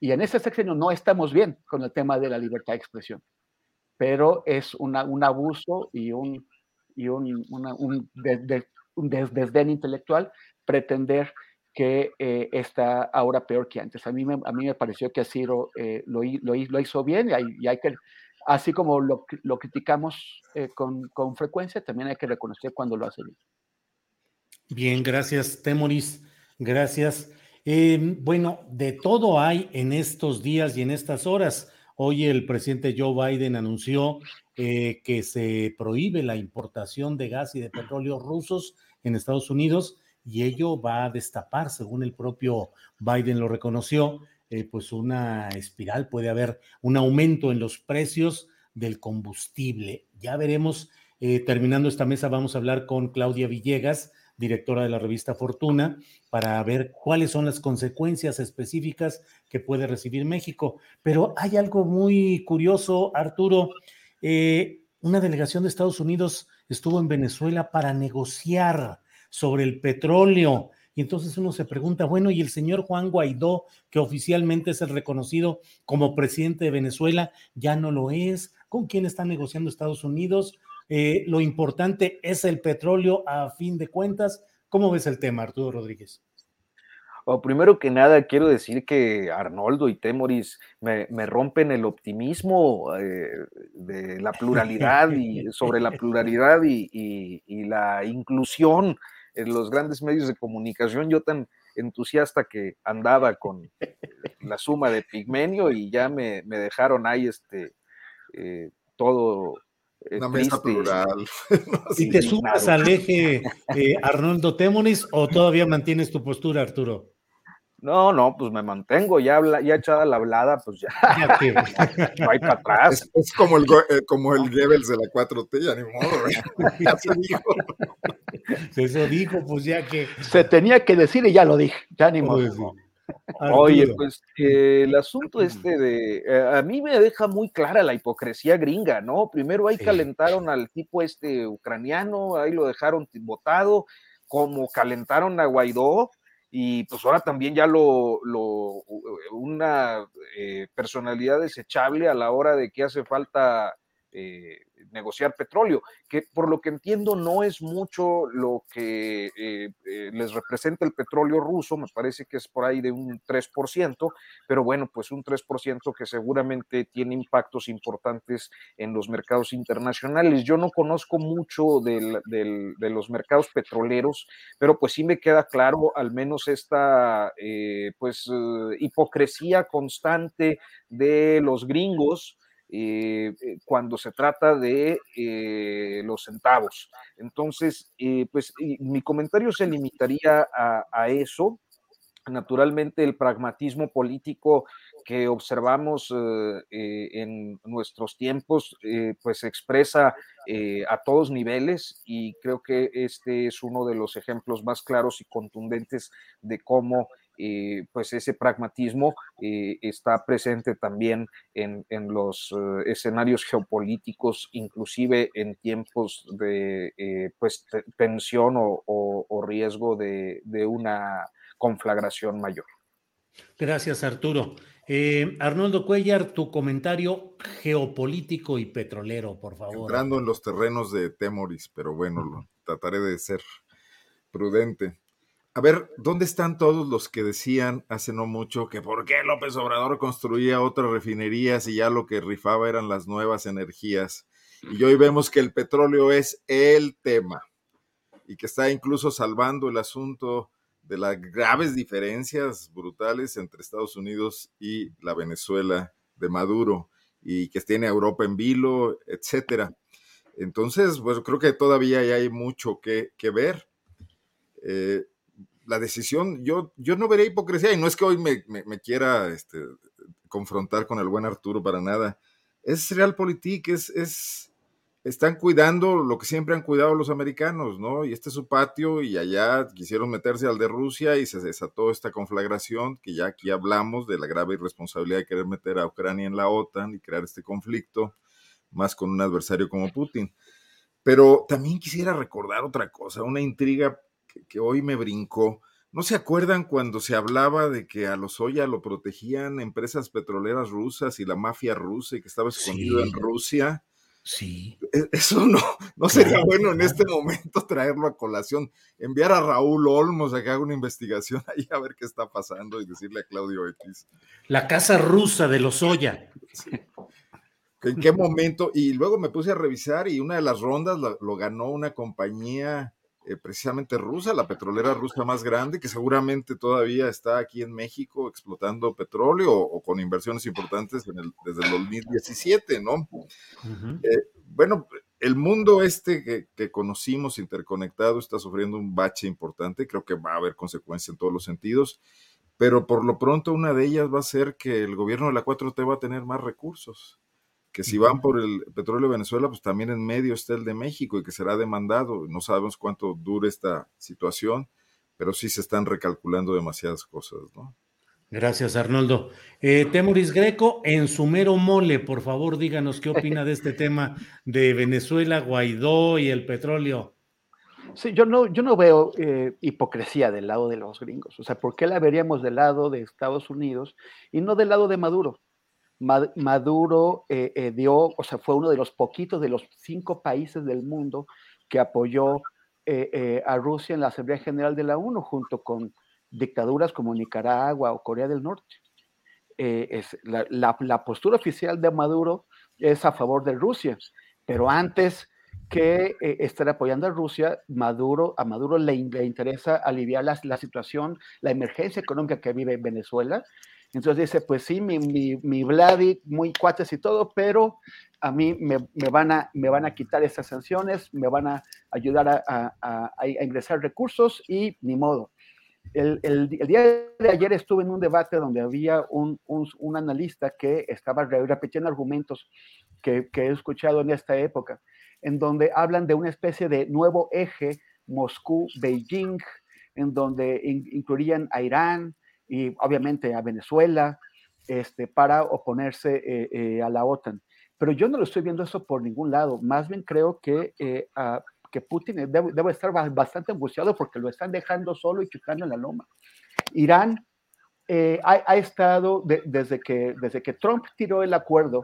Speaker 9: y en ese sexenio no estamos bien con el tema de la libertad de expresión, pero es una, un abuso y un, y un, un, un desdén intelectual pretender que eh, está ahora peor que antes. A mí me, a mí me pareció que Ciro eh, lo, lo, lo, hizo bien y hay, que, así como lo, lo criticamos eh, con, con, frecuencia, también hay que reconocer cuando lo hace bien.
Speaker 4: Bien, gracias, Temoris. Gracias. bueno, de todo hay en estos días y en estas horas. Hoy el presidente Joe Biden anunció eh, que se prohíbe la importación de gas y de petróleo rusos en Estados Unidos y ello va a destapar, según el propio Biden lo reconoció, eh, pues una espiral, puede haber un aumento en los precios del combustible. Ya veremos, eh, terminando esta mesa, vamos a hablar con Claudia Villegas, directora de la revista Fortuna, para ver cuáles son las consecuencias específicas que puede recibir México. Pero hay algo muy curioso, Arturo. Eh, una delegación de Estados Unidos estuvo en Venezuela para negociar sobre el petróleo. Y entonces uno se pregunta, bueno, ¿y el señor Juan Guaidó, que oficialmente es el reconocido como presidente de Venezuela, ya no lo es? ¿Con quién está negociando Estados Unidos? Eh, lo importante es el petróleo a fin de cuentas. ¿Cómo ves el tema, Arturo Rodríguez?
Speaker 7: Oh, primero que nada, quiero decir que Arnoldo y Temoris me, rompen el optimismo eh, de la pluralidad y sobre la pluralidad y, la inclusión en los grandes medios de comunicación. Yo tan entusiasta que andaba con la suma de Pigmenio y ya me, dejaron ahí este eh, todo
Speaker 8: eh, una mesa plural.
Speaker 4: ¿Y te sumas al eje eh, Arnoldo Temonis o todavía mantienes tu postura, Arturo?
Speaker 7: No, no, pues me mantengo, ya, ya echada la hablada, pues ya. no hay para atrás.
Speaker 8: Es, como, el, eh, como el Goebbels de la 4T, ya ni modo. ya se
Speaker 4: dijo. Eso dijo, pues ya que.
Speaker 9: Se tenía que decir y ya lo dije, ya ni modo. Pues
Speaker 7: Oye, pues el asunto este de, eh, a mí me deja muy clara la hipocresía gringa, ¿no? Primero ahí calentaron al tipo este ucraniano, ahí lo dejaron votado, como calentaron a Guaidó, y pues ahora también ya lo, lo una eh, personalidad desechable a la hora de que hace falta eh, negociar petróleo, que por lo que entiendo no es mucho lo que eh, eh, les representa el petróleo ruso, me parece que es por ahí de un 3%, pero bueno, pues un 3% que seguramente tiene impactos importantes en los mercados internacionales. Yo no conozco mucho de los mercados petroleros, pero pues sí me queda claro al menos esta pues hipocresía constante de los gringos eh, eh, cuando se trata de eh, los centavos. Entonces, pues mi comentario se limitaría a, eso. Naturalmente, el pragmatismo político que observamos en nuestros tiempos, pues se expresa a todos niveles y creo que este es uno de los ejemplos más claros y contundentes de cómo eh, pues ese pragmatismo eh, está presente también en, los eh, escenarios geopolíticos, inclusive en tiempos de pues, tensión o, riesgo de, una conflagración mayor.
Speaker 4: Gracias, Arturo. Arnoldo Cuellar, tu comentario geopolítico y petrolero, por favor.
Speaker 8: Entrando en los terrenos de Temoris, pero bueno, trataré de ser prudente. A ver, ¿dónde están todos los que decían hace no mucho que por qué López Obrador construía otras refinerías y ya lo que rifaba eran las nuevas energías? Y hoy vemos que el petróleo es el tema y que está incluso salvando el asunto de las graves diferencias brutales entre Estados Unidos y la Venezuela de Maduro y que tiene a Europa en vilo, etcétera. Entonces, pues creo que todavía hay mucho que, que ver. Eh, la decisión, yo, yo no veré hipocresía y no es que hoy me, quiera este, confrontar con el buen Arturo para nada. Es realpolitik, es, es, están cuidando lo que siempre han cuidado los americanos, ¿no? Y este es su patio y allá quisieron meterse al de Rusia y se desató esta conflagración que ya aquí hablamos de la grave irresponsabilidad de querer meter a Ucrania en la OTAN y crear este conflicto, más con un adversario como Putin. Pero también quisiera recordar otra cosa, una intriga que, hoy me brincó. ¿No se acuerdan cuando se hablaba de que a los Oya lo protegían empresas petroleras rusas y la mafia rusa y que estaba escondido en Rusia?
Speaker 4: Sí.
Speaker 8: E, eso no, no sería bueno en este momento traerlo a colación. Enviar a Raúl Olmos a que haga una investigación ahí a ver qué está pasando y decirle a Claudio X.
Speaker 4: La casa rusa de los Oya.
Speaker 8: ¿En qué momento? Y luego me puse a revisar y una de las rondas lo ganó una compañía eh, precisamente rusa, la petrolera rusa más grande, que seguramente todavía está aquí en México explotando petróleo o, con inversiones importantes en el, desde el 2017, ¿no? Eh, bueno, el mundo este que, que, conocimos interconectado está sufriendo un bache importante, creo que va a haber consecuencias en todos los sentidos, pero por lo pronto una de ellas va a ser que el gobierno de la 4T va a tener más recursos que si van por el petróleo de Venezuela, pues también en medio está el de México y que será demandado. No sabemos cuánto dure esta situación, pero sí se están recalculando demasiadas cosas, ¿no?
Speaker 4: Gracias, Arnoldo. Eh, Temuris Greco, en su mero mole, por favor, díganos qué opina de este tema de Venezuela, Guaidó y el petróleo.
Speaker 9: Sí, yo no, yo no veo eh, hipocresía del lado de los gringos. O sea, ¿por qué la veríamos del lado de Estados Unidos y no del lado de Maduro? Maduro eh, eh, dio, o sea, fue uno de los poquitos de los cinco países del mundo que apoyó eh, a Rusia en la Asamblea General de la ONU, junto con dictaduras como Nicaragua o Corea del Norte. Es, la, postura oficial de Maduro es a favor de Rusia, pero antes que estar apoyando a Rusia, Maduro, a Maduro le, interesa aliviar la, la, situación, la emergencia económica que vive Venezuela, entonces dice, pues sí, mi, mi, mi Vladi, muy cuates y todo, pero a mí me, me, van, a, me van a quitar esas sanciones, me van a ayudar a, a, a ingresar recursos y ni modo. El, el, el, día de ayer estuve en un debate donde había un, un, un analista que estaba repitiendo argumentos que, que, he escuchado en esta época, en donde hablan de una especie de nuevo eje Moscú-Beijing, en donde incluirían a Irán, y obviamente a Venezuela este, para oponerse eh, eh, a la OTAN. Pero yo no lo estoy viendo eso por ningún lado. Más bien creo que, eh, que Putin debe, estar bastante angustiado porque lo están dejando solo y chutando en la loma. Irán ha, estado desde, que, desde que Trump tiró el acuerdo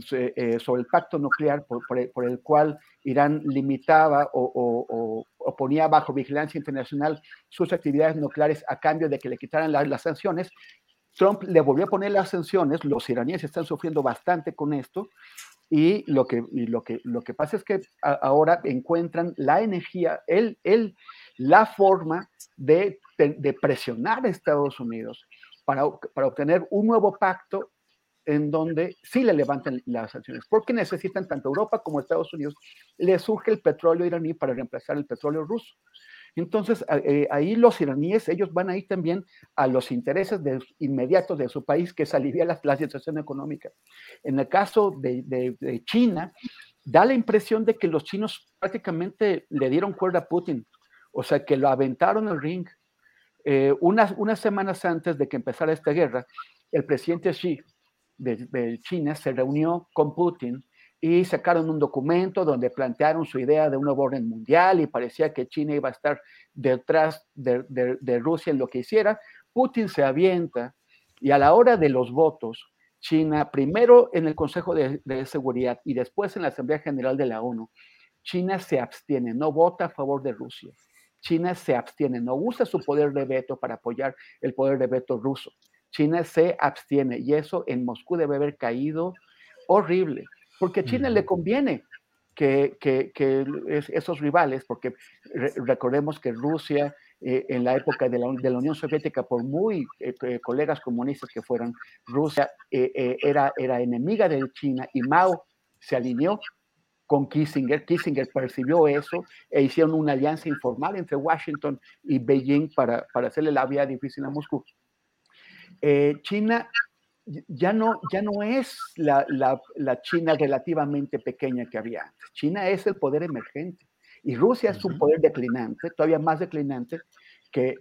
Speaker 9: sobre el pacto nuclear por, por, el cual Irán limitaba o, ponía bajo vigilancia internacional sus actividades nucleares a cambio de que le quitaran las sanciones. Trump le volvió a poner las sanciones, los iraníes están sufriendo bastante con esto y lo que, lo que, lo que pasa es que ahora encuentran la energía, el, el, la forma de, de presionar a Estados Unidos para, para obtener un nuevo pacto en donde sí le levantan las sanciones, porque necesitan tanto Europa como Estados Unidos, le surge el petróleo iraní para reemplazar el petróleo ruso. Entonces, eh, ahí los iraníes, ellos van a ir también a los intereses de, inmediatos de su país, que es aliviar la, situación económica. En el caso de, China, da la impresión de que los chinos prácticamente le dieron cuerda a Putin, o sea, que lo aventaron al ring. Eh, unas, unas semanas antes de que empezara esta guerra, el presidente Xi de, China se reunió con Putin y sacaron un documento donde plantearon su idea de un nuevo orden mundial y parecía que China iba a estar detrás de, Rusia en lo que hiciera. Putin se avienta y a la hora de los votos, China, primero en el Consejo de, de, Seguridad y después en la Asamblea General de la ONU, China se abstiene, no vota a favor de Rusia. China se abstiene, no usa su poder de veto para apoyar el poder de veto ruso. China se abstiene y eso en Moscú debe haber caído horrible, porque a China le conviene que, que, que esos rivales, porque recordemos que Rusia eh, en la época de la, de la, Unión Soviética, por muy eh, eh, colegas comunistas que fueran, Rusia era, era enemiga de China y Mao se alineó con Kissinger. Kissinger percibió eso e hicieron una alianza informal entre Washington y Beijing para, para hacerle la vida difícil a Moscú. Eh, China ya no, ya no es la, China relativamente pequeña que había antes. China es el poder emergente y Rusia es un poder declinante, todavía más declinante que,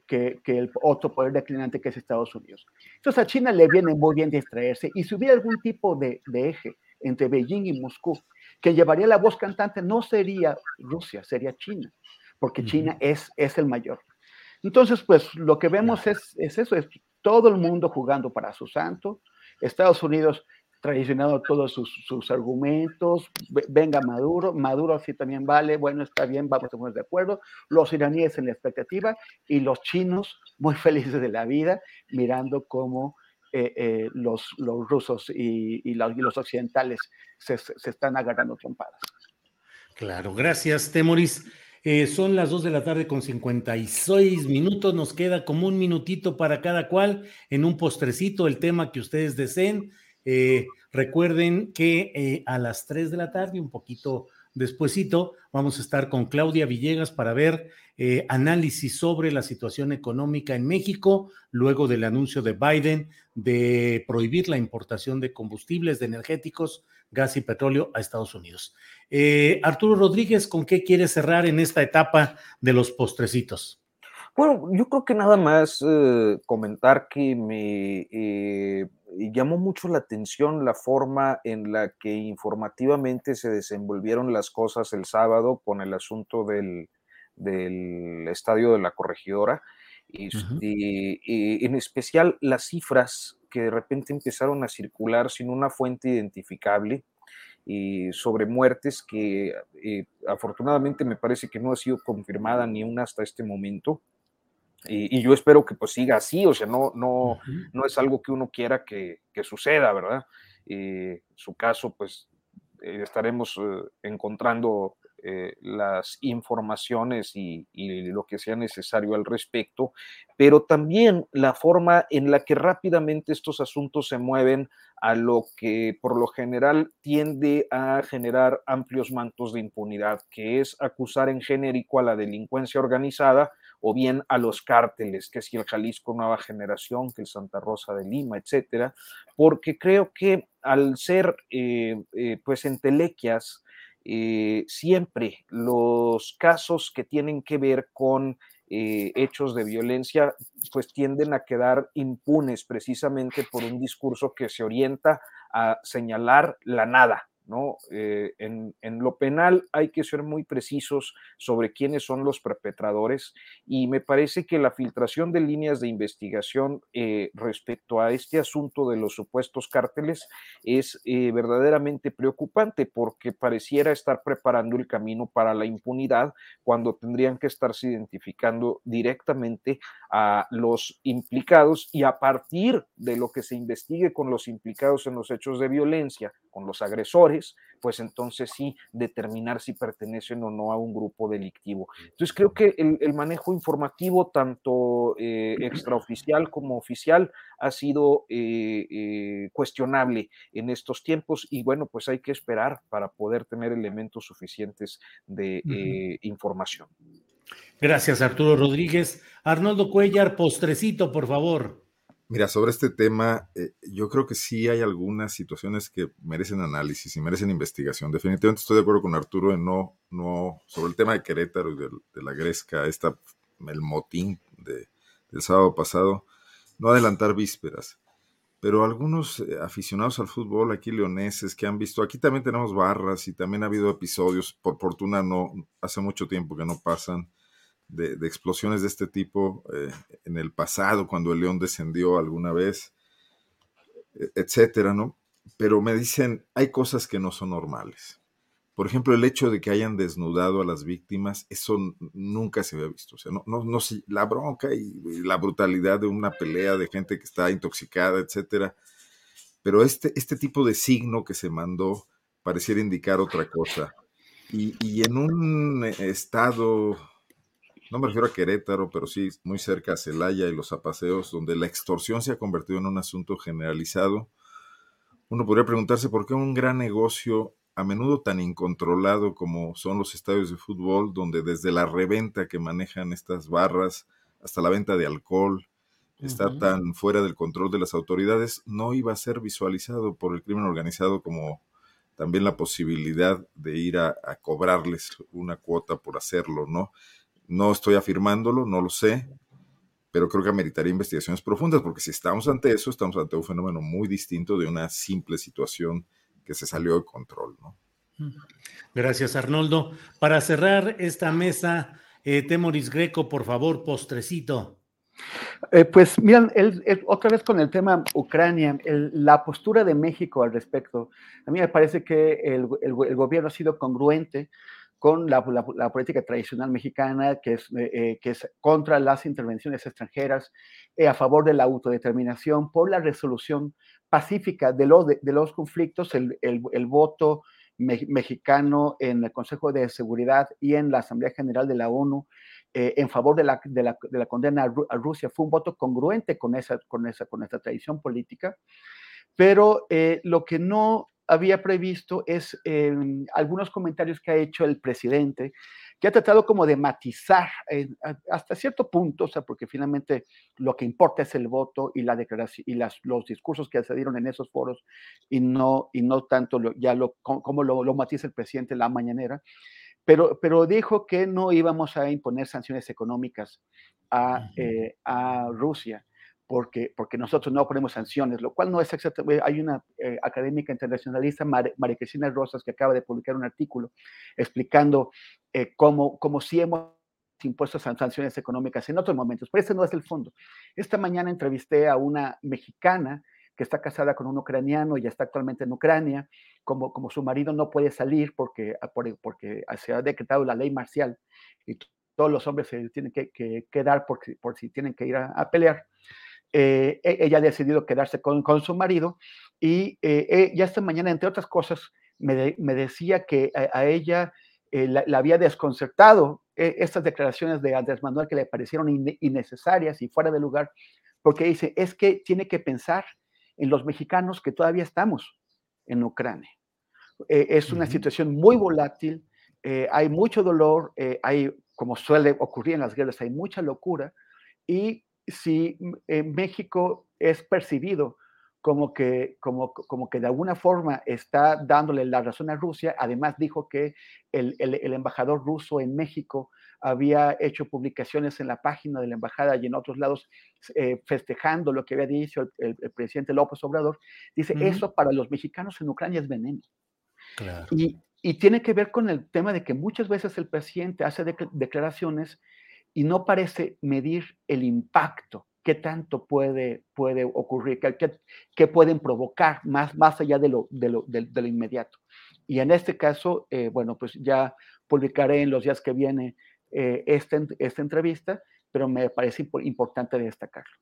Speaker 9: el otro poder declinante que es Estados Unidos. Entonces a China le viene muy bien distraerse y si hubiera algún tipo de, eje entre Beijing y Moscú que llevaría la voz cantante, no sería Rusia, sería China, porque China es, es el mayor. Entonces, pues lo que vemos es, es eso, es todo el mundo jugando para su santo, Estados Unidos traicionando todos sus, argumentos, venga Maduro, Maduro sí también vale, bueno, está bien, vamos a poner de acuerdo, los iraníes en la expectativa y los chinos muy felices de la vida, mirando cómo eh, eh, los, los, rusos y, los, occidentales se, están agarrando trompadas.
Speaker 4: Claro, gracias, Temoris. Eh, son las 2 de la tarde con 56 minutos. Nos queda como un minutito para cada cual en un postrecito el tema que ustedes deseen. Eh, recuerden que eh, a las 3 de la tarde, un poquito despuesito, vamos a estar con Claudia Villegas para ver análisis sobre la situación económica en México, luego del anuncio de Biden de prohibir la importación de combustibles, de energéticos, gas y petróleo a Estados Unidos. Eh, Arturo Rodríguez, ¿con qué quiere cerrar en esta etapa de los postrecitos?
Speaker 7: Bueno, yo creo que nada más eh, comentar que me eh, llamó mucho la atención la forma en la que informativamente se desenvolvieron las cosas el sábado con el asunto del, estadio de la corregidora. y en especial las cifras que de repente empezaron a circular sin una fuente identificable y sobre muertes que eh, afortunadamente me parece que no ha sido confirmada ni una hasta este momento. Y, yo espero que pues siga así, o sea, no, no, no es algo que uno quiera que, que suceda, ¿verdad? en su caso, pues eh, estaremos eh, encontrando eh, las informaciones y, lo que sea necesario al respecto, pero también la forma en la que rápidamente estos asuntos se mueven a lo que por lo general tiende a generar amplios mantos de impunidad, que es acusar en genérico a la delincuencia organizada o bien a los cárteles, que si el Jalisco Nueva Generación, que el Santa Rosa de Lima, etcétera, porque creo que al ser eh, eh, pues entelequias eh, siempre los casos que tienen que ver con eh, hechos de violencia, pues tienden a quedar impunes precisamente por un discurso que se orienta a señalar la nada, ¿no? Eh, en, lo penal hay que ser muy precisos sobre quiénes son los perpetradores y me parece que la filtración de líneas de investigación eh, respecto a este asunto de los supuestos cárteles es eh, verdaderamente preocupante porque pareciera estar preparando el camino para la impunidad cuando tendrían que estarse identificando directamente a los implicados y a partir de lo que se investigue con los implicados en los hechos de violencia, con los agresores, pues entonces sí determinar si pertenecen o no a un grupo delictivo. Entonces creo que el, manejo informativo, tanto eh, extraoficial como oficial, ha sido eh, eh, cuestionable en estos tiempos y bueno, pues hay que esperar para poder tener elementos suficientes de información.
Speaker 4: Gracias, Arturo Rodríguez. Arnoldo Cuellar, postrecito, por favor.
Speaker 8: Mira, sobre este tema, eh, yo creo que sí hay algunas situaciones que merecen análisis y merecen investigación. Definitivamente estoy de acuerdo con Arturo en no, no, sobre el tema de Querétaro y de, la Gresca, esta, el motín de, del sábado pasado, no adelantar vísperas. Pero algunos eh, aficionados al fútbol, aquí leoneses, que han visto, aquí también tenemos barras y también ha habido episodios, por fortuna no, hace mucho tiempo que no pasan, de, explosiones de este tipo eh, en el pasado, cuando el León descendió alguna vez, e, etcétera, ¿no? Pero me dicen, hay cosas que no son normales. Por ejemplo, el hecho de que hayan desnudado a las víctimas, eso nunca se había visto. O sea, no, no, la bronca y, la brutalidad de una pelea de gente que está intoxicada, etcétera. Pero este, este tipo de signo que se mandó pareciera indicar otra cosa. Y, y en un estado no me refiero a Querétaro, pero sí muy cerca a Celaya y los apaseos, donde la extorsión se ha convertido en un asunto generalizado. Uno podría preguntarse por qué un gran negocio, a menudo tan incontrolado como son los estadios de fútbol, donde desde la reventa que manejan estas barras hasta la venta de alcohol, está tan fuera del control de las autoridades, no iba a ser visualizado por el crimen organizado como también la posibilidad de ir a, a cobrarles una cuota por hacerlo, ¿no? No estoy afirmándolo, no lo sé, pero creo que ameritaría investigaciones profundas, porque si estamos ante eso, estamos ante un fenómeno muy distinto de una simple situación que se salió de control. ¿no?
Speaker 4: Gracias, Arnoldo. Para cerrar esta mesa, eh, Temoris Greco, por favor, postrecito.
Speaker 9: Eh, pues miran, otra vez con el tema Ucrania, la postura de México al respecto. A mí me parece que el, el gobierno ha sido congruente con la, política tradicional mexicana, que es, eh, eh, que es contra las intervenciones extranjeras, eh, a favor de la autodeterminación, por la resolución pacífica de los, de, los conflictos, el, el, voto mexicano en el Consejo de Seguridad y en la Asamblea General de la ONU eh, en favor de la, de la, de la condena a, Rusia. Fue un voto congruente con esa, con esa, con esa tradición política, pero eh, lo que no había previsto es em, algunos comentarios que ha hecho el presidente, que ha tratado como de matizar hasta cierto punto, o sea, porque finalmente lo que importa es el voto y la declaración y las, los discursos que se dieron en esos foros y no, y no tanto ya lo, como lo, lo matiza el presidente en la mañanera pero, dijo que no íbamos a imponer sanciones económicas a, eh, Rusia. Porque, porque nosotros no ponemos sanciones, lo cual no es exactamente, hay una eh, académica internacionalista, María Cristina Rosas, que acaba de publicar un artículo explicando eh, cómo, cómo sí hemos impuesto sanciones económicas en otros momentos, pero ese no es el fondo. Esta mañana entrevisté a una mexicana que está casada con un ucraniano y está actualmente en Ucrania, como, como su marido no puede salir porque, ah, porque se ha decretado la ley marcial y todos los hombres se tienen que, quedar por, por, si tienen que ir a, pelear. Eh, e, ella ha decidido quedarse con, con su marido y eh, eh, ya esta mañana, entre otras cosas, me, me decía que a, ella la, había desconcertado estas declaraciones de Andrés Manuel que le parecieron innecesarias y fuera de lugar, porque dice, es que tiene que pensar en los mexicanos que todavía estamos en Ucrania. Eh, es una situación muy volátil, eh, hay mucho dolor, eh, hay, como suele ocurrir en las guerras, hay mucha locura, y si México es percibido como que, como, como que de alguna forma está dándole la razón a Rusia, además dijo que el, el embajador ruso en México había hecho publicaciones en la página de la embajada y en otros lados eh, festejando lo que había dicho el, presidente López Obrador, dice, eso para los mexicanos en Ucrania es veneno. Y, tiene que ver con el tema de que muchas veces el presidente hace declaraciones y no parece medir el impacto, qué tanto puede, puede ocurrir, qué, pueden provocar más, más allá de lo, de lo, de, inmediato. Y en este caso, eh, bueno, pues ya publicaré en los días que vienen eh, esta, esta entrevista, pero me parece importante destacarlo.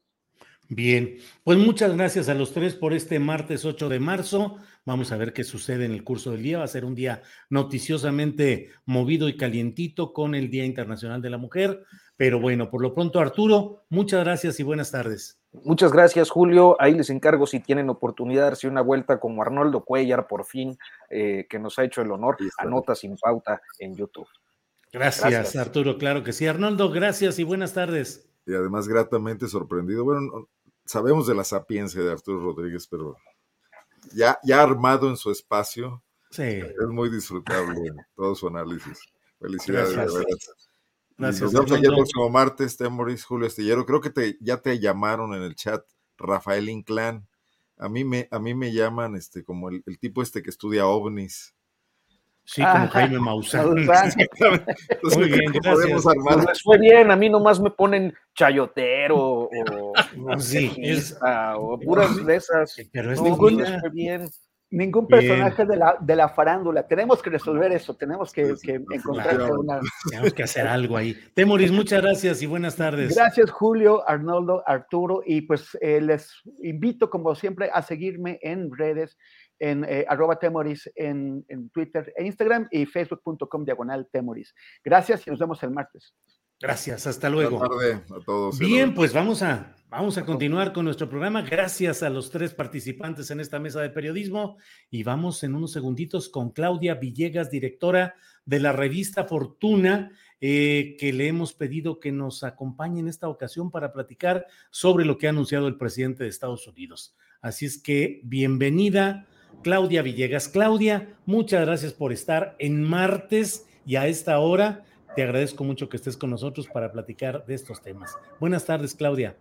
Speaker 4: Bien, pues muchas gracias a los tres por este martes 8 de marzo. Vamos a ver qué sucede en el curso del día. Va a ser un día noticiosamente movido y calientito con el Día Internacional de la Mujer. Pero bueno, por lo pronto, Arturo, muchas gracias y buenas tardes.
Speaker 7: Muchas gracias, Julio. Ahí les encargo si tienen oportunidad de darse una vuelta como Arnoldo Cuellar, por fin, eh, que nos ha hecho el honor. Anota sin pauta en YouTube.
Speaker 4: Gracias, Arturo, claro que sí. Arnoldo, gracias y buenas tardes.
Speaker 8: Y además gratamente sorprendido. Bueno, sabemos de la sapiencia de Arturo Rodríguez, pero ya, ya armado en su espacio, sí. es muy disfrutable todo su análisis. Felicidades, gracias. Gracias. Nos vemos el próximo martes, Temoris, Julio Estillero. Creo que te, ya te llamaron en el chat Rafael Inclán. A mí me, a mí me llaman este, como el, el tipo este que estudia ovnis.
Speaker 4: Sí, como Jaime Maussan.
Speaker 7: Muy bien, gracias. Pues fue bien, a mí nomás me ponen chayotero o, sí, o puras de esas.
Speaker 9: Pero es ningún, bien. Ningún personaje de la, de la, farándula. Tenemos que resolver eso, tenemos que, que encontrar una.
Speaker 4: Tenemos que hacer algo ahí. Temoris, muchas gracias y buenas tardes.
Speaker 9: Gracias, Julio, Arnoldo, Arturo, y pues eh, les invito, como siempre, a seguirme en redes en eh, arroba temoris en, Twitter e Instagram y facebook.com diagonal temoris. Gracias y nos vemos el martes.
Speaker 4: Gracias, hasta luego.
Speaker 8: Buenas tardes a todos.
Speaker 4: Bien, pues vamos a, vamos a continuar con nuestro programa. Gracias a los tres participantes en esta mesa de periodismo y vamos en unos segunditos con Claudia Villegas, directora de la revista Fortuna, eh, que le hemos pedido que nos acompañe en esta ocasión para platicar sobre lo que ha anunciado el presidente de Estados Unidos. Así es que bienvenida Claudia Villegas. Claudia, muchas gracias por estar en martes y a esta hora. Te agradezco mucho que estés con nosotros para platicar de estos temas. Buenas tardes, Claudia.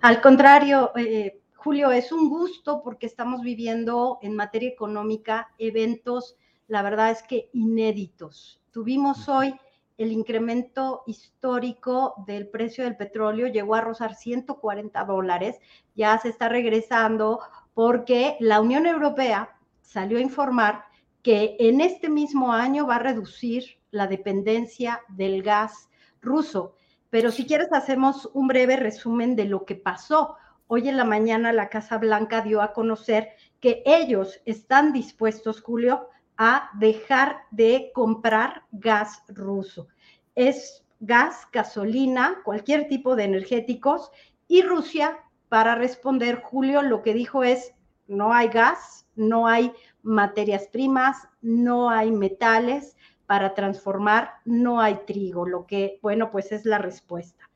Speaker 11: Al contrario, eh, Julio, es un gusto porque estamos viviendo en materia económica eventos, la verdad es que inéditos. Tuvimos hoy el incremento histórico del precio del petróleo, llegó a rozar 140 dólares, ya se está regresando porque la Unión Europea salió a informar que en este mismo año va a reducir la dependencia del gas ruso. Pero si quieres hacemos un breve resumen de lo que pasó. Hoy en la mañana la Casa Blanca dio a conocer que ellos están dispuestos, Julio, a dejar de comprar gas ruso. Es gas, gasolina, cualquier tipo de energéticos y Rusia, para responder, Julio lo que dijo es, no hay gas, no hay materias primas, no hay metales para transformar, no hay trigo, lo que, bueno, pues es la respuesta.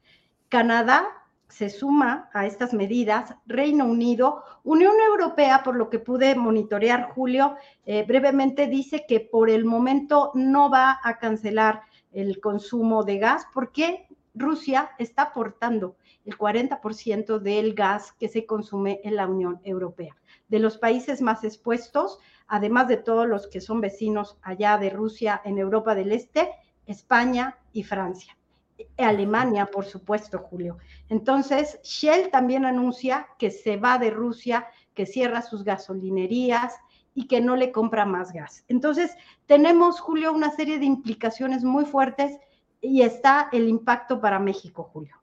Speaker 11: Canadá se suma a estas medidas, Reino Unido, Unión Europea, por lo que pude monitorear, Julio, eh, brevemente dice que por el momento no va a cancelar el consumo de gas porque Rusia está aportando el 40% del gas que se consume en la Unión Europea. De los países más expuestos, además de todos los que son vecinos allá de Rusia en Europa del Este, España y Francia. Alemania, por supuesto, Julio. Entonces, Shell también anuncia que se va de Rusia, que cierra sus gasolinerías y que no le compra más gas. Entonces, tenemos, Julio, una serie de implicaciones muy fuertes y está el impacto para México, Julio.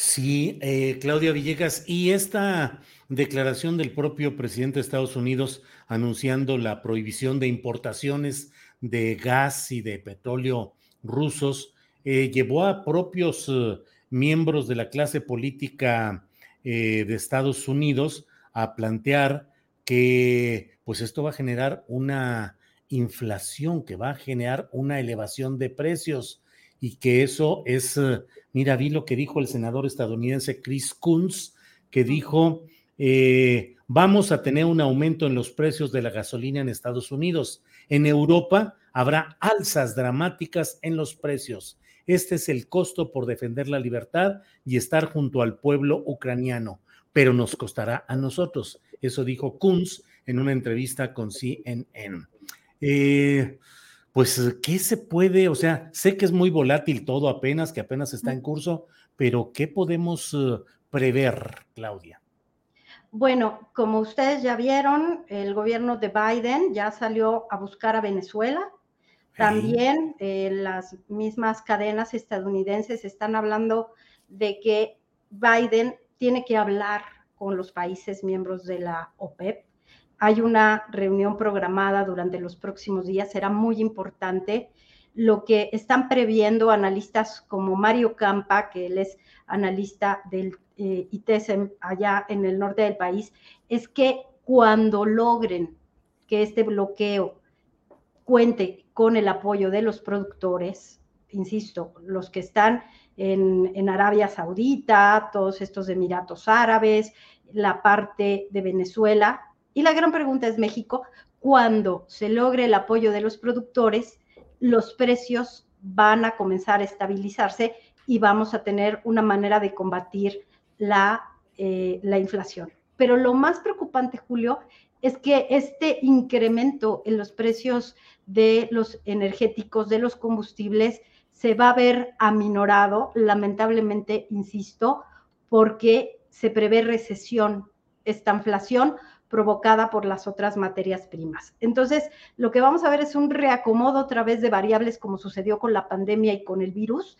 Speaker 4: Sí, eh, Claudia Villegas, y esta declaración del propio presidente de Estados Unidos anunciando la prohibición de importaciones de gas y de petróleo rusos, eh, llevó a propios eh, miembros de la clase política eh, de Estados Unidos a plantear que pues esto va a generar una inflación, que va a generar una elevación de precios y que eso es, mira, vi lo que dijo el senador estadounidense Chris Coons, que dijo, vamos a tener un aumento en los precios de la gasolina en Estados Unidos. En Europa habrá alzas dramáticas en los precios. Este es el costo por defender la libertad y estar junto al pueblo ucraniano, pero nos costará a nosotros. Eso dijo Kunz en una entrevista con CNN. Eh, pues, ¿qué se puede? O sea, sé que es muy volátil todo apenas, que apenas está en curso, pero ¿qué podemos eh, prever, Claudia?
Speaker 11: Bueno, como ustedes ya vieron, el gobierno de Biden ya salió a buscar a Venezuela también eh, las mismas cadenas estadounidenses están hablando de que Biden tiene que hablar con los países miembros de la OPEP. Hay una reunión programada durante los próximos días, será muy importante. Lo que están previendo analistas como Mario Campa, que él es analista del eh, allá en el norte del país, es que cuando logren que este bloqueo cuente con el apoyo de los productores, insisto, los que están en, Arabia Saudita, todos estos Emiratos Árabes, la parte de Venezuela. Y la gran pregunta es México, cuando se logre el apoyo de los productores, los precios van a comenzar a estabilizarse y vamos a tener una manera de combatir la, eh, la inflación. Pero lo más preocupante, Julio, es que este incremento en los precios de los energéticos, de los combustibles, se va a ver aminorado, lamentablemente, insisto, porque se prevé recesión, esta inflación provocada por las otras materias primas. Entonces, lo que vamos a ver es un reacomodo a través de variables como sucedió con la pandemia y con el virus,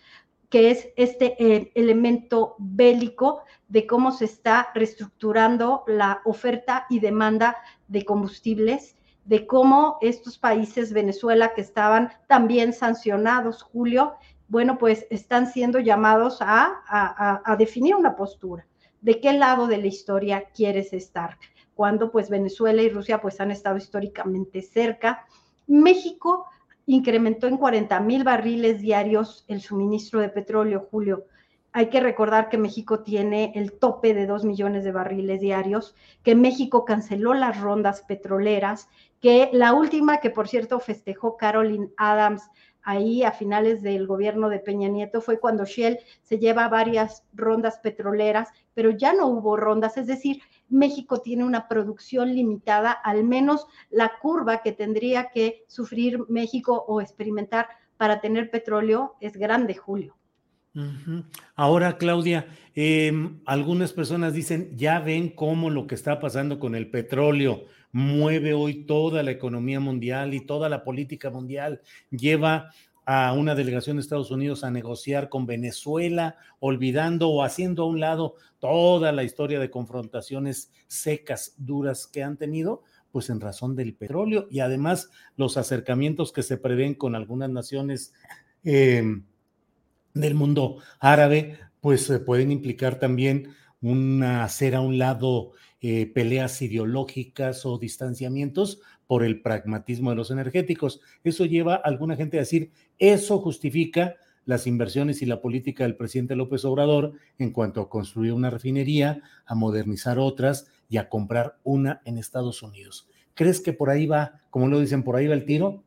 Speaker 11: que es este eh, elemento bélico de cómo se está reestructurando la oferta y demanda de combustibles, de cómo estos países, Venezuela, que estaban también sancionados, Julio, bueno, pues están siendo llamados a, a definir una postura. ¿De qué lado de la historia quieres estar? Cuando pues Venezuela y Rusia pues han estado históricamente cerca. México incrementó en 40 mil barriles diarios el suministro de petróleo, Julio. Hay que recordar que México tiene el tope de 2 millones de barriles diarios, que México canceló las rondas petroleras, que la última, que por cierto festejó Caroline Adams ahí a finales del gobierno de Peña Nieto, fue cuando Shell se lleva varias rondas petroleras, pero ya no hubo rondas, es decir, México tiene una producción limitada, al menos la curva que tendría que sufrir México o experimentar para tener petróleo es grande, Julio.
Speaker 4: Ahora, Claudia, em, algunas personas dicen, ya ven cómo lo que está pasando con el petróleo mueve hoy toda la economía mundial y toda la política mundial, lleva a una delegación de Estados Unidos a negociar con Venezuela, olvidando o haciendo a un lado toda la historia de confrontaciones secas, duras que han tenido, pues en razón del petróleo y además los acercamientos que se prevén con algunas naciones eh, del mundo árabe, pues eh, pueden implicar también una hacer a un lado eh, peleas ideológicas o distanciamientos por el pragmatismo de los energéticos. Eso lleva a alguna gente a decir, eso justifica las inversiones y la política del presidente López Obrador en cuanto a construir una refinería, a modernizar otras y a comprar una en Estados Unidos. ¿Crees que por ahí va, como lo dicen, por ahí va el tiro?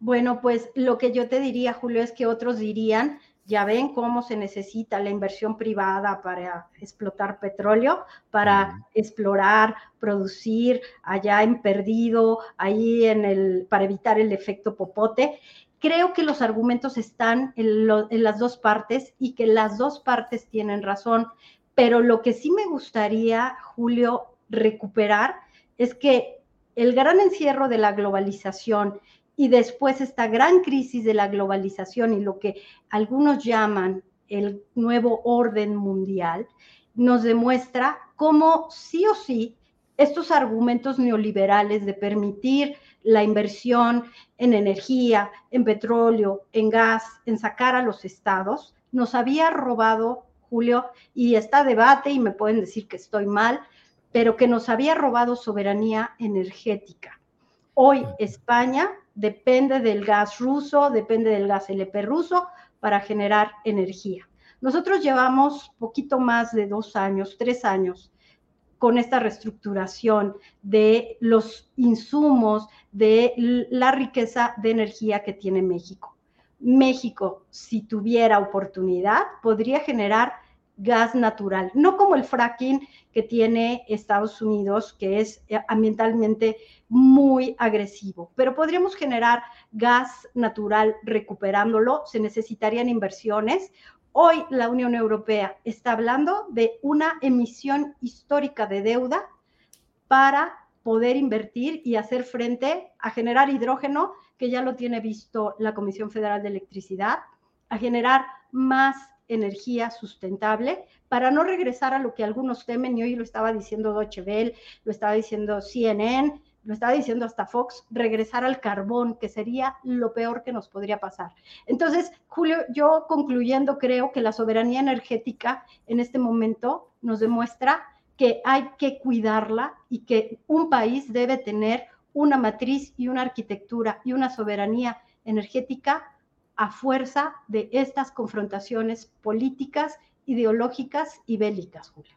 Speaker 11: Bueno, pues lo que yo te diría, Julio, es que otros dirían, ya ven cómo se necesita la inversión privada para explotar petróleo, para explorar, producir allá en perdido, ahí en el, para evitar el efecto popote. Creo que los argumentos están en, las dos partes y que las dos partes tienen razón, pero lo que sí me gustaría, Julio, recuperar es que el gran encierro de la globalización y después esta gran crisis de la globalización y lo que algunos llaman el nuevo orden mundial, nos demuestra cómo sí o sí estos argumentos neoliberales de permitir la inversión en energía, en petróleo, en gas, en sacar a los estados, nos había robado, Julio, y está debate y me pueden decir que estoy mal, pero que nos había robado soberanía energética. Hoy España depende del gas ruso, depende del gas LP ruso para generar energía. Nosotros llevamos poquito más de dos años, tres años con esta reestructuración de los insumos, de la riqueza de energía que tiene México. México, si tuviera oportunidad, podría generar gas natural, no como el fracking que tiene Estados Unidos, que es ambientalmente muy agresivo, pero podríamos generar gas natural recuperándolo, se necesitarían inversiones, Hoy la Unión Europea está hablando de una emisión histórica de deuda para poder invertir y hacer frente a generar hidrógeno, que ya lo tiene visto la Comisión Federal de Electricidad, a generar más energía sustentable para no regresar a lo que algunos temen, y hoy lo estaba diciendo Deutsche lo estaba diciendo CNN, lo estaba diciendo hasta Fox, regresar al carbón, que sería lo peor que nos podría pasar. Entonces, Julio, yo concluyendo, creo que la soberanía energética en este momento nos demuestra que hay que cuidarla y que un país debe tener una matriz y una arquitectura y una soberanía energética a fuerza de estas confrontaciones políticas, ideológicas y bélicas, Julio.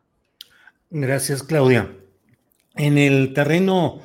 Speaker 4: Gracias, Claudia. En el terreno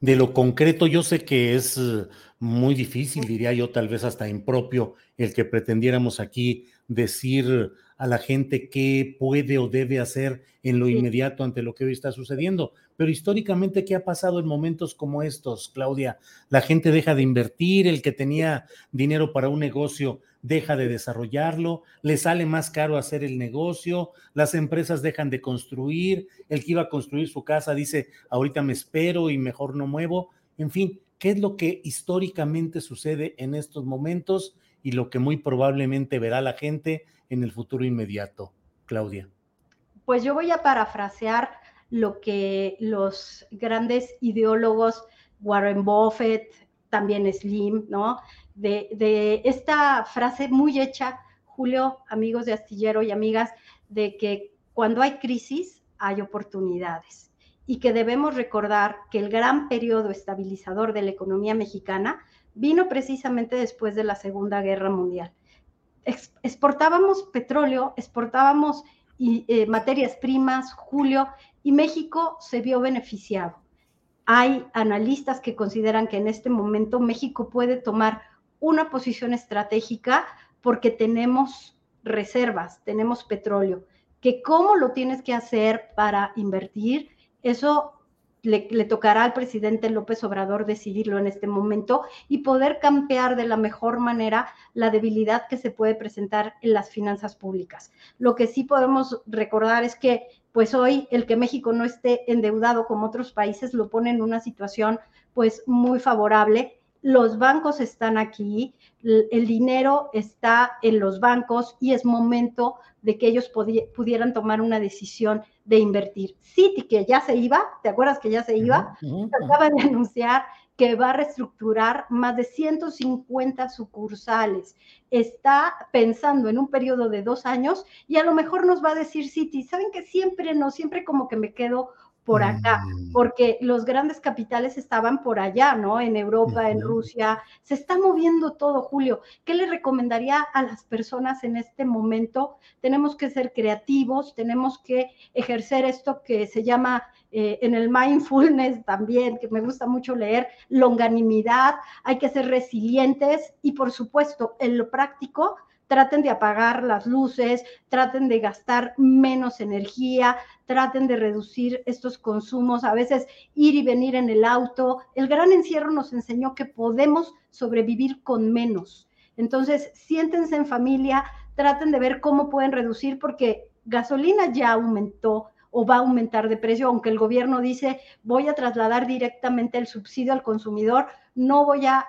Speaker 4: de lo concreto, yo sé que es eh, muy difícil, diría yo, tal vez hasta impropio, el que pretendiéramos aquí decir a la gente qué puede o debe hacer en lo inmediato ante lo que hoy está sucediendo. Pero históricamente, ¿qué ha pasado en momentos como estos, Claudia? La gente deja de invertir, el que tenía dinero para un negocio deja de desarrollarlo, le sale más caro hacer el negocio, las empresas dejan de construir, el que iba a construir su casa dice, ahorita me espero y mejor no muevo. En fin, ¿qué es lo que históricamente sucede en estos momentos y lo que muy probablemente verá la gente en el futuro inmediato? Claudia.
Speaker 11: Pues yo voy a parafrasear lo que los grandes ideólogos, Warren Buffett, también Slim, ¿no? De, esta frase muy hecha, Julio, amigos de Astillero y amigas, de que cuando hay crisis hay oportunidades y que debemos recordar que el gran periodo estabilizador de la economía mexicana vino precisamente después de la Segunda Guerra Mundial. exportábamos petróleo, exportábamos eh, materias primas, Julio, y México se vio beneficiado. Hay analistas que consideran que en este momento México puede tomar una posición estratégica porque tenemos reservas, tenemos petróleo, que cómo lo tienes que hacer para invertir, eso le, tocará al presidente López Obrador decidirlo en este momento y poder campear de la mejor manera la debilidad que se puede presentar en las finanzas públicas. Lo que sí podemos recordar es que pues hoy el que México no esté endeudado como otros países lo pone en una situación pues muy favorable. los bancos están aquí, el dinero está en los bancos y es momento de que ellos pudieran tomar una decisión de invertir. Citi, que ya se iba, ¿te acuerdas que ya se iba? Acaba de anunciar que va a reestructurar más de 150 sucursales. Está pensando en un periodo de dos años y a lo mejor nos va a decir Citi, ¿saben que siempre no, siempre como que me quedo por acá, mm. porque los grandes capitales estaban por allá, ¿no? En Europa, en Rusia, se está moviendo todo, Julio. ¿Qué le recomendaría a las personas en este momento? Tenemos que ser creativos, tenemos que ejercer esto que se llama eh, en el mindfulness también, que me gusta mucho leer, longanimidad, hay que ser resilientes y por supuesto, en lo práctico, traten de apagar las luces, traten de gastar menos energía, traten de reducir estos consumos, a veces ir y venir en el auto. El gran encierro nos enseñó que podemos sobrevivir con menos. Entonces, siéntense en familia, traten de ver cómo pueden reducir porque gasolina ya aumentó, o va a aumentar de precio, aunque el gobierno dice voy a trasladar directamente el subsidio al consumidor, no voy a,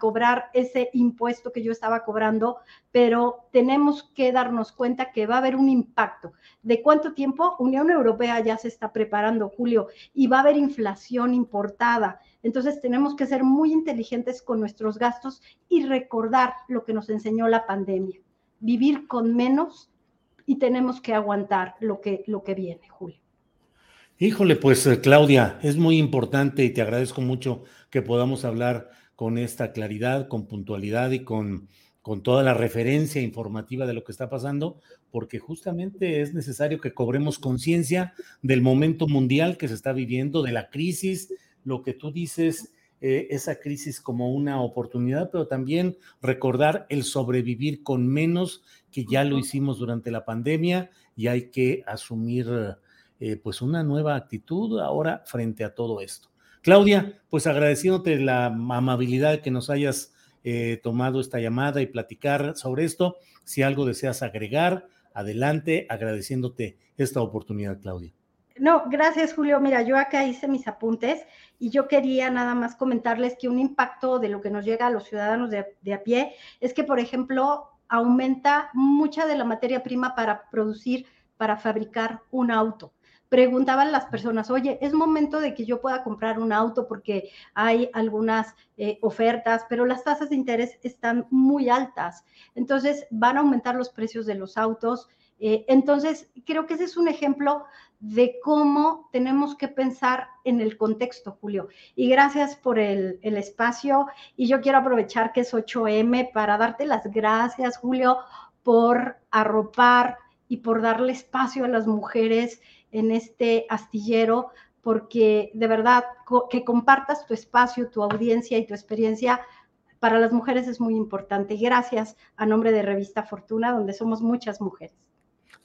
Speaker 11: cobrar ese impuesto que yo estaba cobrando, pero tenemos que darnos cuenta que va a haber un impacto. ¿De cuánto tiempo? Unión Europea ya se está preparando, Julio, y va a haber inflación importada. Entonces tenemos que ser muy inteligentes con nuestros gastos y recordar lo que nos enseñó la pandemia. Vivir con menos y tenemos que aguantar lo que, lo que viene, Julio.
Speaker 4: Híjole, pues eh, Claudia, es muy importante y te agradezco mucho que podamos hablar con esta claridad, con puntualidad y con, con toda la referencia informativa de lo que está pasando, porque justamente es necesario que cobremos conciencia del momento mundial que se está viviendo, de la crisis, lo que tú dices, eh, esa crisis como una oportunidad, pero también recordar el sobrevivir con menos, que ya lo hicimos durante la pandemia y hay que asumir eh, pues una nueva actitud ahora frente a todo esto. Claudia, pues agradeciéndote la amabilidad que nos hayas eh, tomado esta llamada y platicar sobre esto. Si algo deseas agregar, adelante, agradeciéndote esta oportunidad, Claudia.
Speaker 11: No, gracias Julio. Mira, yo acá hice mis apuntes y yo quería nada más comentarles que un impacto de lo que nos llega a los ciudadanos de, a pie es que, por ejemplo, aumenta mucha de la materia prima para producir, para fabricar un auto. Preguntaban las personas, oye, es momento de que yo pueda comprar un auto porque hay algunas eh, ofertas, pero las tasas de interés están muy altas. Entonces van a aumentar los precios de los autos. Eh, entonces, creo que ese es un ejemplo de cómo tenemos que pensar en el contexto, Julio. Y gracias por el, espacio. Y yo quiero aprovechar que es 8M para darte las gracias, Julio, por arropar y por darle espacio a las mujeres en este astillero, porque de verdad que compartas tu espacio, tu audiencia y tu experiencia para las mujeres es muy importante. Gracias a nombre de Revista Fortuna, donde somos muchas mujeres.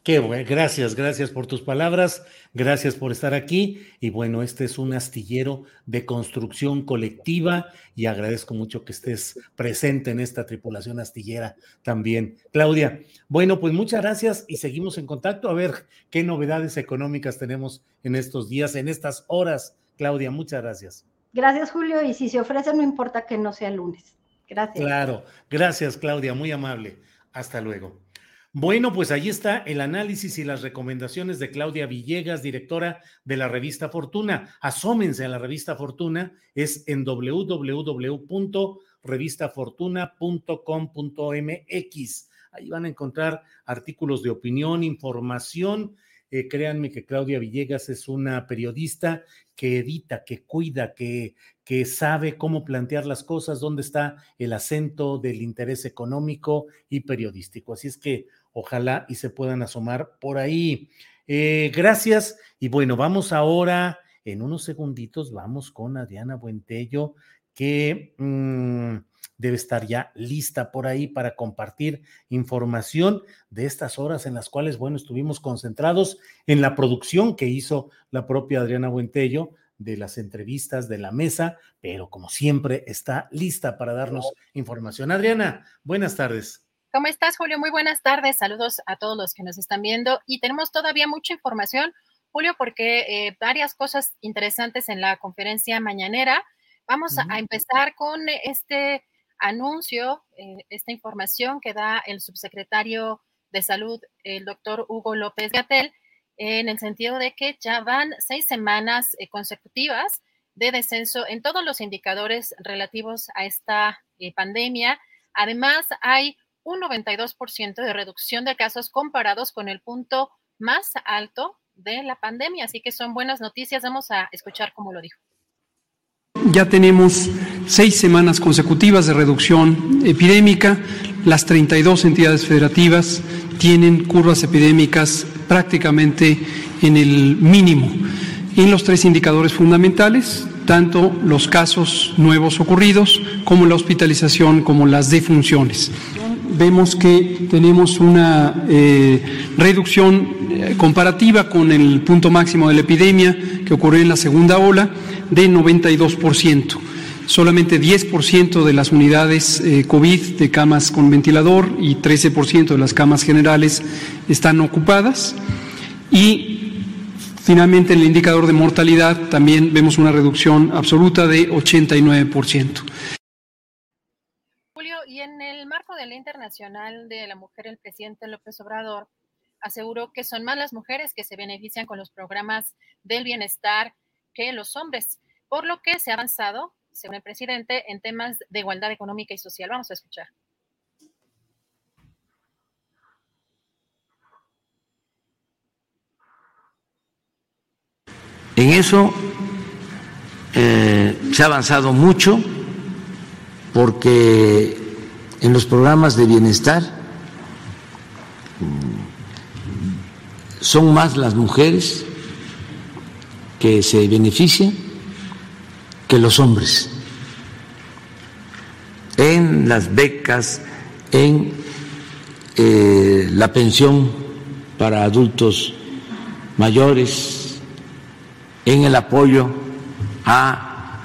Speaker 4: Qué bueno, gracias, gracias por tus palabras, gracias por estar aquí. Y bueno, este es un astillero de construcción colectiva y agradezco mucho que estés presente en esta tripulación astillera también. Claudia, bueno, pues muchas gracias y seguimos en contacto a ver qué novedades económicas tenemos en estos días, en estas horas. Claudia, muchas gracias.
Speaker 11: Gracias, Julio, y si se ofrece, no importa que no sea lunes. Gracias.
Speaker 4: Claro, gracias, Claudia, muy amable. Hasta luego. Bueno, pues ahí está el análisis y las recomendaciones de Claudia Villegas, directora de la revista Fortuna. Asómense a la revista Fortuna, es en www.revistafortuna.com.mx. Ahí van a encontrar artículos de opinión, información. Eh, créanme que Claudia Villegas es una periodista que edita, que cuida, que, que sabe cómo plantear las cosas, dónde está el acento del interés económico y periodístico. Así es que Ojalá y se puedan asomar por ahí. Eh, gracias. Y bueno, vamos ahora, en unos segunditos, vamos con Adriana Buentello, que mm, debe estar ya lista por ahí para compartir información de estas horas en las cuales, bueno, estuvimos concentrados en la producción que hizo la propia Adriana Buentello de las entrevistas de la mesa, pero como siempre está lista para darnos información. Adriana, buenas tardes.
Speaker 12: ¿Cómo estás, Julio? Muy buenas tardes. Saludos a todos los que nos están viendo. Y tenemos todavía mucha información, Julio, porque eh, varias cosas interesantes en la conferencia mañanera. Vamos a empezar con este anuncio, eh, esta información que da el subsecretario de Salud, el doctor Hugo López Gatel, en el sentido de que ya van seis semanas eh, consecutivas de descenso en todos los indicadores relativos a esta eh, pandemia. Además, hay un 92% de reducción de casos comparados con el punto más alto de la pandemia. Así que son buenas noticias. Vamos a escuchar cómo lo dijo.
Speaker 13: Ya tenemos seis semanas consecutivas de reducción epidémica. Las 32 entidades federativas tienen curvas epidémicas prácticamente en el mínimo en los tres indicadores fundamentales, tanto los casos nuevos ocurridos como la hospitalización como las defunciones. Vemos que tenemos una eh, reducción eh, comparativa con el punto máximo de la epidemia que ocurrió en la segunda ola de 92%. Solamente 10% de las unidades eh, COVID de camas con ventilador y 13% de las camas generales están ocupadas. Y finalmente en el indicador de mortalidad también vemos una reducción absoluta de 89%.
Speaker 12: Julio, y en el marco de la Internacional de la Mujer, el presidente López Obrador aseguró que son más las mujeres que se benefician con los programas del bienestar que los hombres, por lo que se ha avanzado, según el presidente, en temas de igualdad económica y social. Vamos a escuchar.
Speaker 14: En eso eh, se ha avanzado mucho porque en los programas de bienestar. Son más las mujeres que se benefician que los hombres. En las becas, en eh, la pensión para adultos mayores, en el apoyo a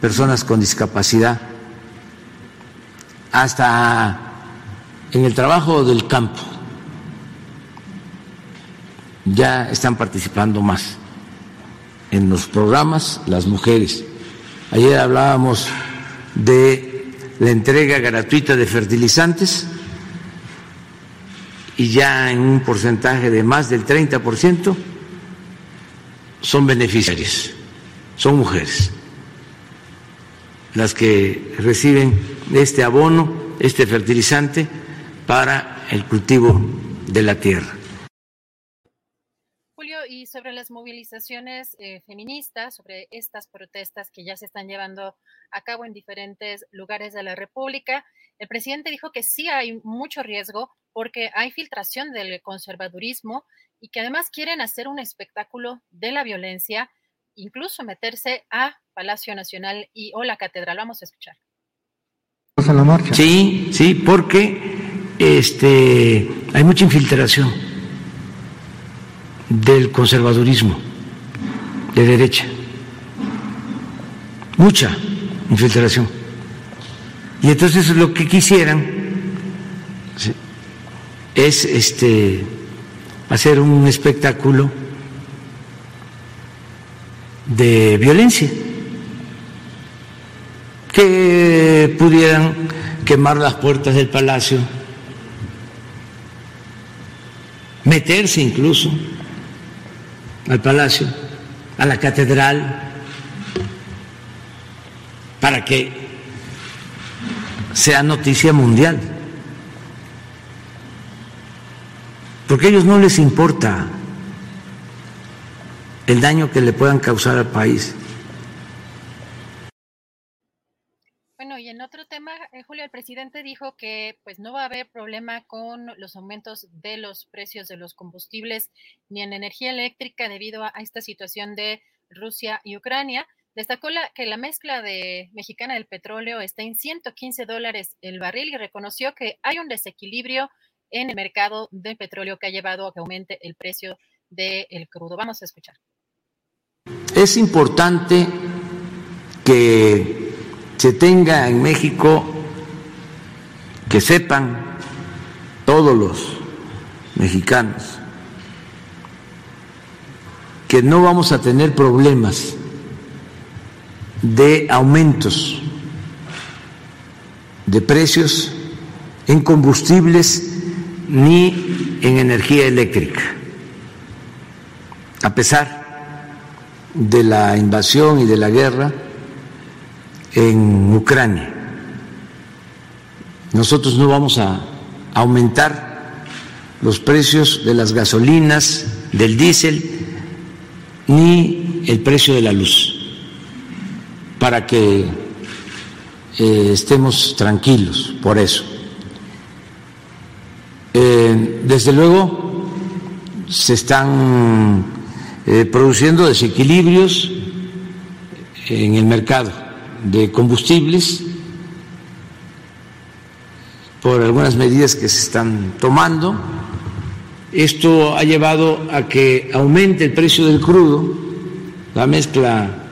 Speaker 14: personas con discapacidad, hasta en el trabajo del campo ya están participando más en los programas las mujeres. Ayer hablábamos de la entrega gratuita de fertilizantes y ya en un porcentaje de más del 30% son beneficiarias, son mujeres las que reciben este abono, este fertilizante para el cultivo de la tierra.
Speaker 12: Y sobre las movilizaciones eh, feministas, sobre estas protestas que ya se están llevando a cabo en diferentes lugares de la República, el presidente dijo que sí hay mucho riesgo porque hay filtración del conservadurismo y que además quieren hacer un espectáculo de la violencia, incluso meterse a Palacio Nacional y o la Catedral. Vamos a escuchar.
Speaker 14: Sí, sí, porque este, hay mucha infiltración del conservadurismo de derecha. Mucha infiltración. Y entonces lo que quisieran es este hacer un espectáculo de violencia que pudieran quemar las puertas del palacio, meterse incluso al palacio, a la catedral, para que sea noticia mundial. Porque a ellos no les importa el daño que le puedan causar al país.
Speaker 12: y en otro tema, eh, Julio, el presidente dijo que pues no va a haber problema con los aumentos de los precios de los combustibles ni en energía eléctrica debido a, esta situación de Rusia y Ucrania. Destacó la, que la mezcla de mexicana del petróleo está en 115 dólares el barril y reconoció que hay un desequilibrio en el mercado del petróleo que ha llevado a que aumente el precio del crudo. Vamos a escuchar.
Speaker 14: Es importante que se tenga en México, que sepan todos los mexicanos, que no vamos a tener problemas de aumentos de precios en combustibles ni en energía eléctrica, a pesar de la invasión y de la guerra en Ucrania. Nosotros no vamos a aumentar los precios de las gasolinas, del diésel, ni el precio de la luz, para que eh, estemos tranquilos por eso. Eh, desde luego, se están eh, produciendo desequilibrios en el mercado de combustibles por algunas medidas que se están tomando. Esto ha llevado a que aumente el precio del crudo, la mezcla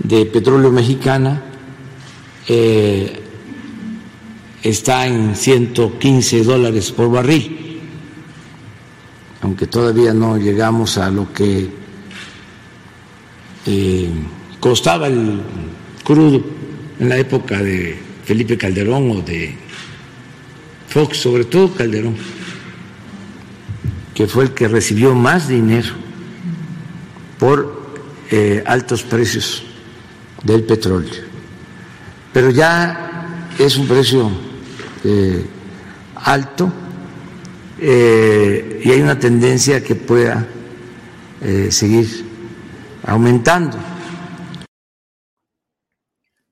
Speaker 14: de petróleo mexicana, eh, está en 115 dólares por barril, aunque todavía no llegamos a lo que eh, costaba el crudo en la época de Felipe Calderón o de Fox, sobre todo Calderón, que fue el que recibió más dinero por eh, altos precios del petróleo. Pero ya es un precio eh, alto y hay una tendencia que pueda seguir aumentando.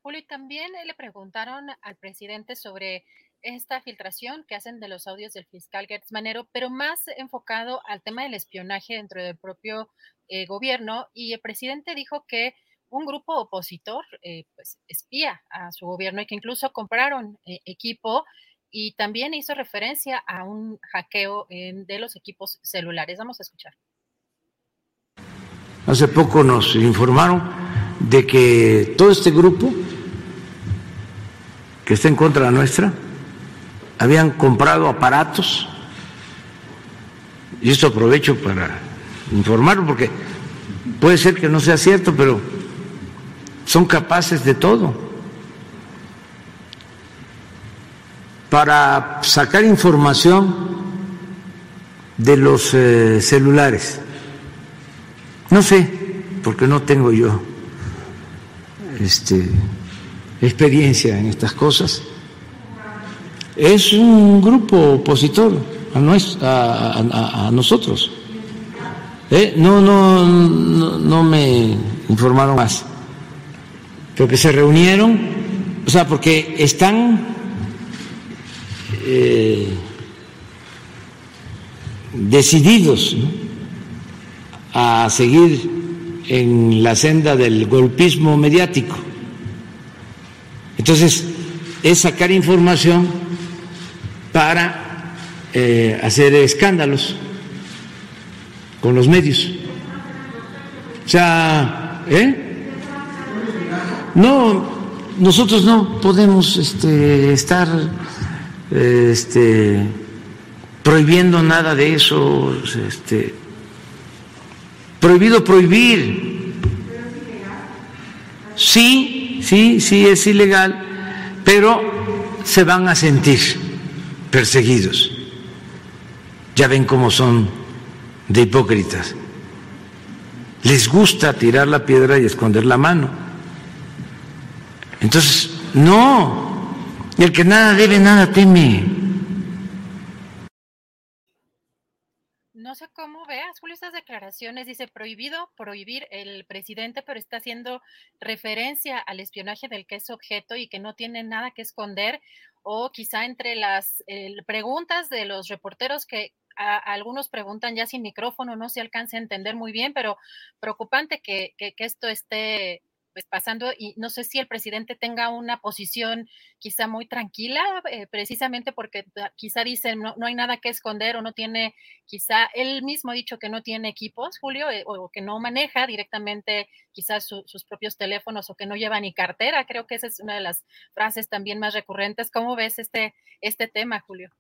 Speaker 12: Julio, también le preguntaron al presidente sobre esta filtración que hacen de los audios del fiscal Gertz Manero, pero más enfocado al tema del espionaje dentro del propio gobierno. Y el presidente dijo que un grupo opositor eh, pues, espía a su gobierno y que incluso compraron eh, equipo y también hizo referencia a un hackeo de los equipos celulares. Vamos a escuchar.
Speaker 14: Hace poco nos informaron de que todo este grupo que está en contra nuestra habían comprado aparatos y esto aprovecho para informarlo porque puede ser que no sea cierto, pero son capaces de todo. Para sacar información de los eh, celulares. No sé, porque no tengo yo este, experiencia en estas cosas. Es un grupo opositor a, a, nosotros. ¿Eh? No, no, no, no me informaron más porque se reunieron, o sea, porque están eh, decididos a seguir en la senda del golpismo mediático. Entonces, es sacar información para eh, hacer escándalos con los medios. O sea, ¿eh? No, nosotros no podemos este, estar este, prohibiendo nada de eso. Este, prohibido prohibir. Sí, sí, sí es ilegal, pero se van a sentir perseguidos. Ya ven cómo son de hipócritas. Les gusta tirar la piedra y esconder la mano. Entonces, no, el que nada debe, nada teme.
Speaker 12: No sé cómo veas, Julio, estas declaraciones. Dice prohibido prohibir el presidente, pero está haciendo referencia al espionaje del que es objeto y que no tiene nada que esconder. O quizá entre las preguntas de los reporteros que algunos preguntan ya sin micrófono, no se alcance a entender muy bien, pero preocupante que esto esté pues, pasando y no sé si el presidente tenga una posición quizá muy tranquila, eh, precisamente porque quizá dice no, hay nada que esconder o no tiene, quizá él mismo ha dicho que no tiene equipos, Julio, eh, o que no maneja directamente quizás sus propios teléfonos o que no lleva ni cartera. Creo que esa es una de las frases también más recurrentes. ¿Cómo ves este, este tema, Julio?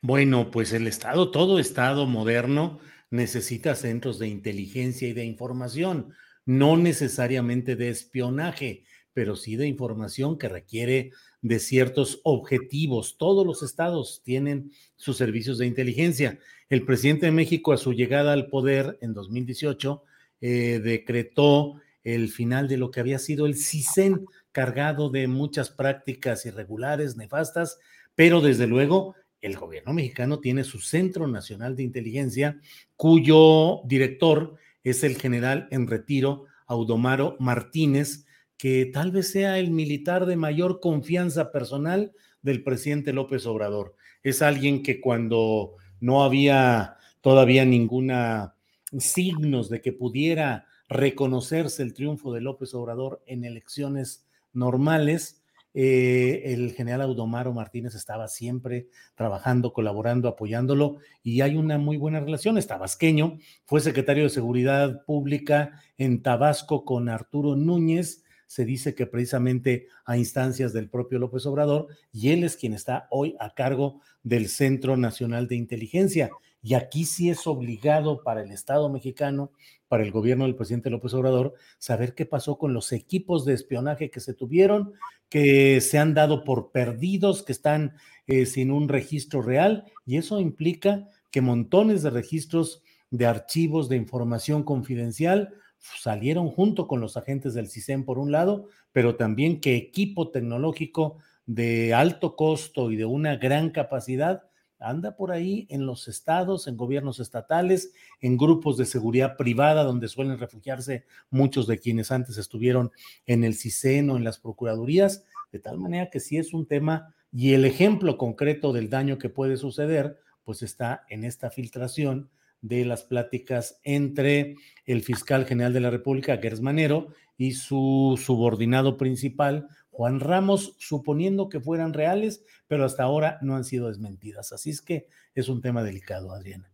Speaker 4: Bueno, pues el Estado, todo Estado moderno necesita centros de inteligencia y de información no necesariamente de espionaje, pero sí de información que requiere de ciertos objetivos. Todos los estados tienen sus servicios de inteligencia. El presidente de México a su llegada al poder en 2018 eh, decretó el final de lo que había sido el CISEN, cargado de muchas prácticas irregulares, nefastas, pero desde luego el gobierno mexicano tiene su Centro Nacional de Inteligencia, cuyo director es el general en retiro, Audomaro Martínez, que tal vez sea el militar de mayor confianza personal del presidente López Obrador. Es alguien que cuando no había todavía ninguna signos de que pudiera reconocerse el triunfo de López Obrador en elecciones normales, eh, el general Audomaro Martínez estaba siempre trabajando, colaborando, apoyándolo y hay una muy buena relación. Es tabasqueño, fue secretario de Seguridad Pública en Tabasco con Arturo Núñez. Se dice que precisamente a instancias del propio López Obrador y él es quien está hoy a cargo del Centro Nacional de Inteligencia. Y aquí sí es obligado para el Estado mexicano, para el gobierno del presidente López Obrador, saber qué pasó con los equipos de espionaje que se tuvieron, que se han dado por perdidos, que están eh, sin un registro real. Y eso implica que montones de registros de archivos de información confidencial salieron junto con los agentes del CISEN por un lado, pero también que equipo tecnológico de alto costo y de una gran capacidad anda por ahí en los estados, en gobiernos estatales, en grupos de seguridad privada donde suelen refugiarse muchos de quienes antes estuvieron en el CISEN o en las procuradurías, de tal manera que sí es un tema y el ejemplo concreto del daño que puede suceder, pues está en esta filtración de las pláticas entre el fiscal general de la República, Gers Manero, y su subordinado principal, Juan Ramos, suponiendo que fueran reales, pero hasta ahora no han sido desmentidas. Así es que es un tema delicado, Adriana.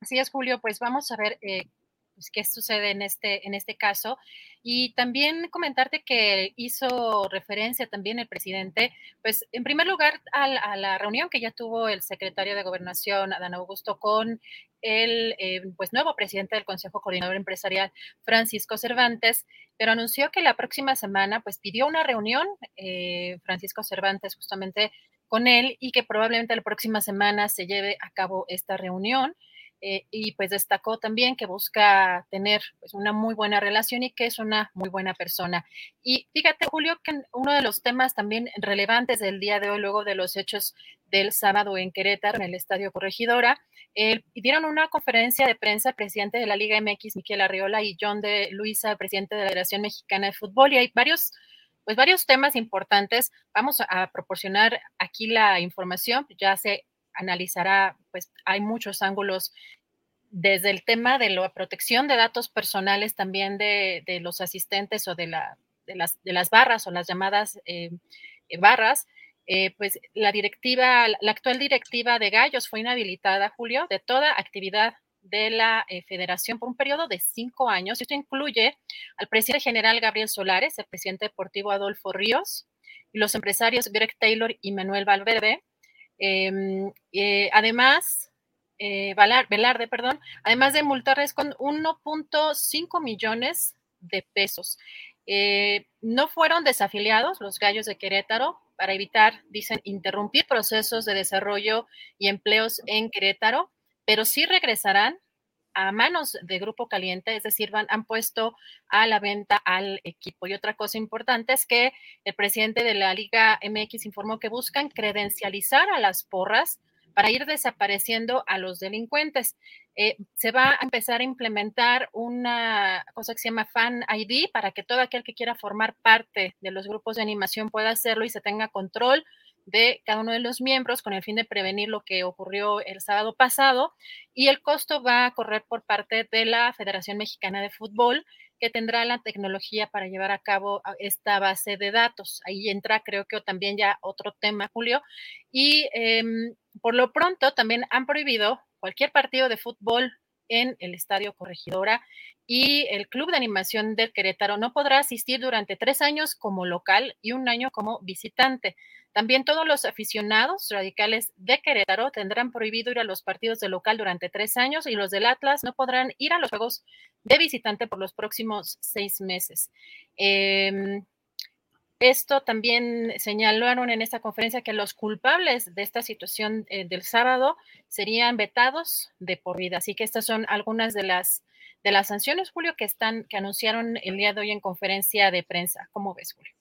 Speaker 12: Así es, Julio, pues vamos a ver eh, pues, qué sucede en este, en este caso. Y también comentarte que hizo referencia también el presidente, pues en primer lugar a, la reunión que ya tuvo el secretario de Gobernación, Adán Augusto, con el eh, pues nuevo presidente del Consejo Coordinador Empresarial, Francisco Cervantes, pero anunció que la próxima semana pues pidió una reunión, eh, Francisco Cervantes justamente con él, y que probablemente la próxima semana se lleve a cabo esta reunión. Eh, y pues destacó también que busca tener pues, una muy buena relación y que es una muy buena persona. Y fíjate, Julio, que uno de los temas también relevantes del día de hoy, luego de los hechos del sábado en Querétaro, en el Estadio Corregidora, eh, dieron una conferencia de prensa presidente de la Liga MX, Miquel Arriola, y John de Luisa, presidente de la Federación Mexicana de Fútbol, y hay varios pues varios temas importantes. Vamos a proporcionar aquí la información, ya se analizará, pues hay muchos ángulos desde el tema de la protección de datos personales también de, los asistentes o de, la, de, las, barras o las llamadas eh, eh, barras, eh, pues la directiva, la actual directiva de Gallos fue inhabilitada, Julio, de toda actividad de la federación por un periodo de cinco años. Esto incluye al presidente general Gabriel Solares, el presidente deportivo Adolfo Ríos y los empresarios Greg Taylor y Manuel Valverde, además, eh, Velarde, perdón, además de multarles con 1.5 millones de pesos. Eh, no fueron desafiliados los gallos de Querétaro para evitar, dicen, interrumpir procesos de desarrollo y empleos en Querétaro, pero sí regresarán a manos de Grupo Caliente, es decir, van, han puesto a la venta al equipo. Y otra cosa importante es que el presidente de la Liga MX informó que buscan credencializar a las porras para ir desapareciendo a los delincuentes. Eh, se va a empezar a implementar una cosa que se llama Fan ID para que todo aquel que quiera formar parte de los grupos de animación pueda hacerlo y se tenga control de cada uno de los miembros con el fin de prevenir lo que ocurrió el sábado pasado y el costo va a correr por parte de la Federación Mexicana de Fútbol que tendrá la tecnología para llevar a cabo esta base de datos. Ahí entra creo que también ya otro tema, Julio. Y em, por lo pronto también han prohibido cualquier partido de fútbol en el Estadio Corregidora y el Club de Animación del Querétaro no podrá asistir durante tres años como local y un año como visitante. También todos los aficionados radicales de Querétaro tendrán prohibido ir a los partidos de local durante tres años y los del Atlas no podrán ir a los juegos de visitante por los próximos seis meses. Em, esto también señalaron en esta conferencia que los culpables de esta situación eh, del sábado serían vetados de por vida. Así que estas son algunas de las de las sanciones, Julio, que están que anunciaron el día de hoy en conferencia de prensa. ¿Cómo ves, Julio?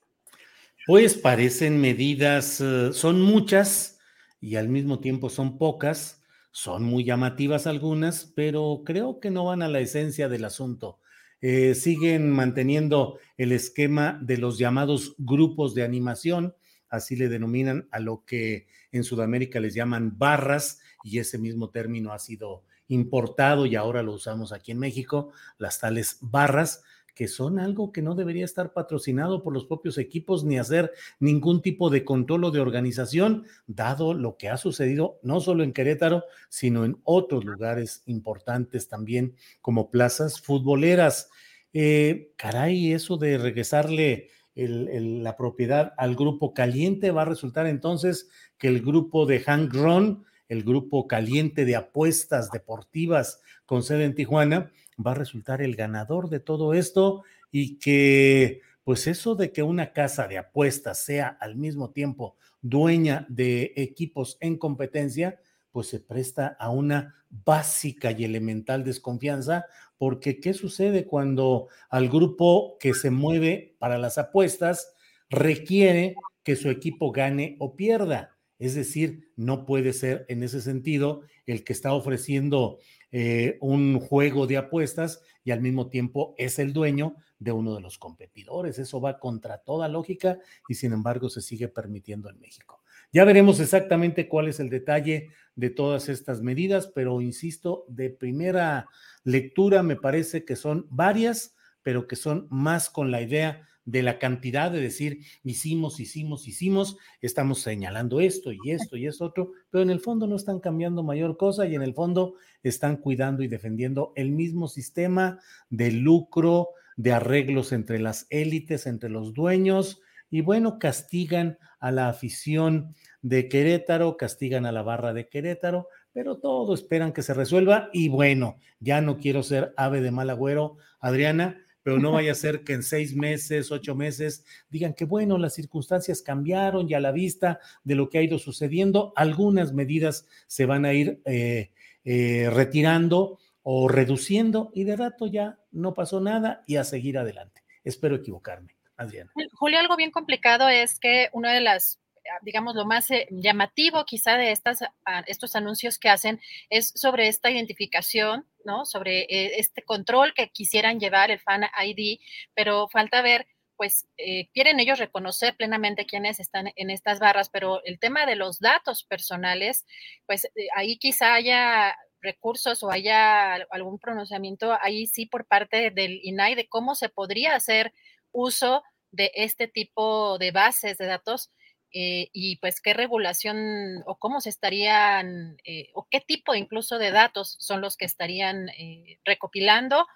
Speaker 4: Pues parecen medidas, eh, son muchas y al mismo tiempo son pocas, son muy llamativas algunas, pero creo que no van a la esencia del asunto. Eh, siguen manteniendo el esquema de los llamados grupos de animación, así le denominan a lo que en Sudamérica les llaman barras, y ese mismo término ha sido importado y ahora lo usamos aquí en México, las tales barras, que son algo que no debería estar patrocinado por los propios equipos ni hacer ningún tipo de control o de organización, dado lo que ha sucedido no solo en Querétaro, sino en otros lugares importantes también, como plazas futboleras. Eh, caray, eso de regresarle la propiedad al grupo caliente va a resultar entonces que el grupo de Hank Ron, el grupo caliente de apuestas deportivas con sede en Tijuana, va a resultar el ganador de todo esto y que pues eso de que una casa de apuestas sea al mismo tiempo dueña de equipos en competencia, pues se presta a una básica y elemental desconfianza, porque ¿qué sucede cuando al grupo que se mueve para las apuestas requiere que su equipo gane o pierda? Es decir, no puede ser en ese sentido el que está ofreciendo eh, un juego de apuestas y al mismo tiempo es el dueño de uno de los competidores. Eso va contra toda lógica y sin embargo se sigue permitiendo en México. Ya veremos exactamente cuál es el detalle de todas estas medidas, pero insisto, de primera lectura me parece que son varias, pero que son más con la idea de la cantidad de decir hicimos, hicimos, hicimos, estamos señalando esto y esto y esto otro, pero en el fondo no están cambiando mayor cosa y en el fondo están cuidando y defendiendo el mismo sistema de lucro, de arreglos entre las élites, entre los dueños y bueno, castigan a la afición de Querétaro, castigan a la barra de Querétaro, pero todo esperan que se resuelva y bueno, ya no quiero ser ave de mal agüero, Adriana, pero no vaya a ser que en seis meses, ocho meses, digan que bueno, las circunstancias cambiaron y a la vista de lo que ha ido sucediendo, algunas medidas se van a ir eh, eh, retirando o reduciendo y de rato ya no pasó nada y a seguir adelante. Espero equivocarme. Adriana.
Speaker 12: Julio, algo bien complicado es que una de las digamos, lo más eh, llamativo quizá de estas, ah, estos anuncios que hacen es sobre esta identificación, ¿no? Sobre eh, este control que quisieran llevar el Fan ID, pero falta ver, pues, eh, quieren ellos reconocer plenamente quiénes están en estas barras, pero el tema de los datos personales, pues ahí quizá haya recursos o haya algún pronunciamiento ahí sí por parte del INAI de cómo se podría hacer uso de este tipo de bases de datos eh, y pues qué regulación o cómo se estarían, eh, o qué tipo incluso de datos son los que estarían eh, recopilando,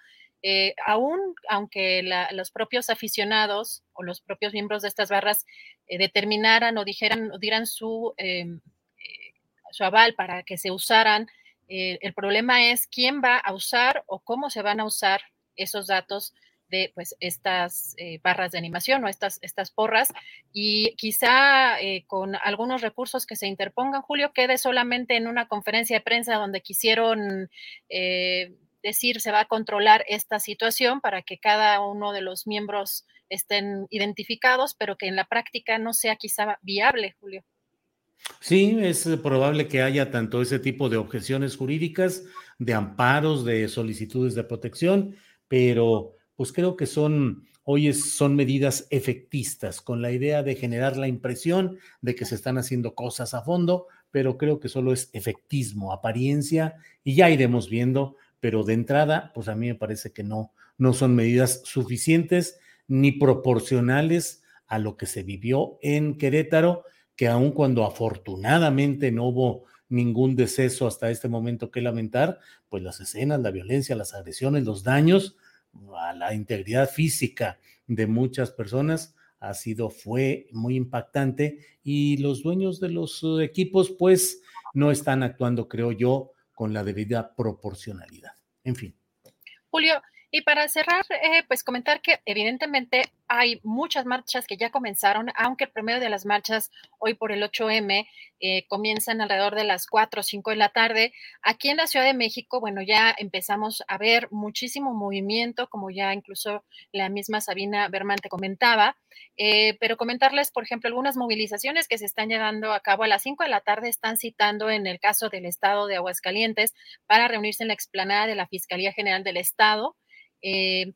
Speaker 12: aún aunque los propios aficionados o los propios miembros de estas barras determinaran o dijeran o dieran su, em, su aval para que se usaran, el problema es quién va a usar o cómo se van a usar esos datos de pues estas eh, barras de animación o estas, estas porras y quizá eh, con algunos recursos que se interpongan, Julio, quede solamente en una conferencia de prensa donde quisieron eh, decir se va a controlar esta situación para que cada uno de los miembros estén identificados, pero que en la práctica no sea quizá viable, Julio.
Speaker 4: Sí, es probable que haya tanto ese tipo de objeciones jurídicas, de amparos, de solicitudes de protección, pero pues creo que son, hoy son medidas efectistas, con la idea de generar la impresión de que se están haciendo cosas a fondo, pero creo que solo es efectismo, apariencia, y ya iremos viendo, pero de entrada, pues a mí me parece que no, no son medidas suficientes ni proporcionales a lo que se vivió en Querétaro, que aun cuando afortunadamente no hubo ningún deceso hasta este momento que lamentar, pues las escenas, la violencia, las agresiones, los daños, a la integridad física de muchas personas ha sido, fue muy impactante y los dueños de los eh, equipos pues no están actuando, creo yo, con la debida proporcionalidad. En fin.
Speaker 12: Julio, y para cerrar, eh, pues comentar que evidentemente hay muchas marchas que ya comenzaron, aunque el promedio de las marchas hoy por el 8M eh, comienzan alrededor de las 4 o 5 de la tarde. Aquí en la Ciudad de México, bueno, ya empezamos a ver muchísimo movimiento, como ya incluso la misma Sabina Berman te comentaba, eh, pero comentarles, por ejemplo, algunas movilizaciones que se están llevando a cabo a las 5 de la tarde, están citando en el caso del Estado de Aguascalientes para reunirse en la explanada de la Fiscalía General del Estado. Eh,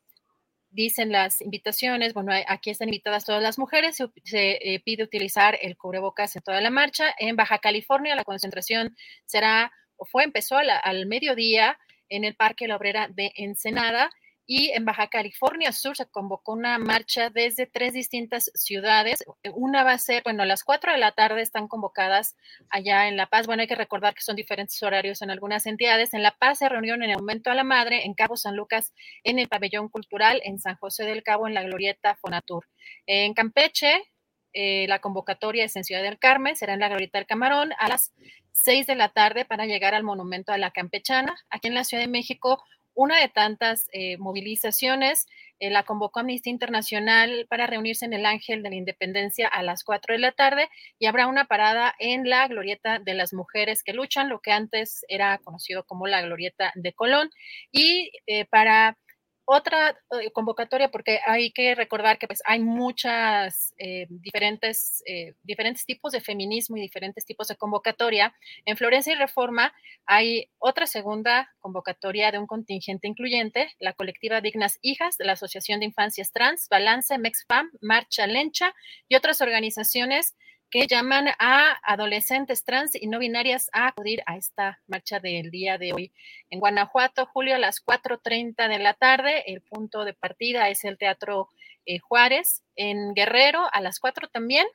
Speaker 12: dicen las invitaciones, bueno, aquí están invitadas todas las mujeres, se, eh, pide utilizar el cubrebocas en toda la marcha. En Baja California la concentración será, o fue, empezó al mediodía en el Parque La Obrera de Ensenada y en Baja California Sur se convocó una marcha desde tres distintas ciudades. Una va a ser, bueno, a las cuatro de la tarde están convocadas allá en La Paz. Bueno, hay que recordar que son diferentes horarios en algunas entidades. En La Paz se reunión en el Momento a la Madre, en Cabo San Lucas, en el Pabellón Cultural, en San José del Cabo, en la Glorieta Fonatur. En Campeche, eh, la convocatoria es en Ciudad del Carmen, será en la Glorieta del Camarón a las seis de la tarde para llegar al Monumento a la Campechana. Aquí en la Ciudad de México, una de tantas eh, movilizaciones. Eh, la convocó Amnistía Internacional para reunirse en el Ángel de la Independencia a las 4 de la tarde y habrá una parada en la Glorieta de las Mujeres que Luchan, lo que antes era conocido como la Glorieta de Colón. Y eh, para otra eh, convocatoria, porque hay que recordar que pues, hay muchas eh, diferentes, eh, diferentes tipos de feminismo y diferentes tipos de convocatoria. En Florencia y Reforma hay otra segunda convocatoria de un contingente incluyente, la colectiva Dignas Hijas de la Asociación de Infancias Trans, Balance, MexFam, Marcha Lencha y otras organizaciones que llaman a adolescentes trans y no binarias a acudir a esta marcha del día de hoy. En Guanajuato, Julio, a las 4.30 de la tarde, el punto de partida es el Teatro eh, Juárez. En Guerrero, a las 4 también,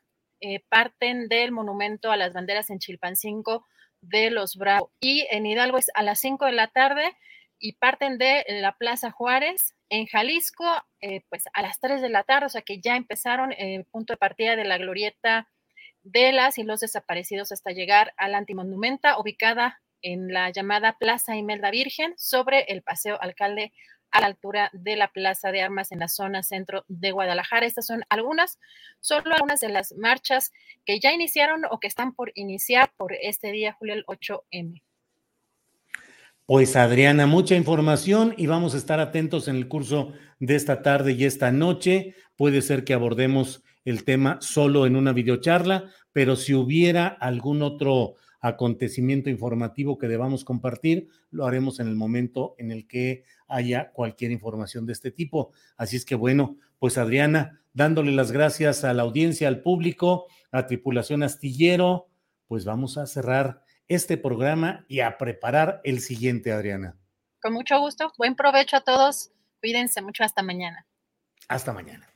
Speaker 12: eh, parten del monumento a las banderas en Chilpancingo de los Bravos. Y en Hidalgo es a las 5 de la tarde y parten de la Plaza Juárez. En Jalisco, eh, pues a las 3 de la tarde, o sea que ya empezaron el punto de partida de la glorieta de las y los desaparecidos hasta llegar a la antimonumenta ubicada en la llamada Plaza Imelda Virgen sobre el Paseo Alcalde a la altura de la Plaza de Armas en la zona centro de Guadalajara. Estas son algunas, solo algunas de las marchas que ya iniciaron o que están por iniciar por este día, julio el 8M.
Speaker 4: Pues Adriana, mucha información y vamos a estar atentos en el curso de esta tarde y esta noche. Puede ser que abordemos el tema solo en una videocharla, pero si hubiera algún otro acontecimiento informativo que debamos compartir, lo haremos en el momento en el que haya cualquier información de este tipo. Así es que bueno, pues Adriana, dándole las gracias a la audiencia, al público, a Tripulación Astillero, pues vamos a cerrar este programa y a preparar el siguiente, Adriana.
Speaker 12: Con mucho gusto, buen provecho a todos, cuídense mucho, hasta mañana.
Speaker 4: Hasta mañana.